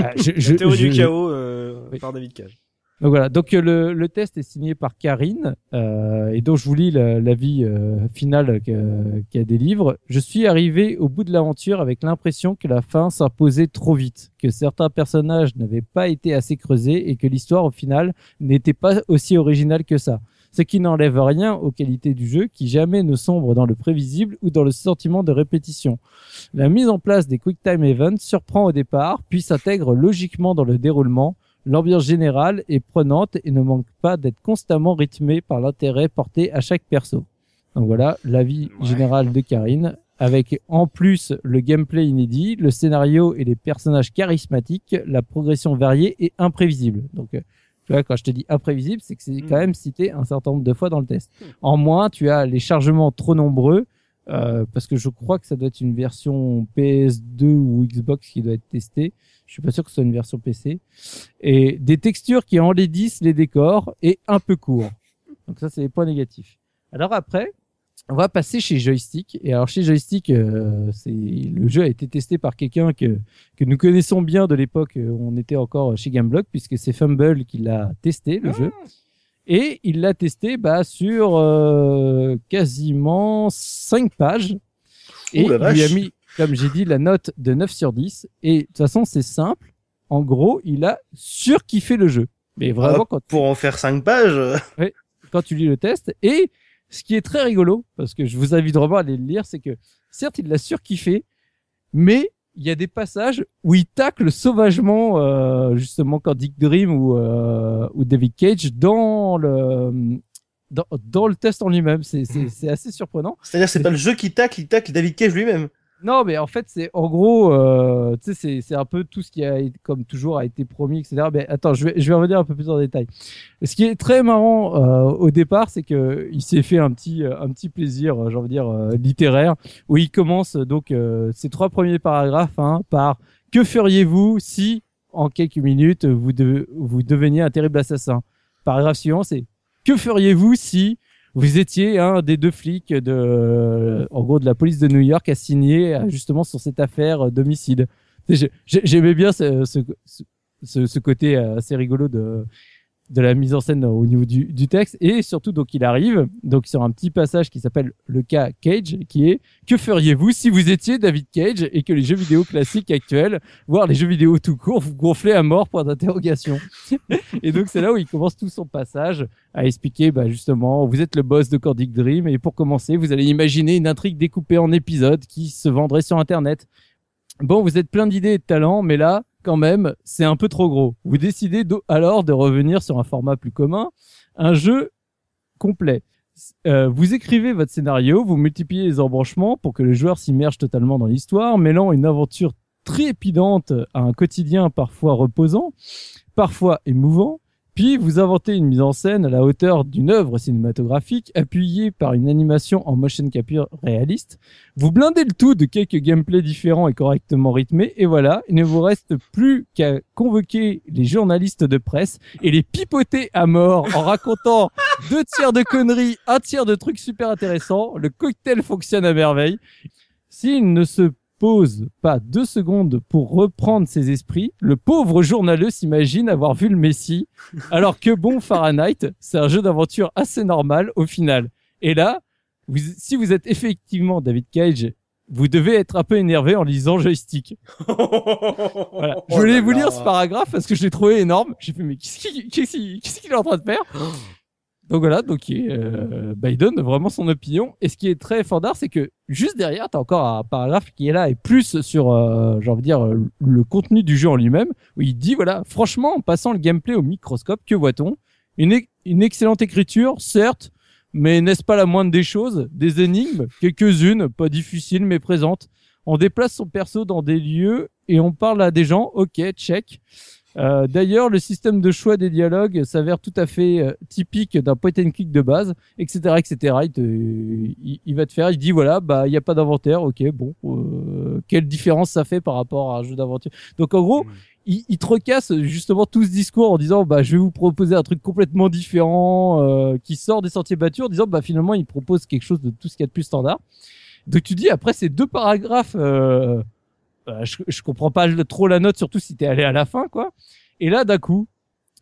Ah, [laughs] je- je- La théorie je- du chaos, euh, Oui. par David Cage. Donc voilà. Donc euh, le, le test est signé par Karine euh, et donc je vous lis la- l'avis euh, final que- qu'elle délivre. Je suis arrivé au bout de l'aventure avec l'impression que la fin s'imposait trop vite, que certains personnages n'avaient pas été assez creusés et que l'histoire au final n'était pas aussi originale que ça. Ce qui n'enlève rien aux qualités du jeu qui jamais ne sombre dans le prévisible ou dans le sentiment de répétition. La mise en place des Quick Time Events surprend au départ, puis s'intègre logiquement dans le déroulement. L'ambiance générale est prenante et ne manque pas d'être constamment rythmée par l'intérêt porté à chaque perso. Donc voilà l'avis Ouais. général de Karine. avec en plus le gameplay inédit, le scénario et les personnages charismatiques, la progression variée et imprévisible. Donc, euh, tu vois, quand je te dis imprévisible, c'est que c'est quand même cité un certain nombre de fois dans le test. En moins, tu as les chargements trop nombreux, euh, parce que je crois que ça doit être une version PS2 ou Xbox qui doit être testée. Je suis pas sûr que ce soit une version PC. Et des textures qui enlaidissent les décors et un peu court. Donc ça, c'est les points négatifs. Alors après, on va passer chez Joystick. Et alors chez Joystick, euh, c'est le jeu a été testé par quelqu'un que que nous connaissons bien de l'époque où on était encore chez Gameblock, puisque c'est Fumble qui l'a testé le jeu. Et il l'a testé bah, sur euh, quasiment 5 pages. Et il lui a mis, comme j'ai dit, la note de 9 sur 10. Et de toute façon, c'est simple. En gros, il a surkiffé le jeu. Mais vraiment, Ah, quand, Pour en faire 5 pages. euh, quand tu lis le test. Et ce qui est très rigolo, parce que je vous invite vraiment à aller le lire, c'est que certes, il l'a surkiffé, mais il y a des passages où il tacle sauvagement, euh, justement, quand Dick Dream ou, euh, ou David Cage dans le, dans, dans le test en lui-même. C'est [laughs] assez surprenant. C'est-à-dire, c'est pas le jeu qui tacle, il tacle David Cage lui-même. Non, mais en fait, c'est en gros, euh, c'est, un peu tout ce qui a, comme toujours, a été promis, etc. Mais attends, je vais, je vais revenir un peu plus en détail. Ce qui est très marrant euh, au départ, c'est que il s'est fait un petit, euh, un petit plaisir, euh, j'ai envie de dire littéraire, où il commence donc ces trois premiers paragraphes hein, par que feriez-vous si en quelques minutes vous, de- vous deveniez un terrible assassin? Paragraphe suivant, c'est que feriez-vous si vous étiez un des deux flics de, en gros, de la police de New York assigné euh, justement sur cette affaire d'homicide. Sais, j'ai- J'aimais bien ce, ce, ce, ce côté euh, assez rigolo de, de la mise en scène au niveau du, du texte. Et surtout donc il arrive donc sur un petit passage qui s'appelle le cas Cage qui est que feriez-vous si vous étiez David Cage et que les jeux vidéo classiques actuels voire les jeux vidéo tout court vous gonflez à mort point d'interrogation. [laughs] Et donc c'est là où il commence tout son passage à expliquer bah, justement vous êtes le boss de Cordic Dream et pour commencer vous allez imaginer une intrigue découpée en épisodes qui se vendrait sur internet. Bon vous êtes plein d'idées et de talents mais là quand même c'est un peu trop gros. Vous décidez alors de revenir sur un format plus commun un jeu complet. Euh, vous écrivez votre scénario, vous multipliez les embranchements pour que le joueur s'immerge totalement dans l'histoire, mêlant une aventure trépidante à un quotidien parfois reposant, parfois émouvant, puis vous inventez une mise en scène à la hauteur d'une œuvre cinématographique appuyée par une animation en motion capture réaliste. Vous blindez le tout de quelques gameplays différents et correctement rythmés, et voilà, il ne vous reste plus qu'à convoquer les journalistes de presse et les pipoter à mort en racontant [laughs] deux tiers de conneries, un tiers de trucs super intéressants. Le cocktail fonctionne à merveille. S'il ne se pose pas deux secondes pour reprendre ses esprits, le pauvre journaleux s'imagine avoir vu le Messie, alors que bon, Fahrenheit, c'est un jeu d'aventure assez normal au final. Et là, vous- si vous êtes effectivement David Cage, vous devez être un peu énervé en lisant joystick. Voilà. Je Oh voulais vous lire ce paragraphe parce que je l'ai trouvé énorme. J'ai fait, mais qu'il qu'est-ce qu'il est en train de faire? [gasps] Donc voilà, donc euh, donne vraiment son opinion. Et ce qui est très fort d'art, c'est que juste derrière, tu as encore un paragraphe qui est là et plus sur, euh, j'ai envie de dire, euh, le contenu du jeu en lui-même, où il dit, voilà, franchement, en passant le gameplay au microscope, que voit-on? Une, une excellente écriture, certes, mais n'est-ce pas la moindre des choses? Des énigmes, quelques-unes, pas difficiles mais présentes. On déplace son perso dans des lieux et on parle à des gens, ok, check. Euh, D'ailleurs, le système de choix des dialogues s'avère tout à fait euh, typique d'un point and click de base, etc., etc. Il, te, il, il va te faire, il dit voilà, bah il n'y a pas d'inventaire, ok, bon, euh, quelle différence ça fait par rapport à un jeu d'aventure Donc en gros, il, il te recasse justement tout ce discours en disant bah je vais vous proposer un truc complètement différent euh, qui sort des sentiers battus, en disant bah finalement il propose quelque chose de tout ce qu'il y a de plus standard. Donc tu dis après ces deux paragraphes, euh, bah, je, je comprends pas trop la note, surtout si t'es allé à la fin quoi. Et là d'un coup,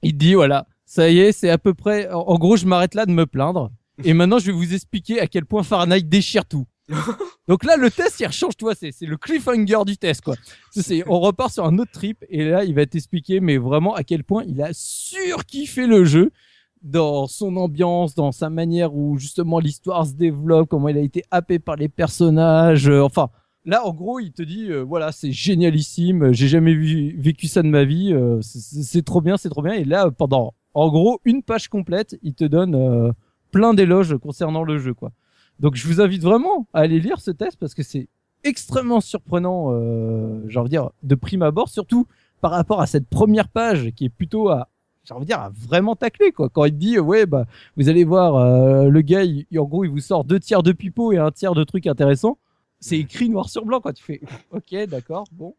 il te dit voilà, ça y est, c'est à peu près. En, en gros, je m'arrête là de me plaindre. Et [laughs] maintenant, je vais vous expliquer à quel point Fahrenheit déchire tout. [laughs] Donc là, le test, il rechange, toi, c'est c'est le cliffhanger du test, quoi. C'est- c'est- on repart sur un autre trip, et là, il va t'expliquer, mais vraiment à quel point il a surkiffé le jeu dans son ambiance, dans sa manière où justement l'histoire se développe, comment il a été happé par les personnages, euh, enfin. Là, en gros, il te dit, euh, voilà, c'est génialissime, j'ai jamais vu, vécu ça de ma vie, euh, c'est- trop bien, c'est trop bien. Et là, pendant, en gros, une page complète, il te donne euh, plein d'éloges concernant le jeu, quoi. Donc je vous invite vraiment à aller lire ce test parce que c'est extrêmement surprenant, euh, j'ai envie de dire, de prime abord, surtout par rapport à cette première page qui est plutôt à, j'ai envie de dire, à vraiment tacler quoi. Quand il te dit, ouais, bah, vous allez voir, euh, le gars, il- en gros, il vous sort deux tiers de pipeau et un tiers de trucs intéressants. C'est écrit noir sur blanc quand tu fais, [laughs] ok, d'accord, bon.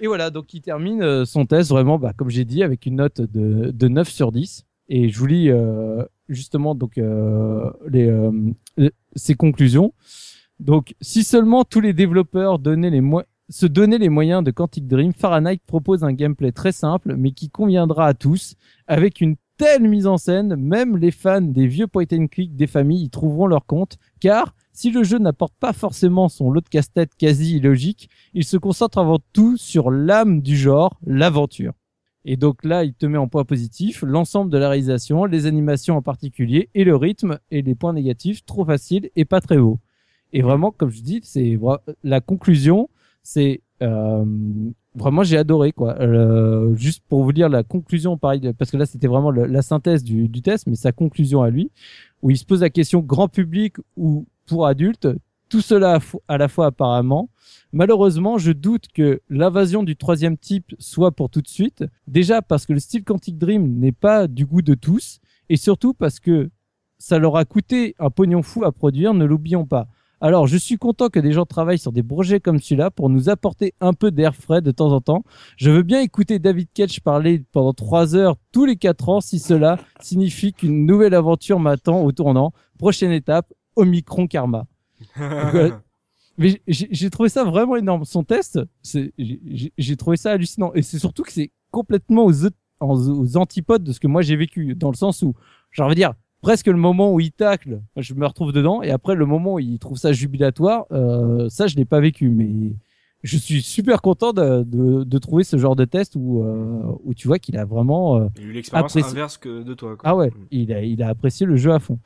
Et voilà, donc il termine euh, son test vraiment, bah, comme j'ai dit, avec une note de, de 9 sur 10. Et je vous lis euh, justement donc euh, les, euh, ses conclusions. Donc, si seulement tous les développeurs donnaient les se donnaient les moyens de Quantic Dream, Fahrenheit propose un gameplay très simple, mais qui conviendra à tous, avec une telle mise en scène, même les fans des vieux point and click des familles y trouveront leur compte, car si le jeu n'apporte pas forcément son lot de casse-tête quasi illogique, il se concentre avant tout sur l'âme du genre, l'aventure. Et donc là, il te met en point positif l'ensemble de la réalisation, les animations en particulier, et le rythme, et les points négatifs, trop facile et pas très haut. Et vraiment, comme je dis, c'est la conclusion, c'est euh, vraiment j'ai adoré quoi. Euh, juste pour vous lire la conclusion, pareil, parce que là c'était vraiment la synthèse du, du test, mais sa conclusion à lui, où il se pose la question grand public ou pour adultes, tout cela à, à la fois apparemment. Malheureusement, je doute que l'invasion du troisième type soit pour tout de suite. Déjà parce que le style Quantic Dream n'est pas du goût de tous, et surtout parce que ça leur a coûté un pognon fou à produire, ne l'oublions pas. Alors, je suis content que des gens travaillent sur des projets comme celui-là pour nous apporter un peu d'air frais de temps en temps. Je veux bien écouter David Ketch parler pendant trois heures tous les quatre ans si cela signifie qu'une nouvelle aventure m'attend au tournant. Prochaine étape, Omicron Karma. [laughs] Mais j'ai trouvé ça vraiment énorme. Son test, j'ai- trouvé ça hallucinant. Et c'est surtout que c'est complètement aux, antipodes de ce que moi j'ai vécu. Dans le sens où, envie de dire, presque le moment où il tacle, je me retrouve dedans. Et après, le moment où il trouve ça jubilatoire, euh, ça, je l'ai pas vécu. Mais je suis super content de, de, de trouver ce genre de test où, euh, où tu vois qu'il a vraiment... euh, Il a eu l'expérience inverse que de toi. Quoi. ah ouais, Mm. il a, il a apprécié le jeu à fond.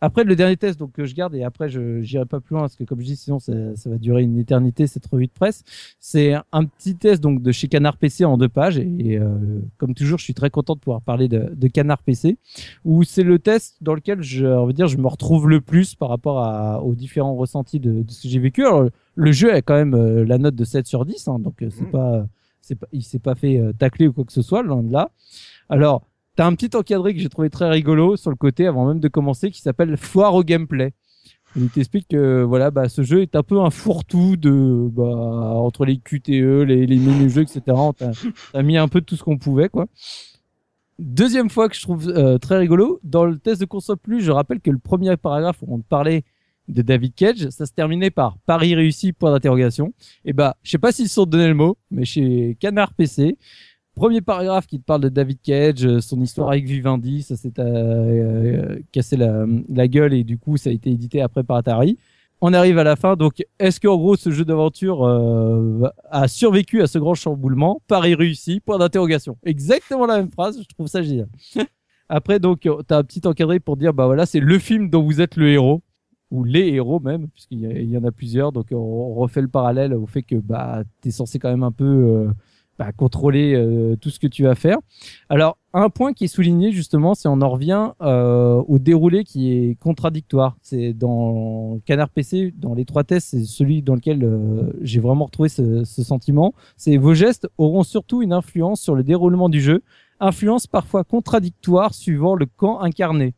Après, le dernier test donc, que je garde, et après, je j'irai pas plus loin, parce que comme je dis, sinon, ça, ça va durer une éternité, cette revue de presse. C'est un petit test donc de chez Canard PC en deux pages, et, et, euh, comme toujours, je suis très content de pouvoir parler de, de Canard PC, où c'est le test dans lequel je, on va dire, je me retrouve le plus par rapport à, aux différents ressentis de, de ce que j'ai vécu. Alors, le jeu a quand même euh, la note de 7 sur 10, hein, donc euh, c'est Mhm. pas, c'est pas, il s'est pas fait euh, tacler ou quoi que ce soit, loin de là. Alors, T'as un petit encadré que j'ai trouvé très rigolo sur le côté avant même de commencer qui s'appelle Foire au gameplay. Il t'explique que voilà, bah, ce jeu est un peu un fourre-tout de bah, entre les QTE, les, mini-jeux, etc. On t'a mis un peu de tout ce qu'on pouvait, quoi. Deuxième fois que je trouve euh, très rigolo, dans le test de console plus, je rappelle que le premier paragraphe où on parlait de David Cage, ça se terminait par Paris réussi, point d'interrogation. Et bah, je sais pas s'ils se sont donné le mot, mais chez Canard PC, premier paragraphe qui te parle de David Cage, euh, son histoire avec Vivendi, ça s'est euh, euh, cassé la, gueule et du coup ça a été édité après par Atari. On arrive à la fin, donc est-ce qu'en gros ce jeu d'aventure euh, a survécu à ce grand chamboulement? Paris réussi? Point d'interrogation. Exactement la même phrase, je trouve ça génial. [laughs] Après donc t'as un petit encadré pour dire bah voilà c'est le film dont vous êtes le héros ou les héros même puisqu'il y, y en a plusieurs donc on refait le parallèle au fait que bah t'es censé quand même un peu euh, bah, contrôler euh, tout ce que tu vas faire. Alors, un point qui est souligné justement, c'est on en revient euh, au déroulé qui est contradictoire. C'est dans Canard PC, dans les trois tests, c'est celui dans lequel euh, j'ai vraiment retrouvé ce, ce sentiment. C'est vos gestes auront surtout une influence sur le déroulement du jeu, influence parfois contradictoire suivant le camp incarné.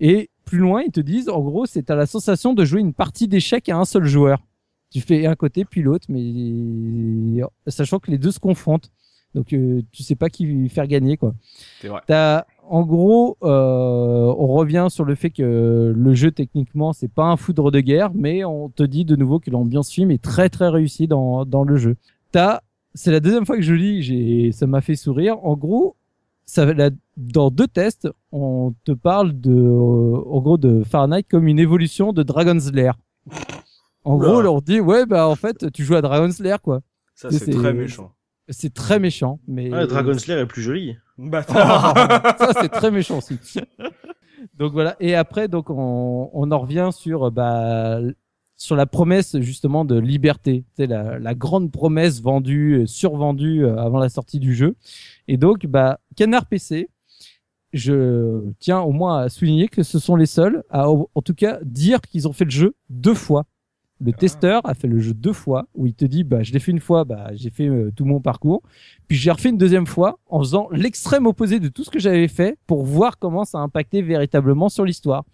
Et plus loin, ils te disent, en gros, c'est à la sensation de jouer une partie d'échecs à un seul joueur. Tu fais un côté puis l'autre, mais sachant que les deux se confrontent. Donc euh, tu sais pas qui faire gagner quoi. Vrai. En gros, euh, on revient sur le fait que le jeu techniquement c'est pas un foudre de guerre, mais on te dit de nouveau que l'ambiance film est très très réussie dans dans le jeu. T'as, c'est la deuxième fois que je lis, j'ai, ça m'a fait sourire. En gros, ça, la- dans deux tests, on te parle de, euh, en gros, de Fahrenheit comme une évolution de Dragon's Lair. En Oula. gros, on leur dit, ouais, bah en fait, tu joues à Dragon's Lair quoi. Ça, C'est- très méchant. C'est très méchant, mais Ah, Dragon Slayer est plus joli. Bâtard. [laughs] ça c'est très méchant aussi. donc voilà. Et après, donc on, on en revient sur bah sur la promesse justement de liberté, c'est la, la grande promesse vendue, euh, survendue euh, avant la sortie du jeu. Et donc bah Canard PC, je tiens au moins à souligner que ce sont les seuls à, en tout cas, dire qu'ils ont fait le jeu deux fois. Le testeur a fait le jeu deux fois, où il te dit, bah, je l'ai fait une fois, bah, j'ai fait euh, tout mon parcours. Puis j'ai refait une deuxième fois en faisant l'extrême opposé de tout ce que j'avais fait pour voir comment ça a impacté véritablement sur l'histoire.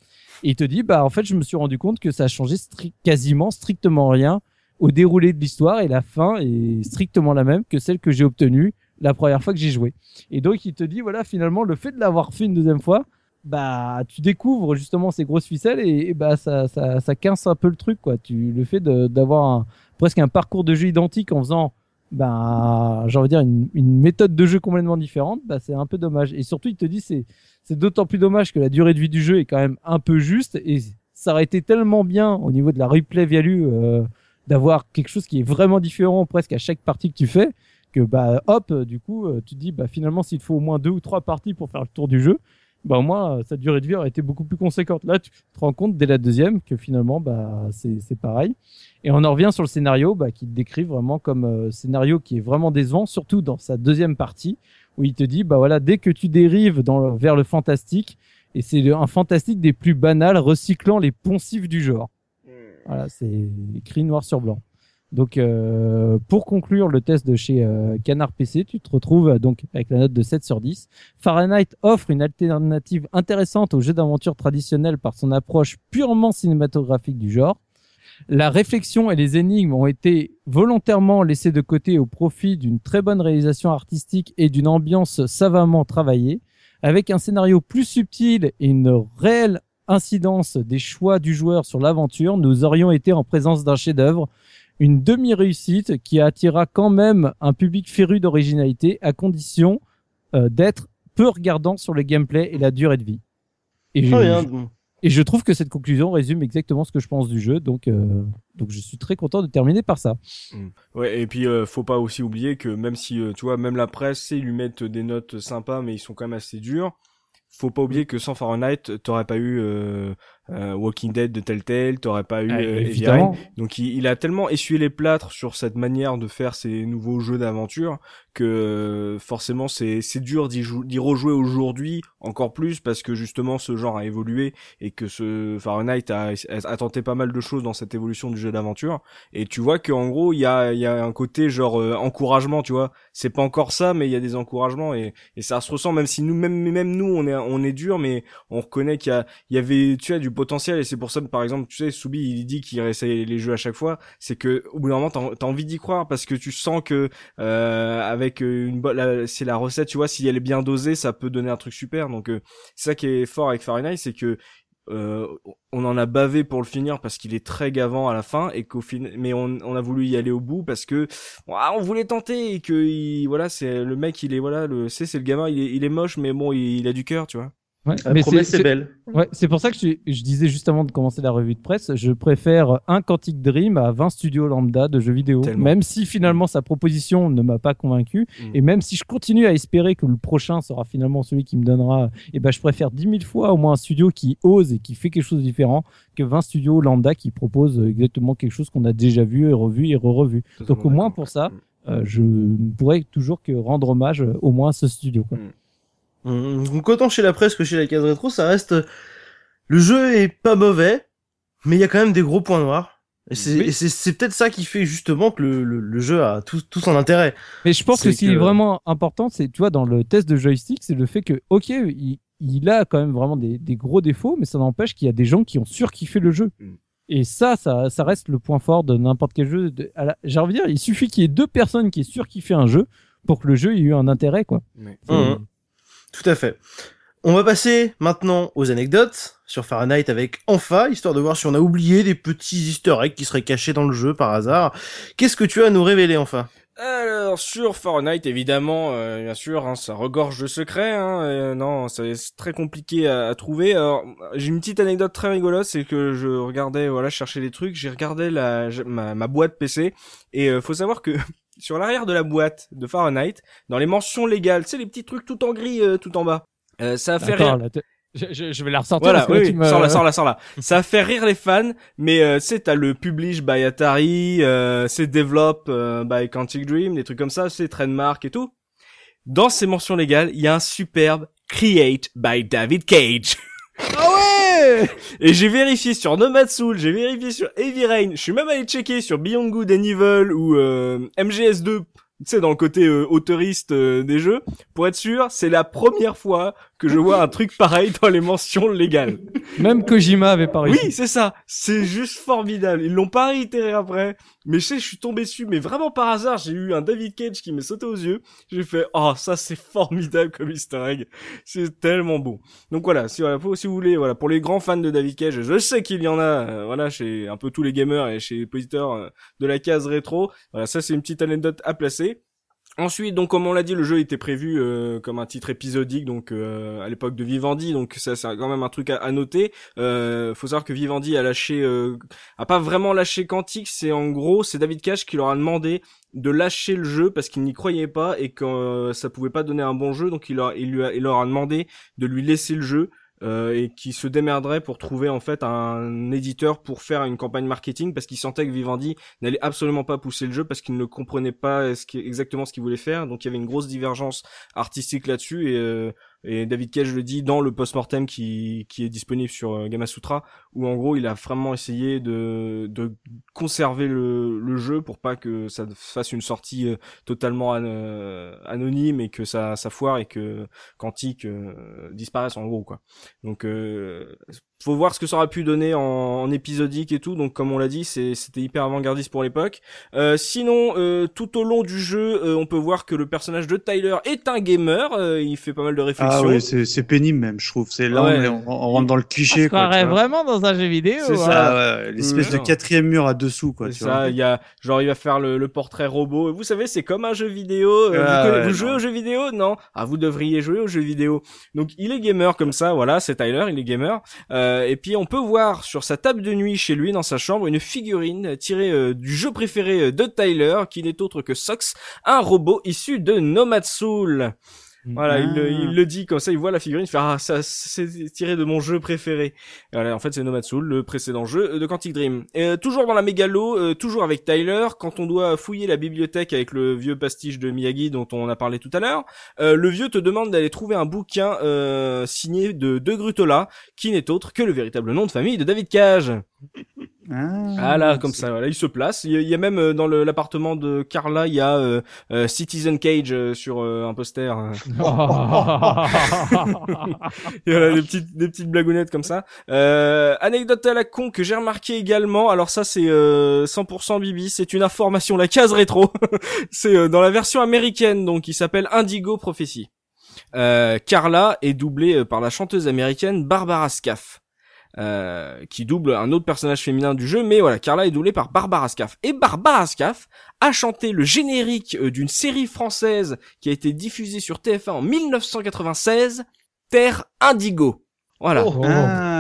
Et il te dit, bah, en fait, je me suis rendu compte que ça a changé stri- quasiment strictement rien au déroulé de l'histoire et la fin est strictement la même que celle que j'ai obtenue la première fois que j'ai joué. Et donc, il te dit, voilà, finalement, le fait de l'avoir fait une deuxième fois, bah, tu découvres justement ces grosses ficelles et, bah, ça, ça, ça quince un peu le truc, quoi. Tu, le fait d'avoir presque un parcours de jeu identique en faisant, bah, j'ai envie de dire, une, une méthode de jeu complètement différente, bah, c'est un peu dommage. Et surtout, il te dit, c'est, c'est d'autant plus dommage que la durée de vie du jeu est quand même un peu juste et ça aurait été tellement bien au niveau de la replay value, euh, d'avoir quelque chose qui est vraiment différent presque à chaque partie que tu fais que bah hop du coup euh, tu te dis bah finalement s'il faut au moins deux ou trois parties pour faire le tour du jeu bah au moins euh, sa durée de vie aurait été beaucoup plus conséquente. Là tu te rends compte dès la deuxième que finalement bah c'est c'est pareil. Et on en revient sur le scénario bah, qui te décrit vraiment comme euh, scénario qui est vraiment décevant surtout dans sa deuxième partie où il te dit bah voilà dès que tu dérives dans le- vers le fantastique et c'est un fantastique des plus banals recyclant les poncifs du genre. Voilà, c'est écrit noir sur blanc. Donc, euh, pour conclure le test de chez euh, Canard PC, tu te retrouves euh, donc avec la note de 7 sur 10. Fahrenheit offre une alternative intéressante au jeu d'aventure traditionnel par son approche purement cinématographique du genre. La réflexion et les énigmes ont été volontairement laissées de côté au profit d'une très bonne réalisation artistique et d'une ambiance savamment travaillée. Avec un scénario plus subtil et une réelle incidence des choix du joueur sur l'aventure, nous aurions été en présence d'un chef-d'œuvre, une demi-réussite qui attirera quand même un public féru d'originalité à condition euh, d'être peu regardant sur le gameplay et la durée de vie. Et Très je, bien. et je trouve que cette conclusion résume exactement ce que je pense du jeu, donc euh, donc je suis très content de terminer par ça. Ouais, et puis euh, faut pas aussi oublier que même si euh, tu vois, même la presse, ils lui mettent des notes sympas, mais ils sont quand même assez durs. Faut pas oublier que sans Fahrenheit, t'aurais pas eu euh, euh, Walking Dead de Telltale, t'aurais pas eu Ah, évidemment. Donc il, il a tellement essuyé les plâtres sur cette manière de faire ces nouveaux jeux d'aventure que euh, forcément c'est c'est dur d'y rejouer aujourd'hui encore plus parce que justement ce genre a évolué et que ce Fahrenheit a, a tenté pas mal de choses dans cette évolution du jeu d'aventure. Et tu vois que en gros il y a il y a un côté genre euh, encouragement tu vois. C'est pas encore ça mais il y a des encouragements et et ça se ressent même si nous même même nous on est on est dur mais on reconnaît qu'il y a il y avait tu as du potentiel et c'est pour ça que par exemple tu sais Soubi il dit qu'il réessaye les jeux à chaque fois c'est que au bout d'un moment t'as envie d'y croire parce que tu sens que euh, avec une c'est la recette tu vois si elle est bien dosée ça peut donner un truc super. Donc euh, c'est ça qui est fort avec Fahrenheit c'est que euh, on en a bavé pour le finir parce qu'il est très gavant à la fin et qu'au fin mais on, on a voulu y aller au bout parce que on voulait tenter et que il, voilà c'est le mec il est voilà le c'est c'est le gamin il est, il est moche mais bon il, il a du cœur tu vois Ouais, La mais promesse c'est- est c'est- belle. Ouais, c'est pour ça que je, je disais juste avant de commencer la revue de presse, je préfère un Quantic Dream à 20 studios lambda de jeux vidéo. Tellement. Même si finalement sa proposition ne m'a pas convaincu, Mm. et même si je continue à espérer que le prochain sera finalement celui qui me donnera, et ben je préfère 10 000 fois au moins un studio qui ose et qui fait quelque chose de différent que 20 studios lambda qui proposent exactement quelque chose qu'on a déjà vu et revu et re-revu. Donc au moins pour ça, euh, je ne pourrais toujours que rendre hommage euh, au moins à ce studio. Quoi. Donc autant chez la presse que chez la case rétro, ça reste le jeu est pas mauvais, mais il y a quand même des gros points noirs. Et c'est Oui. peut-être ça qui fait justement que le, le, le jeu a tout, tout son intérêt. Mais je pense que ce qui est vraiment important, c'est, tu vois, dans le test de joystick, c'est le fait que, ok, il, il a quand même vraiment des, des gros défauts, mais ça n'empêche qu'il y a des gens qui ont surkiffé le jeu. Mm. Et ça, ça, ça reste le point fort de n'importe quel jeu. J'ai envie de dire, il suffit qu'il y ait deux personnes qui aient surkiffé un jeu pour que le jeu ait eu un intérêt, quoi. Tout à fait. On va passer maintenant aux anecdotes sur Fahrenheit avec Enfa, histoire de voir si on a oublié des petits easter eggs qui seraient cachés dans le jeu par hasard. Qu'est-ce que tu as à nous révéler enfin Alors sur Fahrenheit évidemment, euh, bien sûr, hein, ça regorge de secrets. Hein, euh, non, c'est très compliqué à, trouver. Alors j'ai une petite anecdote très rigolote, c'est que je regardais, voilà, je cherchais des trucs, j'ai regardé la ma, ma boîte PC et euh, faut savoir que [laughs] sur l'arrière de la boîte de Fahrenheit, dans les mentions légales, tu sais les petits trucs tout en gris, euh, tout en bas, euh, ça a fait Attends, rire. là, je, je- je vais la ressortir. Voilà, parce que là, oui, tu sors là, sors là, sors là. Ça a fait rire les fans, mais euh, tu sais, t'as le publish by Atari, euh, c'est develop euh, by Quantic Dream, des trucs comme ça, c'est trademark et tout. Dans ces mentions légales, il y a un superbe Create by David Cage. Ah ouais Et j'ai vérifié sur Nomad Soul, j'ai vérifié sur Heavy Rain, je suis même allé checker sur Beyond Good and Evil ou euh, MGS2, tu sais, dans le côté euh, auteuriste euh, des jeux, pour être sûr, c'est la première fois que je vois un truc pareil dans les mentions légales. Même Kojima avait pas réussi. Oui, c'est ça. C'est juste formidable. Ils l'ont pas réitéré après. Mais je sais, je suis tombé dessus. Mais vraiment par hasard, j'ai eu un David Cage qui m'est sauté aux yeux. J'ai fait, oh, ça c'est formidable comme easter egg. C'est tellement beau. Donc voilà, si, voilà, pour- si vous voulez, voilà, pour les grands fans de David Cage, je sais qu'il y en a, euh, voilà, chez un peu tous les gamers et chez les positeurs euh, de la case rétro. Voilà, ça c'est une petite anecdote à placer. Ensuite, donc comme on l'a dit, le jeu était prévu euh, comme un titre épisodique, donc euh, à l'époque de Vivendi, donc ça c'est quand même un truc à, noter. Euh, faut savoir que Vivendi a lâché, euh, a pas vraiment lâché Quantic, c'est en gros c'est David Cage qui leur a demandé de lâcher le jeu parce qu'il n'y croyait pas et que ça pouvait pas donner un bon jeu, donc il a, il leur a demandé de lui laisser le jeu. Euh, et qui se démerderait pour trouver en fait un éditeur pour faire une campagne marketing parce qu'il sentait que Vivendi n'allait absolument pas pousser le jeu parce qu'il ne comprenait pas exactement ce qu'il voulait faire. Donc il y avait une grosse divergence artistique là-dessus et, euh, et David Cage le dit dans le post-mortem qui, qui est disponible sur euh, Gamasutra où en gros il a vraiment essayé de, de conserver le, le jeu pour pas que ça fasse une sortie euh, totalement euh, anonyme et que ça, ça foire et que Quantique disparaisse en gros quoi. Donc euh, faut voir ce que ça aurait pu donner en, en épisodique et tout donc comme on l'a dit c'est c'était hyper avant-gardiste pour l'époque euh, sinon euh, tout au long du jeu euh, on peut voir que le personnage de Tyler est un gamer euh, il fait pas mal de réflexions Ah ouais, c'est c'est pénible même, je trouve. C'est là, Ouais. on, est- on- on rentre dans le On cliché, se quoi. tu croirait vraiment dans un jeu vidéo. C'est hein. ça. Ah ouais, l'espèce Mmh. de quatrième mur à dessous, quoi. C'est tu ça, il y a genre il va faire le, le portrait robot. Vous savez, c'est comme un jeu vidéo. Euh, Ah vous vous jouez aux jeux vidéo? Non. Ah, vous devriez jouer aux jeux vidéo. Donc il est gamer comme ça, voilà, c'est Tyler, il est gamer. Euh, et puis on peut voir sur sa table de nuit chez lui dans sa chambre une figurine tirée euh, du jeu préféré de Tyler, qui n'est autre que Sox, un robot issu de Nomad Soul. Voilà, il, le- Ah. il le dit comme ça, il voit la figurine, il fait ah ça c'est tiré de mon jeu préféré. Et voilà, en fait c'est Nomad Soul, le précédent jeu de Quantic Dream. Et, euh, toujours dans la mégalo, euh, toujours avec Tyler, quand on doit fouiller la bibliothèque avec le vieux pastiche de Miyagi dont on a parlé tout à l'heure, euh, le vieux te demande d'aller trouver un bouquin euh, signé de De Grutola, qui n'est autre que le véritable nom de famille de David Cage. [laughs] Ah, Ah là, comme ça, voilà, il se place. Il y a, il y a même euh, dans le- l'appartement de Carla, il y a euh, euh, Citizen Cage euh, sur euh, un poster. euh. [laughs] [laughs] Et voilà, des petites des petites blagounettes comme ça. Euh, anecdote à la con que j'ai remarqué également. Alors ça c'est euh, 100% Bibi, c'est une information la case rétro. [laughs] c'est euh, dans la version américaine donc qui s'appelle Indigo Prophecy. Euh, Carla est doublée euh, par la chanteuse américaine Barbara Scaff. Euh, qui double un autre personnage féminin du jeu, mais voilà, Carla est doublée par Barbara Scaff. Et Barbara Scaff a chanté le générique euh, d'une série française qui a été diffusée sur TF1 en 1996, Terre Indigo. Voilà. Oh. Ah,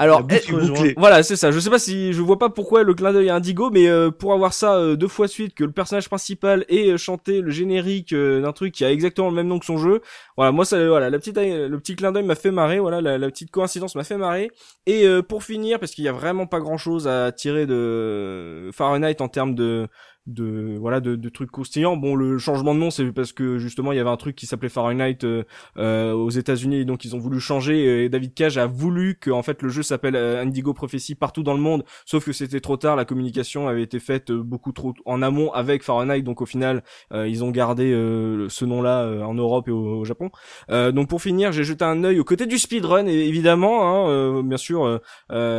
Alors, eh. Voilà, c'est ça. Je sais pas si je vois pas pourquoi le clin d'œil à Indigo, mais euh, pour avoir ça euh, deux fois de suite que le personnage principal ait euh, chanté le générique euh, d'un truc qui a exactement le même nom que son jeu, voilà, moi ça, voilà, la petite, le petit clin d'œil m'a fait marrer, voilà, la, la petite coïncidence m'a fait marrer. Et euh, pour finir, parce qu'il y a vraiment pas grand chose à tirer de Fahrenheit en termes de de voilà de, de trucs croustillants. Bon le changement de nom c'est parce que justement il y avait un truc qui s'appelait Fahrenheit euh, euh, aux États-Unis donc ils ont voulu changer et David Cage a voulu que en fait le jeu s'appelle euh, Indigo Prophecy partout dans le monde sauf que c'était trop tard la communication avait été faite euh, beaucoup trop en amont avec Fahrenheit donc au final ils ont gardé ce nom-là en Europe et au, Japon. Donc pour finir j'ai jeté un œil au côté du speedrun et évidemment hein, bien sûr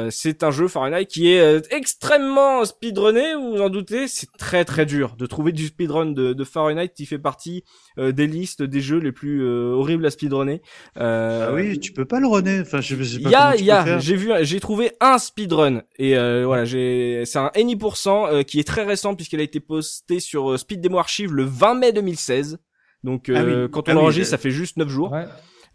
c'est un jeu Fahrenheit qui est extrêmement speedrunné vous vous en doutez c'est très très dur de trouver du speedrun de, de Fahrenheit qui fait partie euh, des listes des jeux les plus euh, horribles à speedrunner euh, Ah oui, tu peux pas le runner. Enfin, je, je sais il pas y a, il y a, j'ai vu, j'ai trouvé un speedrun et euh, voilà, j'ai, c'est un any% euh, qui est très récent puisqu'il a été posté sur euh, Speed Demo Archive le 20 mai 2016. Donc euh, Ah oui. quand Ah on oui, enregistre, ça fait juste 9 jours. Ouais.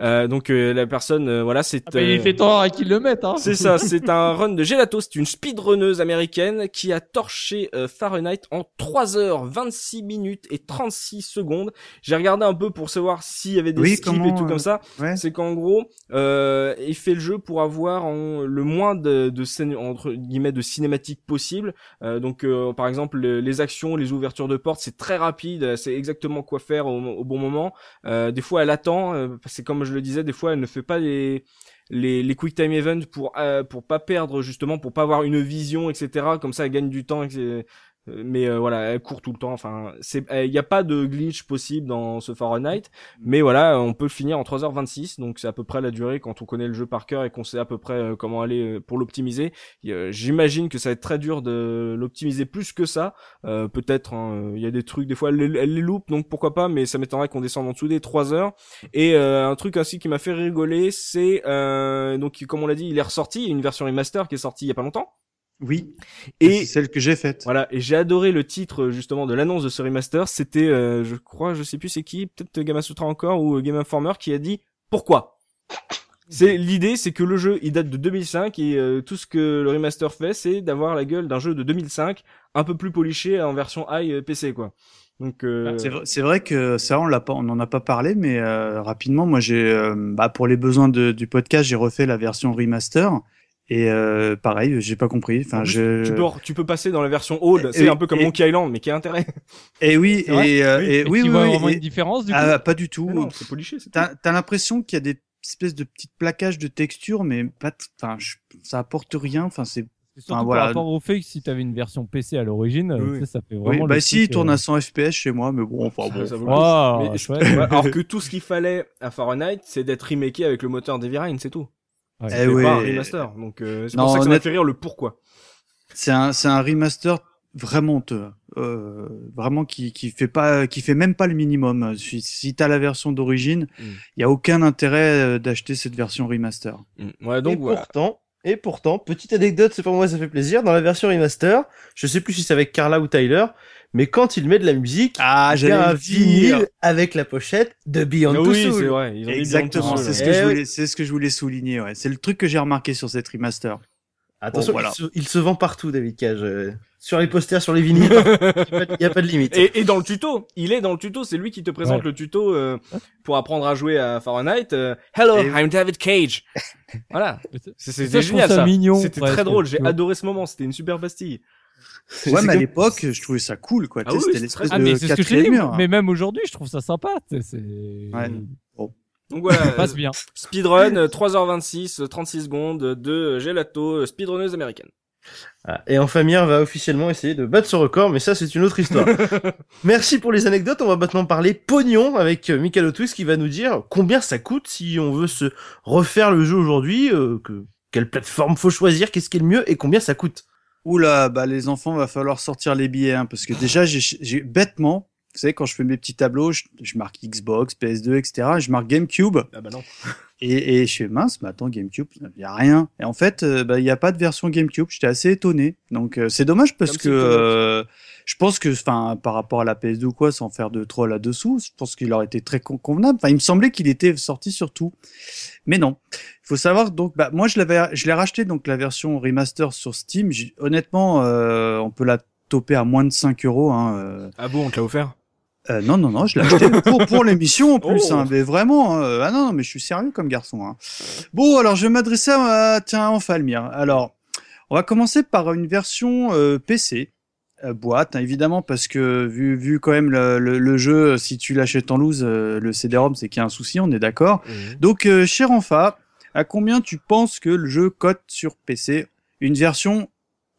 Euh, donc euh, la personne, euh, voilà, c'est. Ah, mais il euh, fait tort à qui le mettent, hein. c'est ça, c'est un run de Gelato, c'est une speedrunneuse américaine qui a torché euh, Fahrenheit en 3 heures 26 minutes et 36 secondes. J'ai regardé un peu pour savoir s'il y avait des Oui, skips comment, et tout euh, comme ça. Ouais. C'est qu'en gros, euh, il fait le jeu pour avoir en- le moins de, de scènes entre guillemets de cinématiques possible. Euh, donc, euh, par exemple, le- les actions, les ouvertures de portes, c'est très rapide, c'est exactement quoi faire au, au bon moment. Euh, des fois, elle attend. euh, c'est comme je le disais, des fois, elle ne fait pas les les, quick time events pour euh, pour pas perdre justement pour pas avoir une vision etc comme ça elle gagne du temps mais euh, voilà elle court tout le temps. Enfin c'est il y a pas de glitch possible dans ce Fahrenheit mais voilà on peut le finir en 3h26 donc c'est à peu près la durée quand on connaît le jeu par cœur et qu'on sait à peu près euh, comment aller euh, pour l'optimiser. Euh, j'imagine que ça va être très dur de l'optimiser plus que ça. Euh, peut-être hein, il y a des trucs des fois elle, les- elle les loupe donc pourquoi pas mais ça m'étonnerait qu'on descende en dessous des 3 heures. Et euh, un truc aussi qui m'a fait rigoler c'est euh, donc comme on l'a dit il est ressorti une version remaster qui est sortie il y a pas longtemps Oui. et c'est celle que j'ai faite. voilà, et j'ai adoré le titre justement de l'annonce de ce remaster. C'était, euh, je crois, je sais plus c'est qui, peut-être Gamasutra encore ou Game Informer qui a dit pourquoi? C'est l'idée, c'est que le jeu il date de 2005 et euh, tout ce que le remaster fait, c'est d'avoir la gueule d'un jeu de 2005 un peu plus poliché en version high euh, PC quoi. Donc euh, C'est vrai, c'est vrai que ça, on l'a pas, on n'en a pas parlé, mais euh, rapidement, moi, j'ai, euh, bah, pour les besoins de- du podcast, j'ai refait la version remaster et euh, pareil, j'ai pas compris. en Enfin, plus, je. tu peux tu peux passer dans la version old, c'est un peu comme et- Monkey Island, mais qui a intérêt. Et oui, et, euh, Oui. et Et oui, tu oui, vois oui, vraiment et- une différence du coup ah, pas du tout. C'est poliché. T'as, t'as l'impression qu'il y a des espèces de petites plaquages de texture, mais pas, enfin, je- ça apporte rien. Enfin, c'est surtout voilà. par rapport au fait que si t'avais une version PC à l'origine, Oui, sais, ça fait Oui, vraiment. bah le si, il tourne euh, à 100 FPS chez moi, mais bon, enfin bon. Ça vaut le coup. Wow, Mais-. Ouais, alors [laughs] que tout ce qu'il fallait à Fahrenheit, c'est d'être remaké avec le moteur d'Heavy Rain, c'est tout. Ouais. Eh ouais. pas un remaster. Donc euh, c'est Non, pour ça que ça m'a fait rire le pourquoi. C'est un, c'est un remaster vraiment honteux. Euh, vraiment qui, qui fait pas, qui fait même pas le minimum. Si, si t'as la version d'origine, il Mm. y a aucun intérêt euh, d'acheter cette version remaster. Ouais, donc et voilà. pourtant, et pourtant, petite anecdote, c'est pour moi ça fait plaisir, dans la version remaster, je sais plus si c'est avec Carla ou Tyler, mais quand il met de la musique, Ah, il y a un vinyle avec la pochette de Beyond Two oui, Souls. c'est vrai. Ils ont mis Exactement, c'est ce que Eh je oui. voulais, c'est ce que je voulais souligner. Ouais. C'est le truc que j'ai remarqué sur cette remaster. Attention, Bon, voilà. il, se, il se vend partout, David Cage. euh, sur les posters, sur les vinyles, [laughs] il n'y a, pas de limite. Et, et dans le tuto, il est dans le tuto, c'est lui qui te présente Ouais. le tuto euh, pour apprendre à jouer à Fahrenheit. euh, Hello, Et- I'm David Cage. voilà, c'était génial ça C'était presque, très drôle, j'ai adoré ce moment, c'était une super pastille. Ouais, mais à comme- l'époque, je trouvais ça cool, quoi. Ah oui, C'était c'est l'espèce très- Ah, de mais c'est ce que mur. Mais même aujourd'hui, je trouve ça sympa. C'est. Ouais. Donc voilà, [laughs] Ça passe bien. speedrun, euh, 3h26, euh, 36 secondes de euh, Gelato, euh, speedrunneuse américaine. Ah, Et enfin, Mir va officiellement essayer de battre ce record, mais ça, c'est une autre histoire. [laughs] Merci pour les anecdotes. On va maintenant parler pognon avec euh, Michael Twist qui va nous dire combien ça coûte si on veut se refaire le jeu aujourd'hui, euh, que, quelle plateforme faut choisir, qu'est-ce qui est le mieux et combien ça coûte. Oula, bah les enfants, va falloir sortir les billets, hein, parce que déjà, j'ai, bêtement, vous savez, quand je fais mes petits tableaux, je, je marque Xbox, PS2, etc. Je marque GameCube Ah bah non. [laughs] et, et je fais mince, mais attends, GameCube, il y a rien. Et en fait, euh, bah il y a pas de version GameCube. J'étais assez étonné. Donc euh, c'est dommage parce Comme que je pense que, enfin, par rapport à la PS2 ou quoi, sans faire de troll là-dessous, je pense qu'il aurait été très con- convenable. Enfin, il me semblait qu'il était sorti sur tout, mais non. Il faut savoir donc, bah moi je l'avais, je l'ai racheté donc la version remaster sur Steam. Honnêtement, euh, on peut la toper à moins de 5 euros. Hein, euh. Ah bon, on te l'a offert? Euh, non, non, non, je l'ai acheté pour, pour l'émission en plus. Oh. Hein, mais vraiment, hein, ah non, non, mais je suis sérieux comme garçon. Hein. Bon, alors je vais m'adresser à, tiens, en Falmir. Alors, on va commencer par une version euh, PC. Euh, boîte hein, évidemment parce que vu vu quand même le, le, le jeu si tu l'achètes en loose euh, le CD-ROM c'est qu'il y a un souci on est d'accord donc, euh, cher Enfa, à combien tu penses que le jeu cote sur PC une version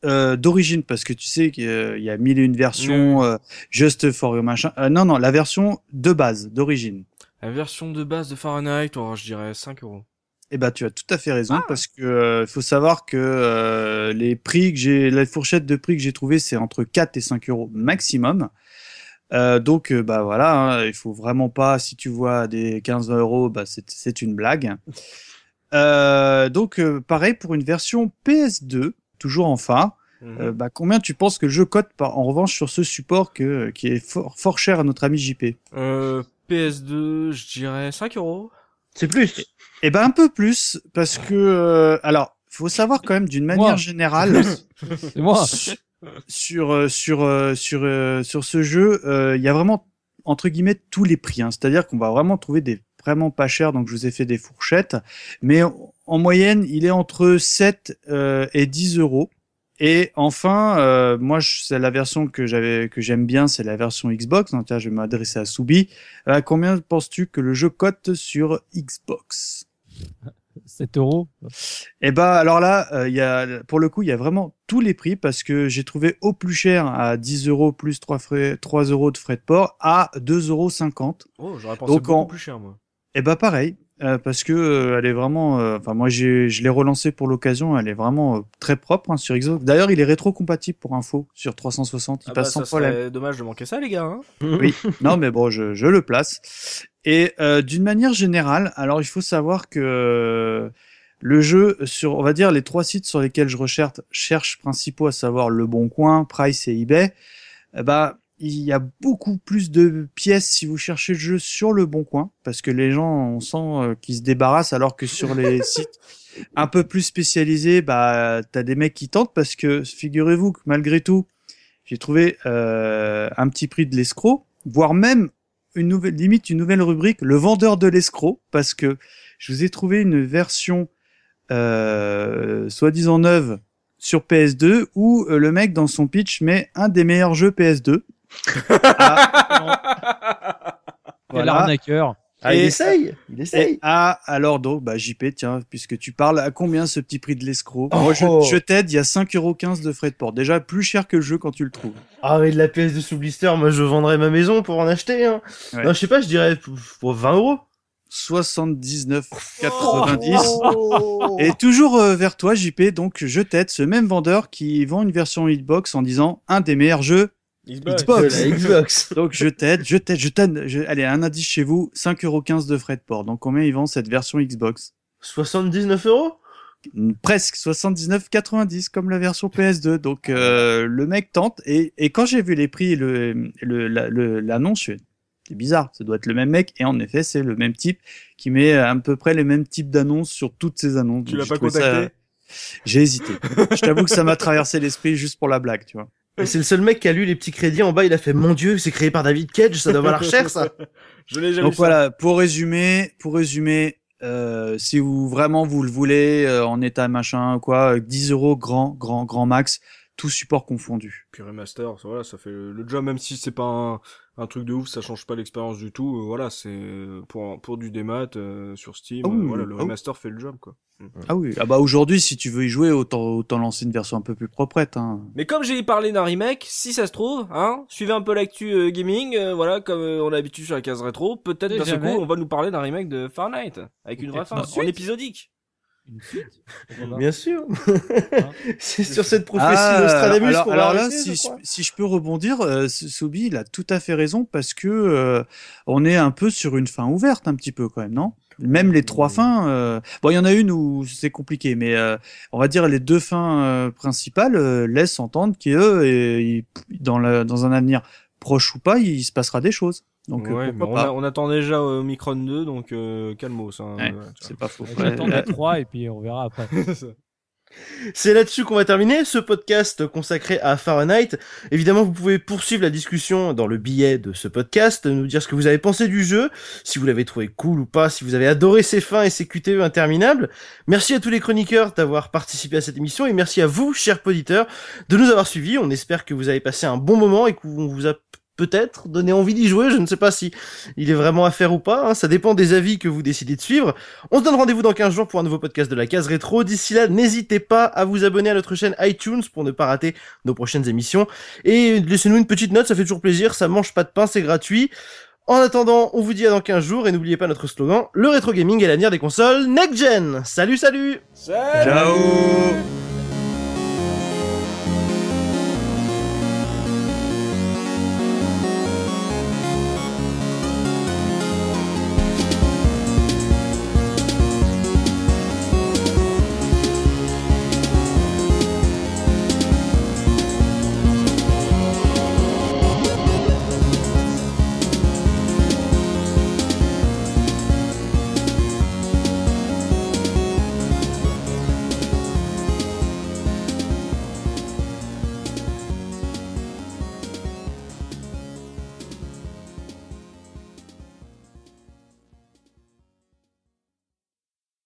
euh, d'origine Parce que tu sais qu'il y a mille et une versions, euh, just for your machin. Euh, non, non, la version de base, d'origine. La version de base de Fahrenheit, oh, je dirais 5 euros. Eh ben, tu as tout à fait raison parce que euh, faut savoir que euh, les prix que j'ai, la fourchette de prix que j'ai trouvé, c'est entre 4 et 5 euros maximum. Euh, donc, euh, bah voilà, hein, il faut vraiment pas, si tu vois des 15 euros, bah c'est c'est une blague. Euh, donc, euh, pareil pour une version PS2, toujours enfin. Euh, bah, combien tu penses que le jeu cote par, en revanche sur ce support que, qui est fort, fort cher à notre ami JP Euh, PS2, je dirais 5 euros. C'est plus. Eh ben un peu plus parce que euh, alors faut savoir quand même d'une manière Moi. générale [laughs] C'est moi. sur euh, sur euh, sur euh, sur ce jeu euh, il y a vraiment entre guillemets tous les prix hein. c'est-à-dire qu'on va vraiment trouver des vraiment pas chers donc je vous ai fait des fourchettes mais en, en moyenne il est entre 7 euh, et 10 euros Et enfin, euh, moi, je- c'est la version que j'avais, que j'aime bien, c'est la version Xbox. Donc, tiens, je vais m'adresser à Soubi. Euh, combien penses-tu que le jeu cote sur Xbox? 7 euros? Eh ben, alors là, euh, il y a, pour le coup, il y a vraiment tous les prix parce que j'ai trouvé au plus cher à 10 euros plus 3 frais, 3 euros de frais de port à 2,50 euros. Oh, j'aurais pensé Donc, beaucoup en- plus cher, moi. Eh ben pareil, euh, parce que euh, elle est vraiment. euh, Enfin, moi, j'ai, je l'ai relancé pour l'occasion. Elle est vraiment euh, très propre hein, sur Xbox. D'ailleurs, il est rétro-compatible pour info sur 360. Il Ah passe bah, sans ça problème. dommage de manquer ça, les gars. Hein [laughs] Oui. Non, mais bon, je, je le place. Et euh, d'une manière générale, alors il faut savoir que euh, le jeu sur, on va dire, les trois sites sur lesquels je recherche, cherche principaux, à savoir Le Bon Coin, Price et eBay, eh bah il y a beaucoup plus de pièces si vous cherchez le jeu sur Le Bon Coin, parce que les gens, on sent euh, qu'ils se débarrassent, alors que sur les [laughs] sites un peu plus spécialisés, bah t'as des mecs qui tentent, parce que figurez-vous que malgré tout, j'ai trouvé euh, un petit prix de l'escroc, voire même une nouvelle limite une nouvelle rubrique, le vendeur de l'escroc, parce que je vous ai trouvé une version euh, soi-disant neuve sur PS2 où le mec dans son pitch met un des meilleurs jeux PS2. Ah, [laughs] voilà. arnaqueur. Ah, il essaye, il Et, essaye. ah, alors donc, bah, JP, tiens, puisque tu parles, à combien ce petit prix de l'escroc? Oh. Moi, je, je t'aide, il y a 5,15€ de frais de port. Déjà, plus cher que le jeu quand tu le trouves. Ah, mais de la PS de sous blister, moi je vendrais ma maison pour en acheter. Hein. Ouais. Non, je sais pas, je dirais pour- pour 20 euros. 79,90. Oh. Et toujours euh, vers toi, JP, donc je t'aide, ce même vendeur qui vend une version Hitbox en disant un des meilleurs jeux. Xbox. Xbox. De la Xbox. [laughs] Donc je t'aide, je t'aide, je t'aide. je- Allez, un indice chez vous, 5,15€ de frais de port. Donc combien ils vendent cette version Xbox? 79 euros? Presque 79,90 comme la version PS2. Donc euh, le mec tente. Et, et quand j'ai vu les prix et le, le, la- le- l'annonce, c'est bizarre, ça doit être le même mec. Et en effet, c'est le même type qui met à peu près les mêmes types d'annonces sur toutes ses annonces. Tu l'as pas ça- contacté? J'ai hésité. Je t'avoue que ça m'a traversé l'esprit juste pour la blague, tu vois. Et C'est le seul mec qui a lu les petits crédits en bas, il a fait Mon dieu, c'est créé par David Cage, ça doit valoir [laughs] cher ça. Je l'ai jamais Donc vu ça. voilà, pour résumer, pour résumer, euh, si vous vraiment vous le voulez euh, en état machin quoi, 10 euros grand, grand, grand max, tout support confondu. Puis remaster, ça, voilà, ça fait le, le job, même si c'est pas un, un truc de ouf, ça change pas l'expérience du tout. euh, voilà, c'est euh, pour pour du démat euh, sur Steam. Ah oui, euh, voilà, le ah remaster fait le job, quoi. Ah oui, ah bah aujourd'hui si tu veux y jouer, autant autant lancer une version un peu plus proprette. Hein. Mais comme j'ai parlé d'un remake, si ça se trouve, hein, suivez un peu l'actu euh, gaming, euh, voilà, comme euh, on a l'habitude sur la case rétro, peut-être d'un coup, on va nous parler d'un remake de Fahrenheit avec une vraie fin, une en épisodique. Une suite. Bien sûr. [laughs] c'est sur cette prophétie Ah, alors, alors là, si, je si peux rebondir, euh, Soubi, il a tout à fait raison parce que euh, on est un peu sur une fin ouverte un petit peu quand même, non? Même les trois fins, euh, bon, il y en a une où c'est compliqué, mais euh, on va dire les deux fins euh, principales euh, laissent entendre qu'eux, dans un avenir proche ou pas, il se passera des choses. Donc euh, ouais, on, pas a- on attend déjà euh, Omicron 2, donc euh, calmos. Hein, Ouais, C'est pas faux. J'attends euh, les trois et puis on verra après. [laughs] C'est là-dessus qu'on va terminer ce podcast consacré à Fahrenheit. Évidemment, vous pouvez poursuivre la discussion dans le billet de ce podcast, nous dire ce que vous avez pensé du jeu, si vous l'avez trouvé cool ou pas, si vous avez adoré ses fins et ses QTE interminables. Merci à tous les chroniqueurs d'avoir participé à cette émission et merci à vous, chers auditeurs, de nous avoir suivis. On espère que vous avez passé un bon moment et qu'on vous a peut-être donné envie d'y jouer. Je ne sais pas si il est vraiment à faire ou pas. hein. Ça dépend des avis que vous décidez de suivre. On se donne rendez-vous dans 15 jours pour un nouveau podcast de la case rétro. D'ici là, n'hésitez pas à vous abonner à notre chaîne iTunes pour ne pas rater nos prochaines émissions. Et laissez-nous une petite note, ça fait toujours plaisir. Ça mange pas de pain, c'est gratuit. En attendant, on vous dit à dans 15 jours et n'oubliez pas notre slogan, le rétro gaming est l'avenir des consoles next gen. Salut, salut! Salut Ciao